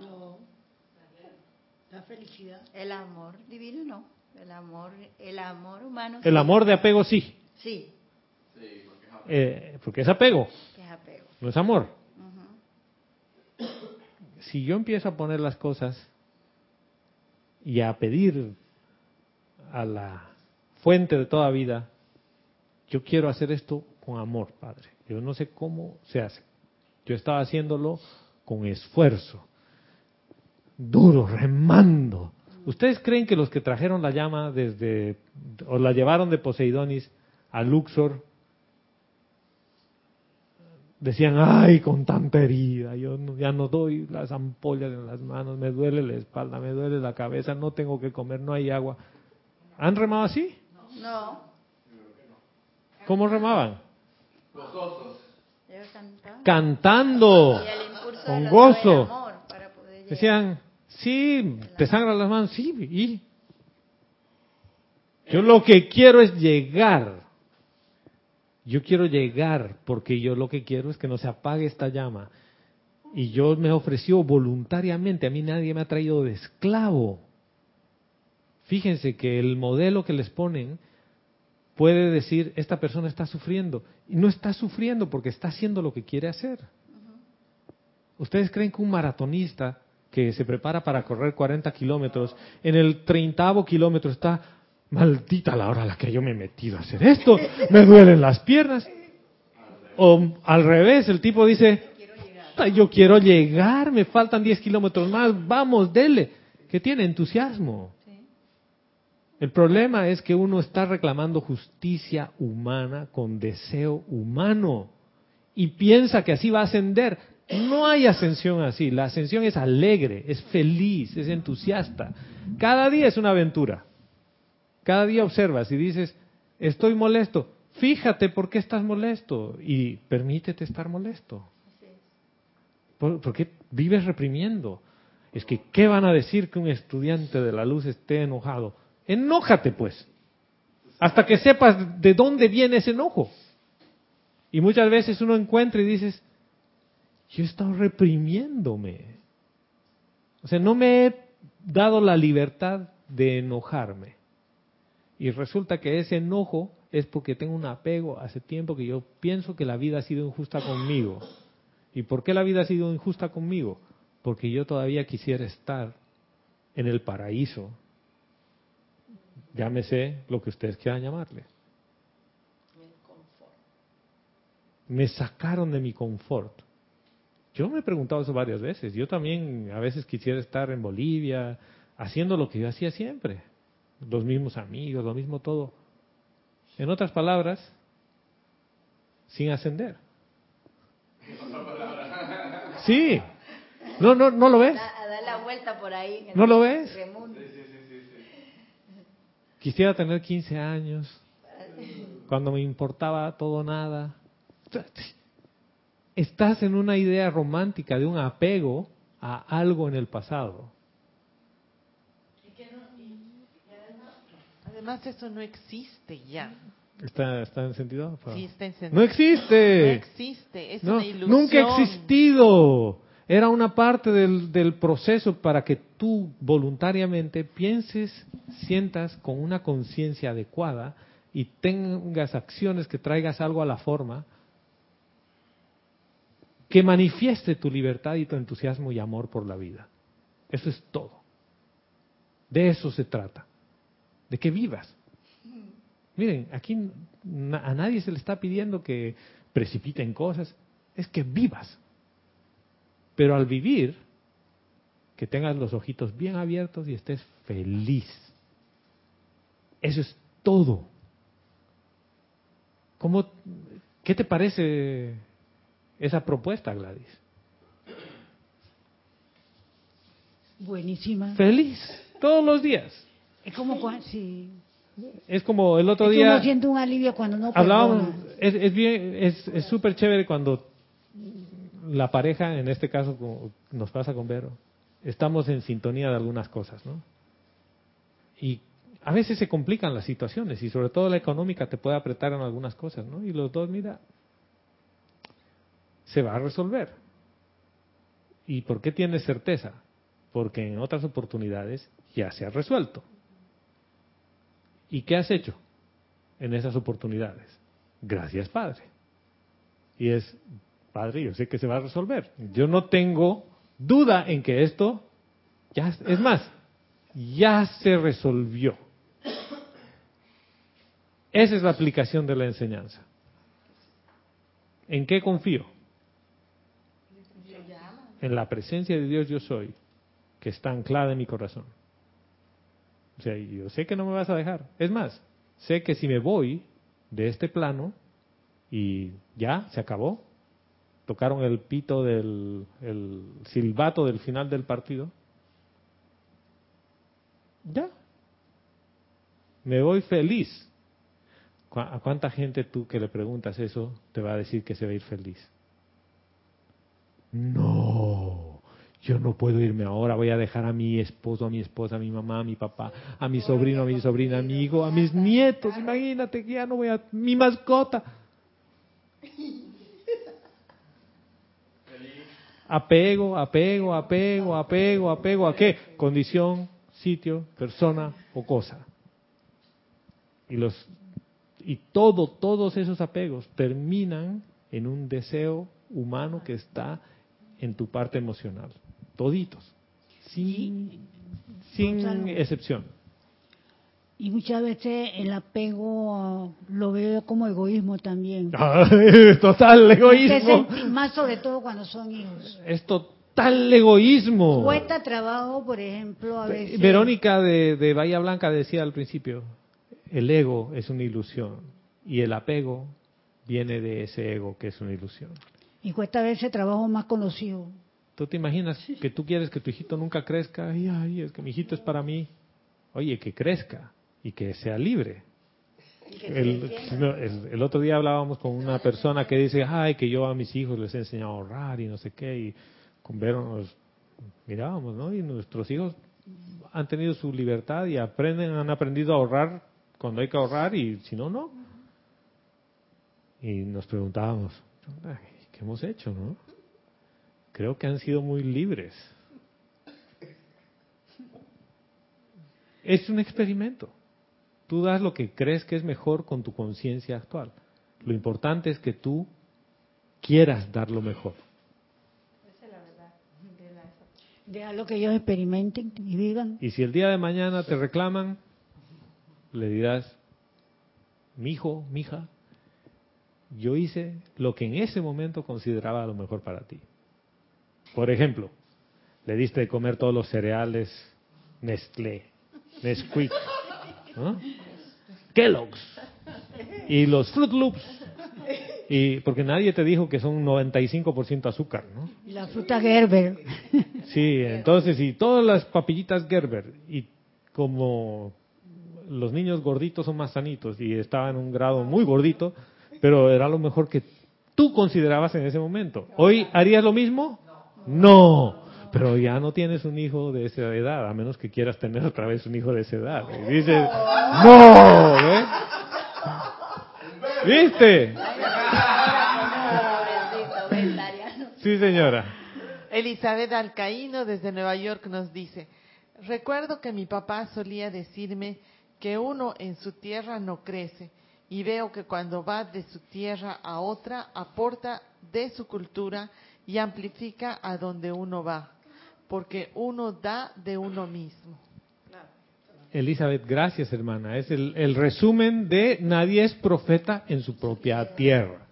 La felicidad. el amor divino no. El amor, el amor humano. El sí. amor de apego sí, Sí, eh, porque es apego, que es apego. no es amor. Si yo empiezo a poner las cosas y a pedir a la fuente de toda vida, yo quiero hacer esto con amor, Padre. Yo no sé cómo se hace. Yo estaba haciéndolo con esfuerzo, duro, remando. ¿Ustedes creen que los que trajeron la llama desde, o la llevaron de Poseidonis a Luxor, decían, ay, con tanta herida, yo no- ya no doy las ampollas en las manos, me duele la espalda, me duele la cabeza, no tengo que comer, no hay agua. ¿Han remado así? No, ¿Cómo remaban? cantaban. Cantando, con gozo. del amor para poder llegar. Decían, sí, te sangran las manos, sí, y yo lo que quiero es llegar. Yo quiero llegar porque yo lo que quiero es que no se apague esta llama. Y yo me ofreció voluntariamente, a mí nadie me ha traído de esclavo. Fíjense que el modelo que les ponen puede decir, esta persona está sufriendo. Y no está sufriendo porque está haciendo lo que quiere hacer. ¿Ustedes creen que un maratonista que se prepara para correr 40 kilómetros, en el treintavo kilómetro está, maldita la hora a la que yo me he metido a hacer esto, me duelen las piernas? O al revés, el tipo dice, "Puta, yo quiero llegar, me faltan 10 kilómetros más, vamos, dele, que tiene entusiasmo. El problema es que uno está reclamando justicia humana con deseo humano y piensa que así va a ascender. No hay ascensión así. La ascensión es alegre, es feliz, es entusiasta. Cada día es una aventura. Cada día observas y dices, estoy molesto. Fíjate por qué estás molesto y permítete estar molesto. ¿Por, qué vives reprimiendo? Es que, ¿qué van a decir que un estudiante de la luz esté enojado? Enójate pues, hasta que sepas de dónde viene ese enojo. Y muchas veces uno encuentra y dices, yo he estado reprimiéndome. O sea, no me he dado la libertad de enojarme. Y resulta que ese enojo es porque tengo un apego hace tiempo que yo pienso que la vida ha sido injusta conmigo. ¿Y por qué la vida ha sido injusta conmigo? Porque yo todavía quisiera estar en el paraíso. Llámese lo que ustedes quieran llamarle. Me sacaron de mi confort. Yo me he preguntado eso varias veces. Yo también a veces quisiera estar en Bolivia haciendo lo que yo hacía siempre. Los mismos amigos, lo mismo todo. En otras palabras, sin ascender. Sí. No, no, no lo ves. A dar la vuelta por ahí. en el ¿No lo ves? Quisiera tener 15 años, cuando me importaba todo nada. Estás en una idea romántica de un apego a algo en el pasado. Además, eso no existe ya. ¿Está, está en sentido? Sí, está en sentido. No existe. No existe, es No, una ilusión. nunca ha existido. Era una parte del, del proceso para que tú voluntariamente pienses, sientas con una conciencia adecuada y tengas acciones que traigas algo a la forma que manifieste tu libertad y tu entusiasmo y amor por la vida. Eso es todo. De eso se trata. De que vivas. Miren, aquí a nadie se le está pidiendo que precipiten cosas, es que vivas. Pero al vivir, que tengas los ojitos bien abiertos y estés feliz. Eso es todo. ¿Cómo, ¿Qué te parece esa propuesta, Gladys? Buenísima. Feliz, todos los días. Es como cuando, sí. Es como el otro Es que día... uno siente un alivio cuando no Hablábamos, es, es bien, es es súper chévere cuando la pareja, en este caso como nos pasa con Vero, estamos en sintonía de algunas cosas, ¿no? Y a veces se complican las situaciones y sobre todo la económica te puede apretar en algunas cosas, ¿no? Y los dos, mira, se va a resolver. ¿Y por qué tienes certeza? Porque en otras oportunidades ya se ha resuelto. ¿Y qué has hecho en esas oportunidades? Gracias, Padre. Y es, Padre, yo sé que se va a resolver. Yo no tengo duda en que esto, ya, es más, ya se resolvió. Esa es la aplicación de la enseñanza. ¿En qué confío? En la presencia de Dios yo soy, que está anclada en mi corazón. O sea, yo sé que no me vas a dejar. Es más, sé que si me voy de este plano y ya se acabó, tocaron el pito del el silbato del final del partido, ya, me voy feliz. ¿Cu- ¿A cuánta gente tú que le preguntas eso te va a decir que se va a ir feliz? No, yo no puedo irme ahora, voy a dejar a mi esposo, a mi esposa, a mi mamá, a mi papá, a mi sobrino, a mi sobrina, a mi hijo, a mis nietos, imagínate que ya no voy a... mi mascota. Apego, apego, apego, apego, apego, ¿a qué? Condición, sitio, persona o cosa. Y los y todo, todos esos apegos terminan en un deseo humano que está en tu parte emocional. Toditos. Sin, sin Gonzalo. excepción. Y muchas veces el apego ah, lo veo como egoísmo también. total Este egoísmo. más sobre todo cuando son hijos. Es total egoísmo. Cuesta trabajo, por ejemplo, a veces. Verónica de, de Bahía Blanca decía al principio, el ego es una ilusión y el apego viene de ese ego que es una ilusión. Y cuesta a veces trabajo más con los hijos. ¿Tú te imaginas que tú quieres que tu hijito nunca crezca? Ay, ay, es que mi hijito es para mí. Oye, que crezca y que sea libre. El, el- otro día hablábamos con una persona que dice, ay, que yo a mis hijos les he enseñado a ahorrar y no sé qué, y con Vero nos mirábamos, ¿no? Y nuestros hijos han tenido su libertad y aprenden, han aprendido a ahorrar cuando hay que ahorrar y si no, no. Y nos preguntábamos, "Ay, ¿qué hemos hecho, no? Creo que han sido muy libres. Es un experimento. Tú das lo que crees que es mejor con tu conciencia actual. Lo importante es que tú quieras dar lo mejor. Déjalo que ellos experimenten y vivan. Y si el día de mañana te reclaman, le dirás, mi hijo, mi hija, yo hice lo que en ese momento consideraba lo mejor para ti. Por ejemplo, le diste de comer todos los cereales Nestlé, Nesquik, ¿no? Kellogg's y los Fruit Loops Y porque nadie te dijo que son 95% azúcar, ¿no? Y la fruta Gerber. Sí, entonces, y todas las papillitas Gerber, y como los niños gorditos son más sanitos, y estaba en un grado muy gordito, pero era lo mejor que tú considerabas en ese momento. ¿Hoy harías lo mismo? No. Pero ya no tienes un hijo de esa edad, a menos que quieras tener otra vez un hijo de esa edad. Y dices, no, ¿ves? ¿Viste? Sí, señora. Elizabeth Alcaíno desde Nueva York nos dice, recuerdo que mi papá solía decirme que uno en su tierra no crece y veo que cuando va de su tierra a otra aporta de su cultura y amplifica a donde uno va, porque uno da de uno mismo. Elizabeth, gracias hermana. Es el, el resumen de nadie es profeta en su propia tierra.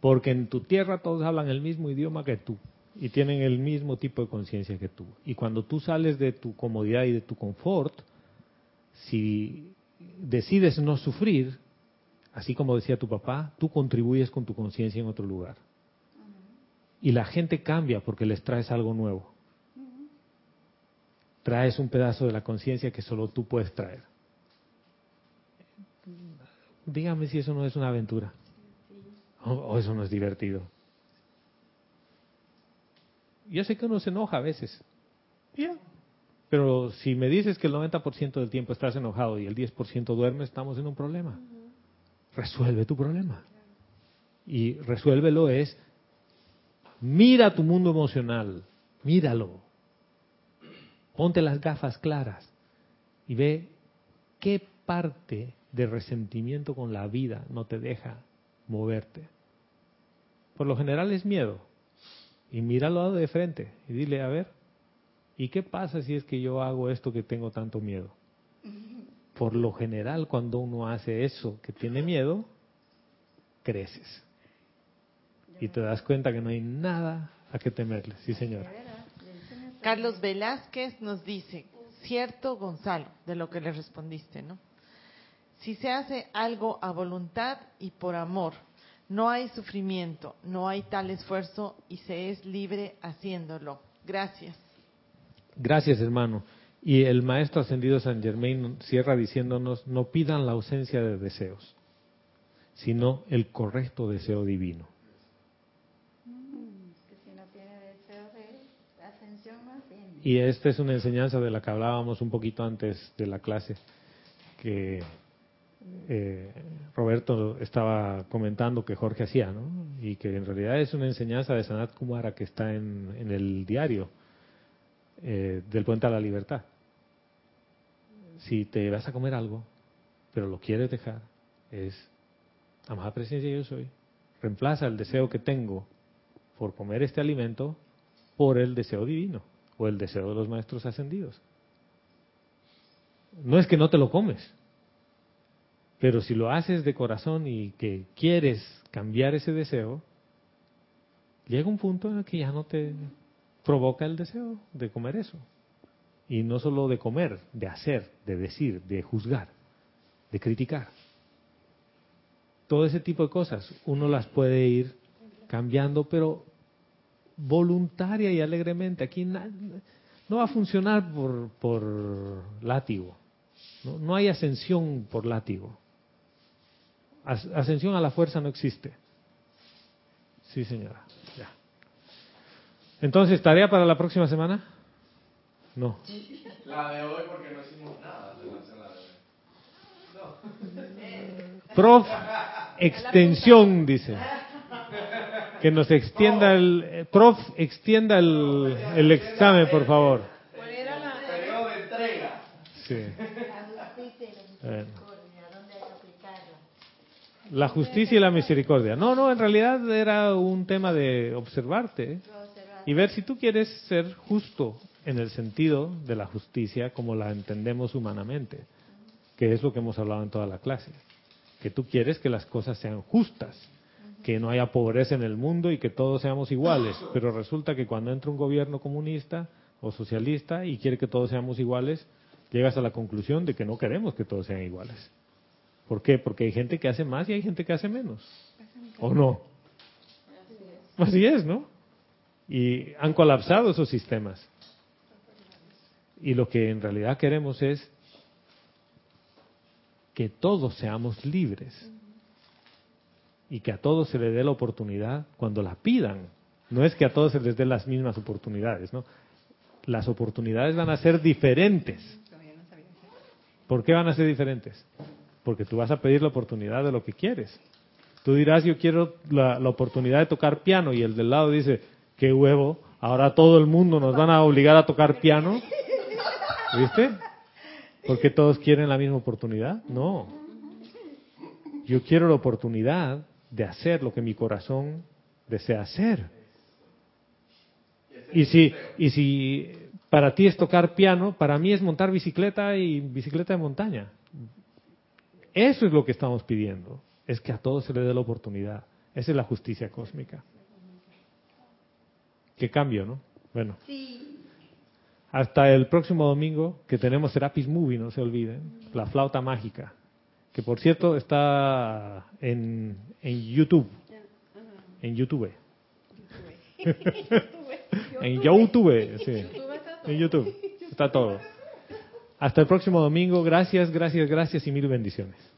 Porque en tu tierra todos hablan el mismo idioma que tú y tienen el mismo tipo de conciencia que tú. Y cuando tú sales de tu comodidad y de tu confort, si decides no sufrir, así como decía tu papá, tú contribuyes con tu conciencia en otro lugar. Y la gente cambia porque les traes algo nuevo. Traes un pedazo de la conciencia que solo tú puedes traer. Dígame si eso no es una aventura. O, o eso no es divertido. Yo sé que uno se enoja a veces. Pero si me dices que el 90% del tiempo estás enojado y el 10% duerme, estamos en un problema. Resuelve tu problema. Y resuélvelo es, mira tu mundo emocional, míralo. Ponte las gafas claras y ve qué parte de resentimiento con la vida no te deja moverte. Por lo general es miedo. Y míralo de frente y dile, a ver, ¿y qué pasa si es que yo hago esto que tengo tanto miedo? Por lo general, cuando uno hace eso que tiene miedo, creces. Y te das cuenta que no hay nada a que temerle. Sí, señora. Carlos Velázquez nos dice, cierto Gonzalo, de lo que le respondiste, ¿no? Si se hace algo a voluntad y por amor, no hay sufrimiento, no hay tal esfuerzo y se es libre haciéndolo. Gracias. Gracias, hermano. Y el maestro ascendido San Germain cierra diciéndonos, no pidan la ausencia de deseos, sino el correcto deseo divino. Y esta es una enseñanza de la que hablábamos un poquito antes de la clase, que eh, Roberto estaba comentando que Jorge hacía, ¿no? Y que en realidad es una enseñanza de Sanat Kumara que está en, el diario eh, del Puente a la Libertad. Si te vas a comer algo, pero lo quieres dejar, es amada presencia yo soy. Reemplaza el deseo que tengo por comer este alimento por el deseo divino o el deseo de los maestros ascendidos. No es que no te lo comes, pero si lo haces de corazón y que quieres cambiar ese deseo, llega un punto en el que ya no te provoca el deseo de comer eso. Y no solo de comer, de hacer, de decir, de juzgar, de criticar. Todo ese tipo de cosas uno las puede ir cambiando, pero voluntaria y alegremente. Aquí no va a funcionar por, por látigo. ¿no? no hay ascensión por látigo. Ascensión a la fuerza no existe. Sí, señora. Ya. Entonces, ¿tarea para la próxima semana? No. La de hoy porque no hicimos nada. No. Prof, extensión, dice. Que nos extienda el... eh, Prof, extienda el, el examen, por favor. ¿Cuál era la...? La justicia y la misericordia. No, no, en realidad era un tema de observarte ¿eh? y ver si tú quieres ser justo en el sentido de la justicia como la entendemos humanamente, que es lo que hemos hablado en toda la clase. Que tú quieres que las cosas sean justas, que no haya pobreza en el mundo y que todos seamos iguales, pero resulta que cuando entra un gobierno comunista o socialista y quiere que todos seamos iguales, llegas a la conclusión de que no queremos que todos sean iguales. ¿Por qué? Porque hay gente que hace más y hay gente que hace menos. ¿O no? Así es, ¿no? Y han colapsado esos sistemas. Y lo que en realidad queremos es que todos seamos libres y que a todos se les dé la oportunidad cuando la pidan. No es que a todos se les dé las mismas oportunidades, ¿no? Las oportunidades van a ser diferentes. ¿Por qué van a ser diferentes? Porque tú vas a pedir la oportunidad de lo que quieres. Tú dirás, yo quiero la, la oportunidad de tocar piano y el del lado dice, qué huevo, ahora todo el mundo nos van a obligar a tocar piano. ¿Viste? Porque todos quieren la misma oportunidad. No. Yo quiero la oportunidad de hacer lo que mi corazón desea hacer. Y si, y si para ti es tocar piano, para mí es montar bicicleta y bicicleta de montaña. Eso es lo que estamos pidiendo. Es que a todos se le dé la oportunidad. Esa es la justicia cósmica. Qué cambio, ¿no? Bueno. Hasta el próximo domingo que tenemos Serapis Movie, no se olviden. La flauta mágica. Que por cierto está en, en YouTube. En YouTube. en YouTube, sí. En YouTube. Está todo. Hasta el próximo domingo. Gracias, gracias, gracias y mil bendiciones.